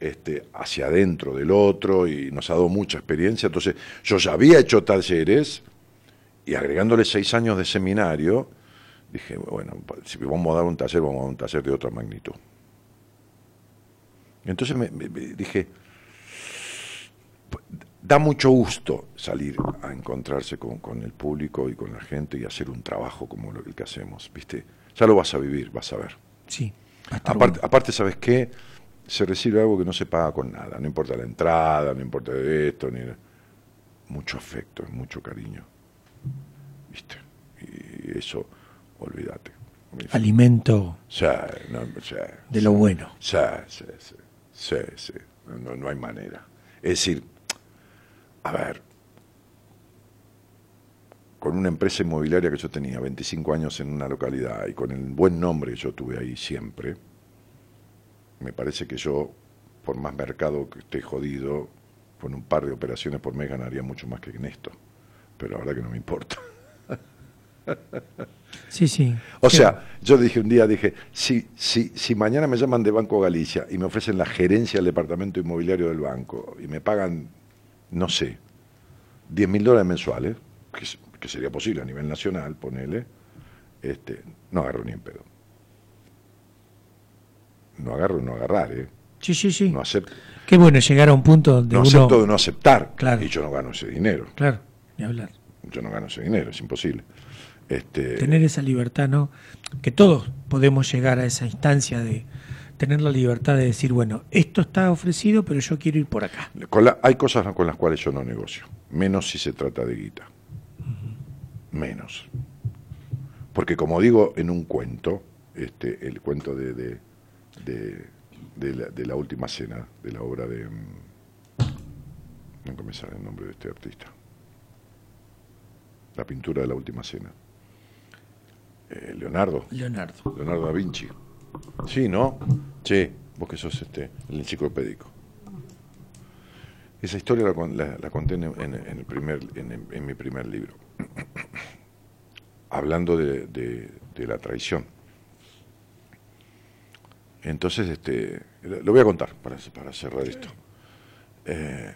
este, hacia adentro del otro y nos ha dado mucha experiencia. Entonces, yo ya había hecho talleres y agregándole seis años de seminario, dije, bueno, si vamos a dar un taller, vamos a dar un taller de otra magnitud. Entonces me- me- me dije, da mucho gusto salir a encontrarse con, con el público y con la gente y hacer un trabajo como lo- el que hacemos, ¿viste? Ya lo vas a vivir, vas a ver. Sí. Aparte, bueno. aparte, ¿sabes qué? Se recibe algo que no se paga con nada, no importa la entrada, no importa esto, ni mucho afecto, mucho cariño, ¿viste? Y eso, olvídate. Alimento Sí, no, sí, de lo bueno. Sí, sí, sí, sí, sí. No, no hay manera. Es decir, a ver, con una empresa inmobiliaria que yo tenía 25 años en una localidad y con el buen nombre que yo tuve ahí siempre, me parece que yo, por más mercado que esté jodido, con un par de operaciones por mes ganaría mucho más que en esto. Pero la verdad que no me importa. *laughs* Sí, sí. O Sí. sea, yo dije un día, dije, si, si, si mañana me llaman de Banco Galicia y me ofrecen la gerencia del departamento inmobiliario del banco y me pagan, no sé, 10 mil dólares mensuales, que que sería posible a nivel nacional, ponele, este, no agarro ni en pedo. No agarro no agarrar, ¿eh? Sí, sí, sí. No acepto. Qué bueno llegar a un punto donde no uno... acepto de no aceptar. Claro. Y yo no gano ese dinero. Claro, ni hablar. Yo no gano ese dinero, es imposible. Este, Tener esa libertad, ¿no? Que todos podemos llegar a esa instancia de tener la libertad de decir, bueno, esto está ofrecido, pero yo quiero ir por acá. con la- hay cosas con las cuales yo no negocio, menos si se trata de guita. Menos. Porque como digo en un cuento, este, el cuento de, de, de- de la, de la última cena, de la obra de... mm, No me sale el nombre de este artista. La pintura de la última cena. Eh, Leonardo. Leonardo. Leonardo da Vinci. Sí, ¿no? Sí, vos que sos este, el enciclopédico. Esa historia la, la- la conté en, en- en el primer, en, en mi primer libro, *coughs* hablando de, de- de la traición. Entonces, este, lo voy a contar para, para cerrar esto. Eh,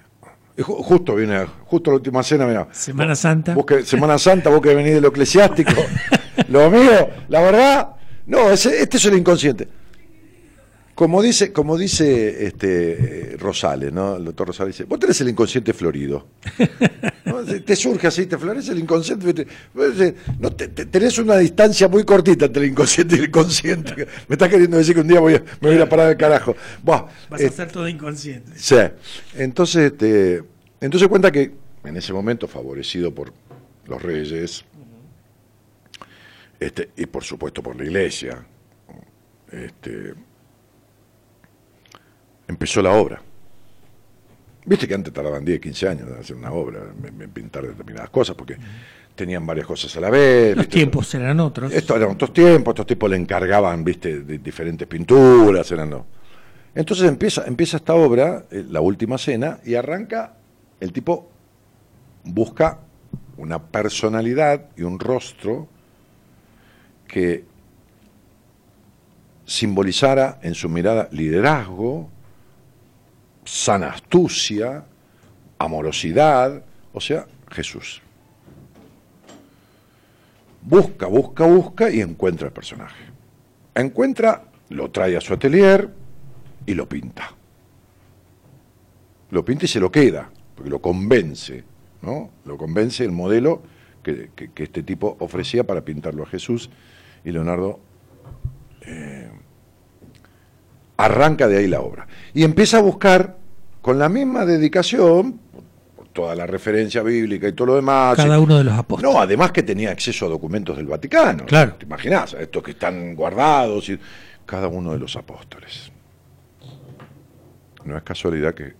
justo viene, justo la última cena, mira. Semana Santa. Vos que, Semana Santa, vos que venís de lo eclesiástico. *laughs* lo mío, la verdad, no, ese- este es el inconsciente. Como dice, como dice este eh, Rosales, ¿no? El doctor Rosales dice, vos tenés el inconsciente florido. *laughs* Te surge así, te florece el inconsciente. ¿viste? Vos, eh, No, te- te- tenés una distancia muy cortita entre el inconsciente y el consciente. *laughs* Me estás queriendo decir que un día voy a, me voy a ir a parar al carajo. Buah, Vas eh, a ser todo inconsciente. Sí. Entonces, este, entonces cuenta que en ese momento, favorecido por los reyes, este, y por supuesto por la iglesia, este, empezó la obra. Viste que antes tardaban 10, 15 años en hacer una obra, en, pintar determinadas cosas, porque tenían varias cosas a la vez. Los ¿viste? tiempos eran otros. Estos eran otros tiempos, estos tipos le encargaban, viste, de diferentes pinturas, eran no. Entonces empieza, empieza esta obra, eh, la última cena, y arranca, el tipo busca una personalidad y un rostro que simbolizara en su mirada liderazgo, sana astucia, amorosidad, o sea, Jesús. Busca, busca, busca y encuentra el personaje. Encuentra, lo trae a su atelier y lo pinta. Lo pinta y se lo queda, porque lo convence, ¿no? Lo convence el modelo que, que- este tipo ofrecía para pintarlo a Jesús y Leonardo eh, arranca de ahí la obra. Y empieza a buscar con la misma dedicación, toda la referencia bíblica y todo lo demás, Cada uno de los apóstoles. no, además que tenía acceso a documentos del Vaticano. Claro. ¿Te imaginas? Estos que están guardados. Y, cada uno de los apóstoles. No es casualidad que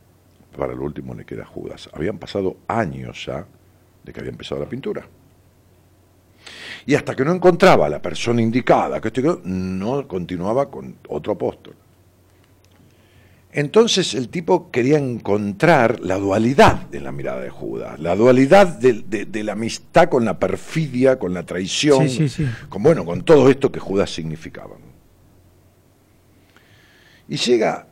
para el último le queda Judas. Habían pasado años ya de que había empezado la pintura. Y hasta que no encontraba a la persona indicada, que no continuaba con otro apóstol. Entonces el tipo quería encontrar la dualidad en la mirada de Judas, la dualidad de, de- de la amistad con la perfidia, con la traición, Sí, sí, sí. con bueno, con todo esto que Judas significaba. Y llega,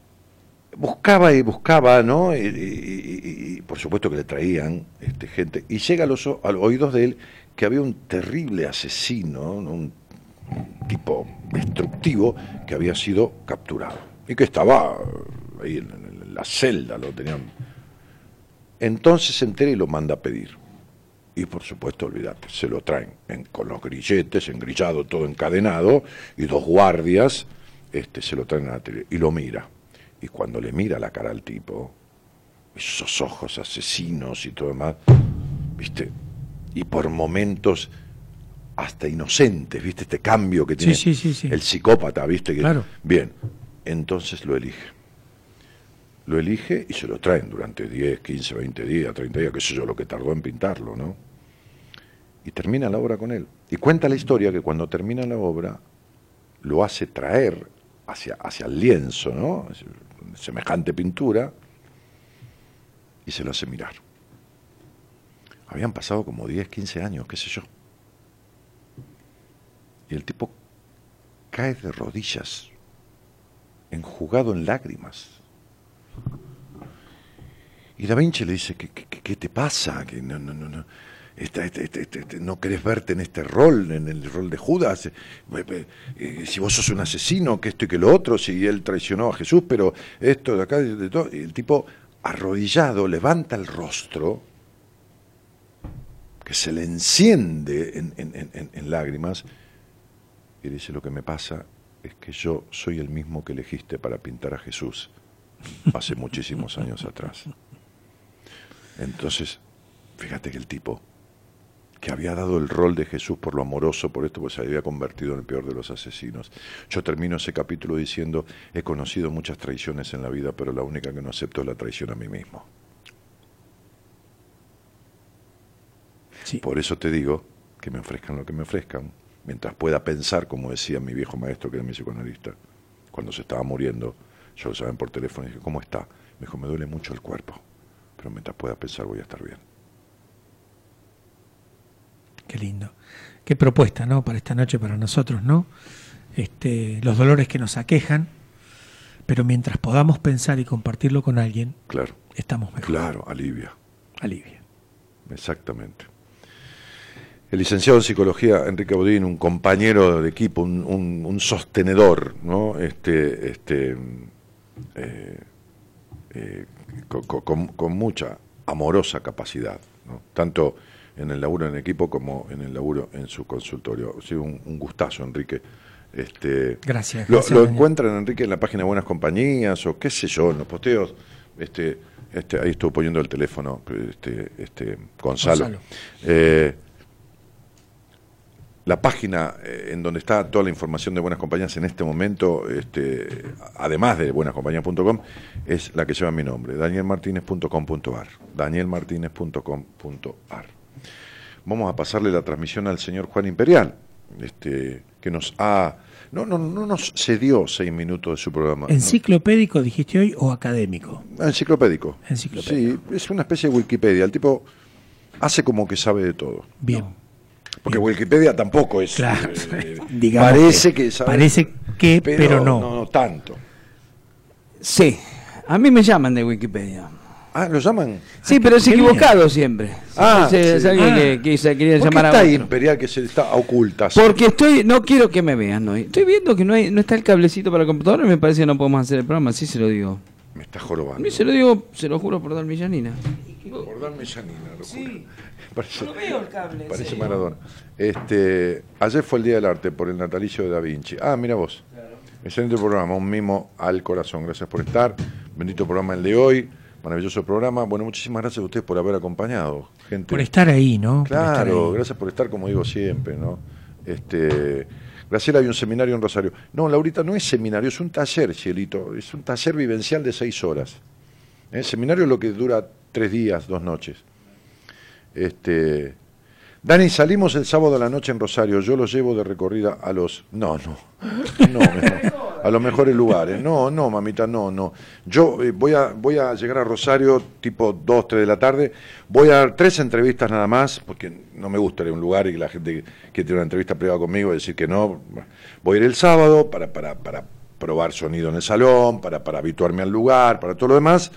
buscaba y buscaba, ¿no? Y, y- y- y por supuesto que le traían este, gente, y llega a los, a los oídos de él que había un terrible asesino, ¿no? un tipo destructivo que había sido capturado y que estaba ahí en, en la celda, lo tenían. Entonces se entera y lo manda a pedir. Y por supuesto, olvídate, se lo traen en- con los grilletes, engrillado, todo encadenado, y dos guardias este, se lo traen a la tele y lo mira. Y cuando le mira la cara al tipo, esos ojos asesinos y todo demás, ¿viste? Y por momentos hasta inocentes, ¿viste? Este cambio que tiene sí, sí, sí. el psicópata, ¿viste? Que- Claro. Bien, entonces lo elige. Lo elige y se lo traen durante 10, 15, 20 días, 30 días, qué sé yo, lo que tardó en pintarlo, ¿no? Y termina la obra con él. Y cuenta la historia que cuando termina la obra, lo hace traer hacia, hacia el lienzo, ¿no? Semejante pintura, y se lo hace mirar. Habían pasado como 10, 15 años, qué sé yo. Y el tipo cae de rodillas, enjugado en lágrimas. Y Da Vinci le dice, ¿qué, qué, qué te pasa? Que no, no, no, no. no querés verte en este rol, en el rol de Judas, eh, si vos sos un asesino, que esto y que lo otro, si él traicionó a Jesús, pero esto de acá, de todo, el tipo arrodillado levanta el rostro, que se le enciende en lágrimas, y dice, lo que me pasa es que yo soy el mismo que elegiste para pintar a Jesús hace muchísimos años atrás. Entonces, fíjate que el tipo que había dado el rol de Jesús por lo amoroso, por esto, pues se había convertido en el peor de los asesinos. Yo termino ese capítulo diciendo, he conocido muchas traiciones en la vida, pero la única que no acepto es la traición a mí mismo. Por eso te digo que me ofrezcan lo que me ofrezcan, mientras pueda pensar, como decía mi viejo maestro, que era mi psicoanalista, cuando se estaba muriendo, yo lo sabía por teléfono y dije, ¿cómo está? Me dijo, me duele mucho el cuerpo, pero mientras pueda pensar voy a estar bien. Qué lindo. Qué propuesta, ¿no? Para esta noche, para nosotros, ¿no? Este, los dolores que nos aquejan, pero mientras podamos pensar y compartirlo con alguien, claro. estamos mejor. Claro, alivia. Alivia. Exactamente. El licenciado en psicología, Enrique Bodín, un compañero de equipo, un, sostenedor, ¿no? Este, este, eh, eh, con, mucha amorosa capacidad, ¿no? tanto en el laburo en equipo como en el laburo en su consultorio. Ha sido un, gustazo, Enrique. Este, gracias. Lo, encuentran, Enrique, en la página de Buenas Compañías o qué sé yo, en los posteos. Este, este, ahí estuvo poniendo el teléfono este, este, Gonzalo. Eh, la página eh, en donde está toda la información de Buenas Compañías en este momento, este, además de buenascompañías.com, es la que lleva mi nombre, danielmartinez.com.ar. danielmartinez.com.ar. Vamos a pasarle la transmisión al señor Juan Imperial, este, que nos ha... No, no, no nos cedió seis minutos de su programa. ¿Enciclopédico dijiste hoy o académico? Enciclopédico. Enciclopédico. Sí, es una especie de Wikipedia. El tipo hace como que sabe de todo. Bien. Porque Wikipedia tampoco es. Claro, eh, *laughs* parece que, Parece que, pero, no. no. tanto. Sí, a mí me llaman de Wikipedia. Ah, ¿lo llaman? Sí, pero es equivocado siempre. Ah, es, alguien que, que se quería ¿Por llamar qué está ahí Imperial que se está oculta? Porque estoy, no quiero que me vean, ¿no? Estoy viendo que no hay, no está el cablecito para la computadora y me parece que no podemos hacer el programa, así se lo digo. Me está jorobando. A mí se lo digo, se lo juro por dar millanina. Por dar millanina, Sí parece, no veo el cable. Parece Maradona. Este, ayer fue el Día del Arte por el natalicio de Da Vinci. Ah, mira vos. Excelente programa, un mimo al corazón. Gracias por estar. Bendito programa el de hoy. Maravilloso programa. Bueno, muchísimas gracias a ustedes por haber acompañado. Gente. Por estar ahí, ¿no? Claro, gracias por estar, como digo siempre, ¿no? Este, Graciela, hay un seminario en Rosario. No, Laurita, no es seminario, es un taller, Cielito. Es un taller vivencial de seis horas. El ¿Eh? seminario es lo que dura tres días, dos noches. Este, Dani, salimos el sábado de la noche en Rosario. Yo los llevo de recorrida a los. No, no. No, a los mejores lugares. No, no, mamita, no, no. Yo eh, voy, a, voy a llegar a Rosario tipo 2, 3 de la tarde. Voy a dar tres entrevistas nada más, porque no me gusta ir a un lugar y la gente que tiene una entrevista privada conmigo decir que no. Voy a ir el sábado para, para, para probar sonido en el salón, para, para habituarme al lugar, para todo lo demás.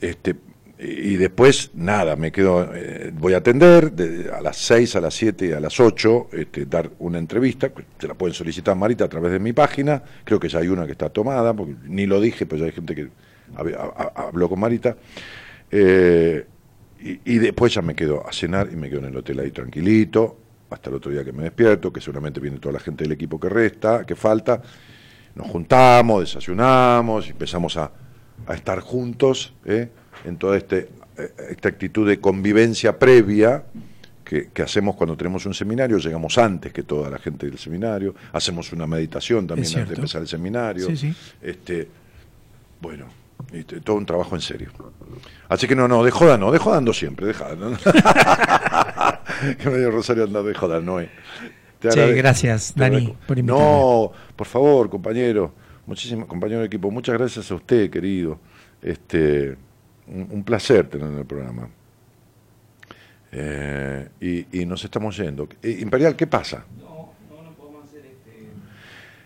Este, y después, nada, me quedo, eh, voy a atender a las 6, a las 7 y a las 8, este, dar una entrevista, se la pueden solicitar Marita a través de mi página, creo que ya hay una que está tomada, porque ni lo dije, pero ya hay gente que habló con Marita, eh, y, después ya me quedo a cenar y me quedo en el hotel ahí tranquilito, hasta el otro día que me despierto, que seguramente viene toda la gente del equipo que resta, que falta, nos juntamos, desayunamos, empezamos a, a estar juntos, ¿eh? En toda este, eh, esta actitud de convivencia previa que, hacemos cuando tenemos un seminario, llegamos antes que toda la gente del seminario, hacemos una meditación también antes de empezar el seminario. Este, bueno, todo un trabajo en serio. Así que no, no, de joda no, de joda ando siempre, de joda. ¿no? *laughs* que medio Rosario anda de joda, no Sí, gracias, Dani, por invitarme. No, por favor, compañero, muchísimos compañeros de equipo, muchas gracias a usted, querido. Este, un, placer tener en el programa. Eh, y, nos estamos yendo. Eh, Imperial, ¿qué pasa? No, no, no podemos hacer este...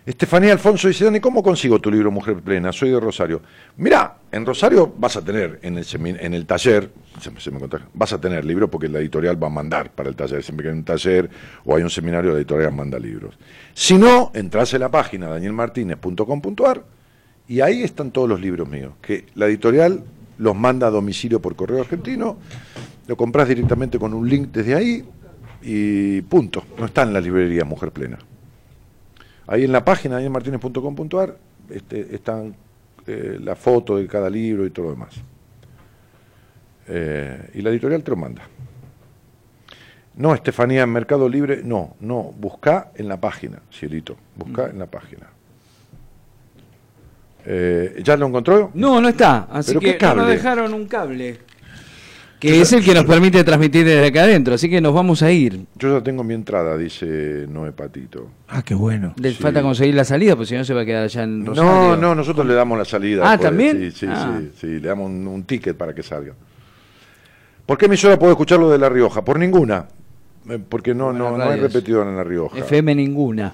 Estefanía Alfonso dice, Dani, ¿cómo consigo tu libro Mujer Plena? Soy de Rosario. Mirá, en Rosario vas a tener, en el, en el taller, se me- se me contó, vas a tener libro porque la editorial va a mandar para el taller. Siempre que hay un taller o hay un seminario, la editorial manda libros. Si no, entras en la página danielmartinez.com.ar y ahí están todos los libros míos, que la editorial los manda a domicilio por correo argentino, lo compras directamente con un link desde ahí y punto. No está en la librería Mujer Plena. Ahí en la página danielmartinez.com.ar este, están eh, la foto de cada libro y todo lo demás. Eh, y la editorial te lo manda. No, Estefanía, en Mercado Libre, no, no, busca en la página, cielito, busca en la página. Eh, ¿Ya lo encontró? No, no está. Así ¿Pero qué que no nos dejaron un cable. Que es el que nos permite transmitir desde acá adentro. Así que nos vamos a ir. Yo ya tengo mi entrada, dice Noé Patito. Ah, qué bueno. Le Sí. falta conseguir la salida, porque si no se va a quedar allá en Rosario. No, no, nosotros le damos la salida. Ah. ¿también? Sí, sí, Ah. sí, sí, le damos un, un ticket para que salga. ¿Por qué emisora puedo escuchar lo de La Rioja? Por ninguna. Eh, Porque no, no, no hay radios. repetidor en La Rioja. FM ninguna.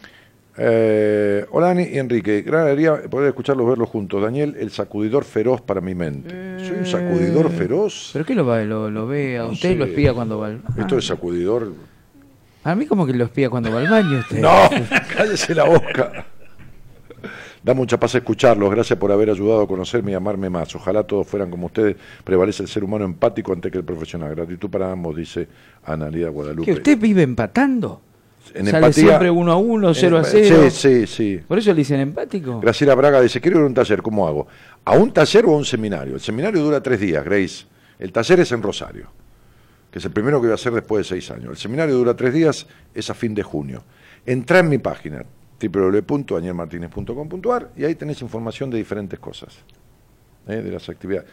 Eh, hola Dani y Enrique, gran alegría poder escucharlos, verlos juntos. Daniel, el sacudidor feroz para mi mente. ¿Soy un sacudidor feroz? ¿Pero qué lo, va, lo, lo ve a No usted? sé. ¿Lo espía cuando va al Esto es sacudidor. A mí como que lo espía cuando va al baño usted. No, *laughs* cállese la boca. Da mucha paz escucharlos. Gracias por haber ayudado a conocerme y amarme más. Ojalá todos fueran como ustedes. Prevalece el ser humano empático antes que el profesional. Gratitud para ambos, dice Analia Guadalupe. ¿Que usted vive empatando? En Sale empatía- siempre uno a uno, en cero a empa- cero. Sí, sí, sí. ¿Por eso le dicen empático? Graciela Braga dice, quiero ir a un taller, ¿cómo hago? ¿A un taller o a un seminario? El seminario dura tres días, Grace. El taller es en Rosario, que es el primero que voy a hacer después de seis años. El seminario dura tres días, es a fin de junio. Entra en mi página, www.danielmartinez.com.ar, y ahí tenés información de diferentes cosas, ¿eh? de las actividades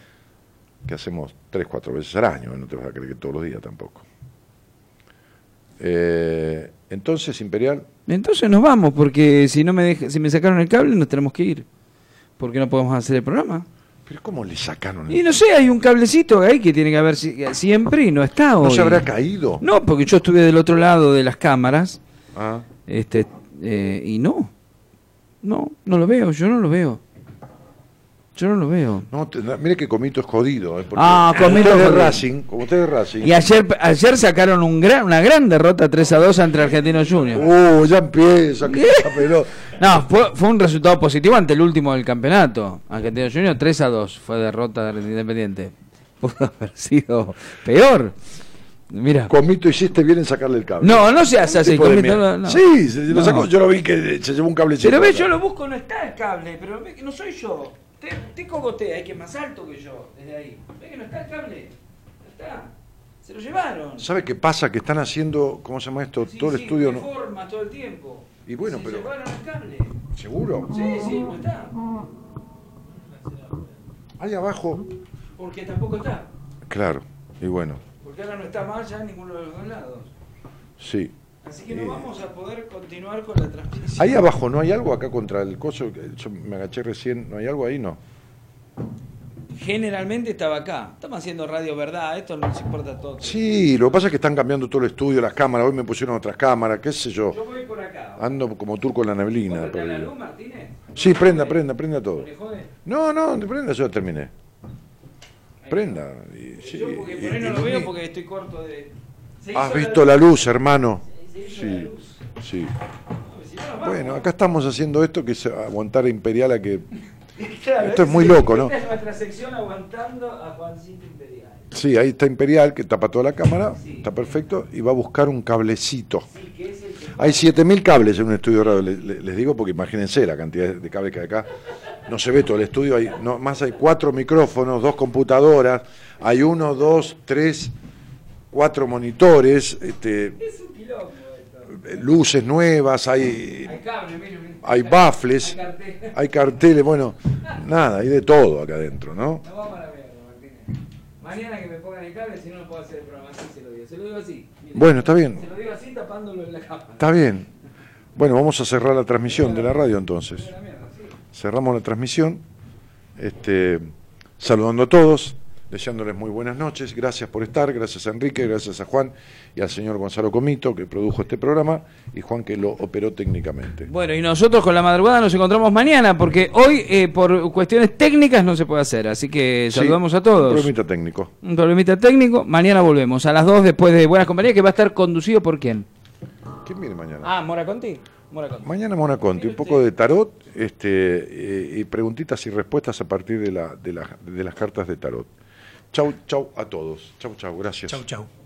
que hacemos tres, cuatro veces al año, no te vas a creer que todos los días tampoco. Eh, entonces, Imperial, Entonces nos vamos, porque si no me deja- si me sacaron el cable nos tenemos que ir. Porque no podemos hacer el programa. ¿pero cómo le sacaron el Y no sé, hay un cablecito ahí que tiene que haber si- siempre y no está hoy. ¿No se habrá caído? No, porque yo estuve del otro lado de las cámaras, Ah. este, eh, y no. No, no lo veo, yo no lo veo. Yo no lo veo. No, te- no, mire que Comito es jodido. ¿eh? Ah, Comito de. Racing, como usted es de Racing. Y ayer, ayer sacaron un gran, una gran derrota 3 a 2 ante Argentino Junior. Uh, ya empieza, que. No, fue, fue un resultado positivo ante el último del campeonato. Argentino Junior 3 a 2 fue derrota de Independiente. *laughs* Pudo haber sido peor. Mira. Comito hiciste bien en sacarle el cable. No, no se hace así. Comito, no, no. Sí, se lo No. sacó. Yo lo vi que se llevó un cablecito. Pero ve, yo lo busco, no está el cable, pero ve que no soy yo. Te, te cogotea, hay que más alto que yo, desde ahí. Ve que no está el cable. No está. Se lo llevaron. ¿Sabe qué pasa? Que están haciendo, ¿cómo se llama esto? Sí, Todo el sí, estudio. ¿no? reforma todo el tiempo. Y bueno, Se pero- llevaron el cable. ¿Seguro? Sí, sí, no está. Ahí abajo. Porque tampoco está. Claro, y bueno, Porque ahora no está más ya en ninguno de los dos lados. sí. Así que no Eh. vamos a poder continuar con la transmisión. Ahí abajo, ¿no hay algo acá contra el coso? Yo me agaché recién. ¿No hay algo ahí? No. Generalmente estaba acá. Estamos haciendo radio verdad, esto no nos importa todo. Sí, lo que pasa es que están cambiando todo el estudio, las cámaras. Hoy me pusieron otras cámaras, qué sé yo. Yo voy por acá. Ando como turco en la neblina. ¿Vos prendés la luz, Martínez? Sí, prenda, prenda, prenda todo. No, no, prenda, yo ya terminé. Prenda. y- sí, Yo porque por ahí no y- lo veo porque estoy corto de... Has visto la luz, hermano. Sí, sí. Nos vamos. Bueno, acá estamos haciendo esto que es aguantar a Imperial a que... *laughs* Claro, esto es muy loco, ¿no? Esta es nuestra sección aguantando a Juancito Imperial. Sí, ahí está Imperial, que tapa toda la cámara, Sí. está perfecto, y va a buscar un cablecito. Sí, que es el que... Hay 7000 cables en un estudio de radio, le- le- les digo porque imagínense la cantidad de cables que hay acá. No se ve todo el estudio, hay, no, más hay cuatro micrófonos, dos computadoras, hay uno, dos, tres, cuatro monitores, este, Es un quilombo. Luces nuevas, hay, Hay cable, mire, mire. hay baffles, Hay cartel. hay carteles, bueno, nada, hay de todo acá adentro, ¿no? Nos vamos a la mierda, Martínez. Mañana que me pongan el cable, si no, no puedo hacer el programa. Así se lo digo. Se lo digo así. mire. Bueno, está bien. Se lo digo así tapándolo en la cámara. Está bien. Bueno, vamos a cerrar la transmisión de la radio entonces. Cerramos la transmisión, este, saludando a todos, deseándoles muy buenas noches. Gracias por estar, gracias a Enrique, gracias a Juan y al señor Gonzalo Comito que produjo este programa y Juan que lo operó técnicamente. Bueno, y nosotros con la madrugada nos encontramos mañana porque hoy eh, por cuestiones técnicas no se puede hacer, así que Sí, saludamos a todos. Un problemita técnico. Un problemita técnico, mañana volvemos a las 2 después de Buenas Compañías que va a estar conducido por quién? ¿Quién viene mañana? Ah, Mora Conti. Mora Conti. Mañana Mona Conti, un poco de tarot este, eh, y preguntitas y respuestas a partir de, la, de, la- de las cartas de tarot. Chau, chau a todos. Chau, chau, gracias. Chau, chau.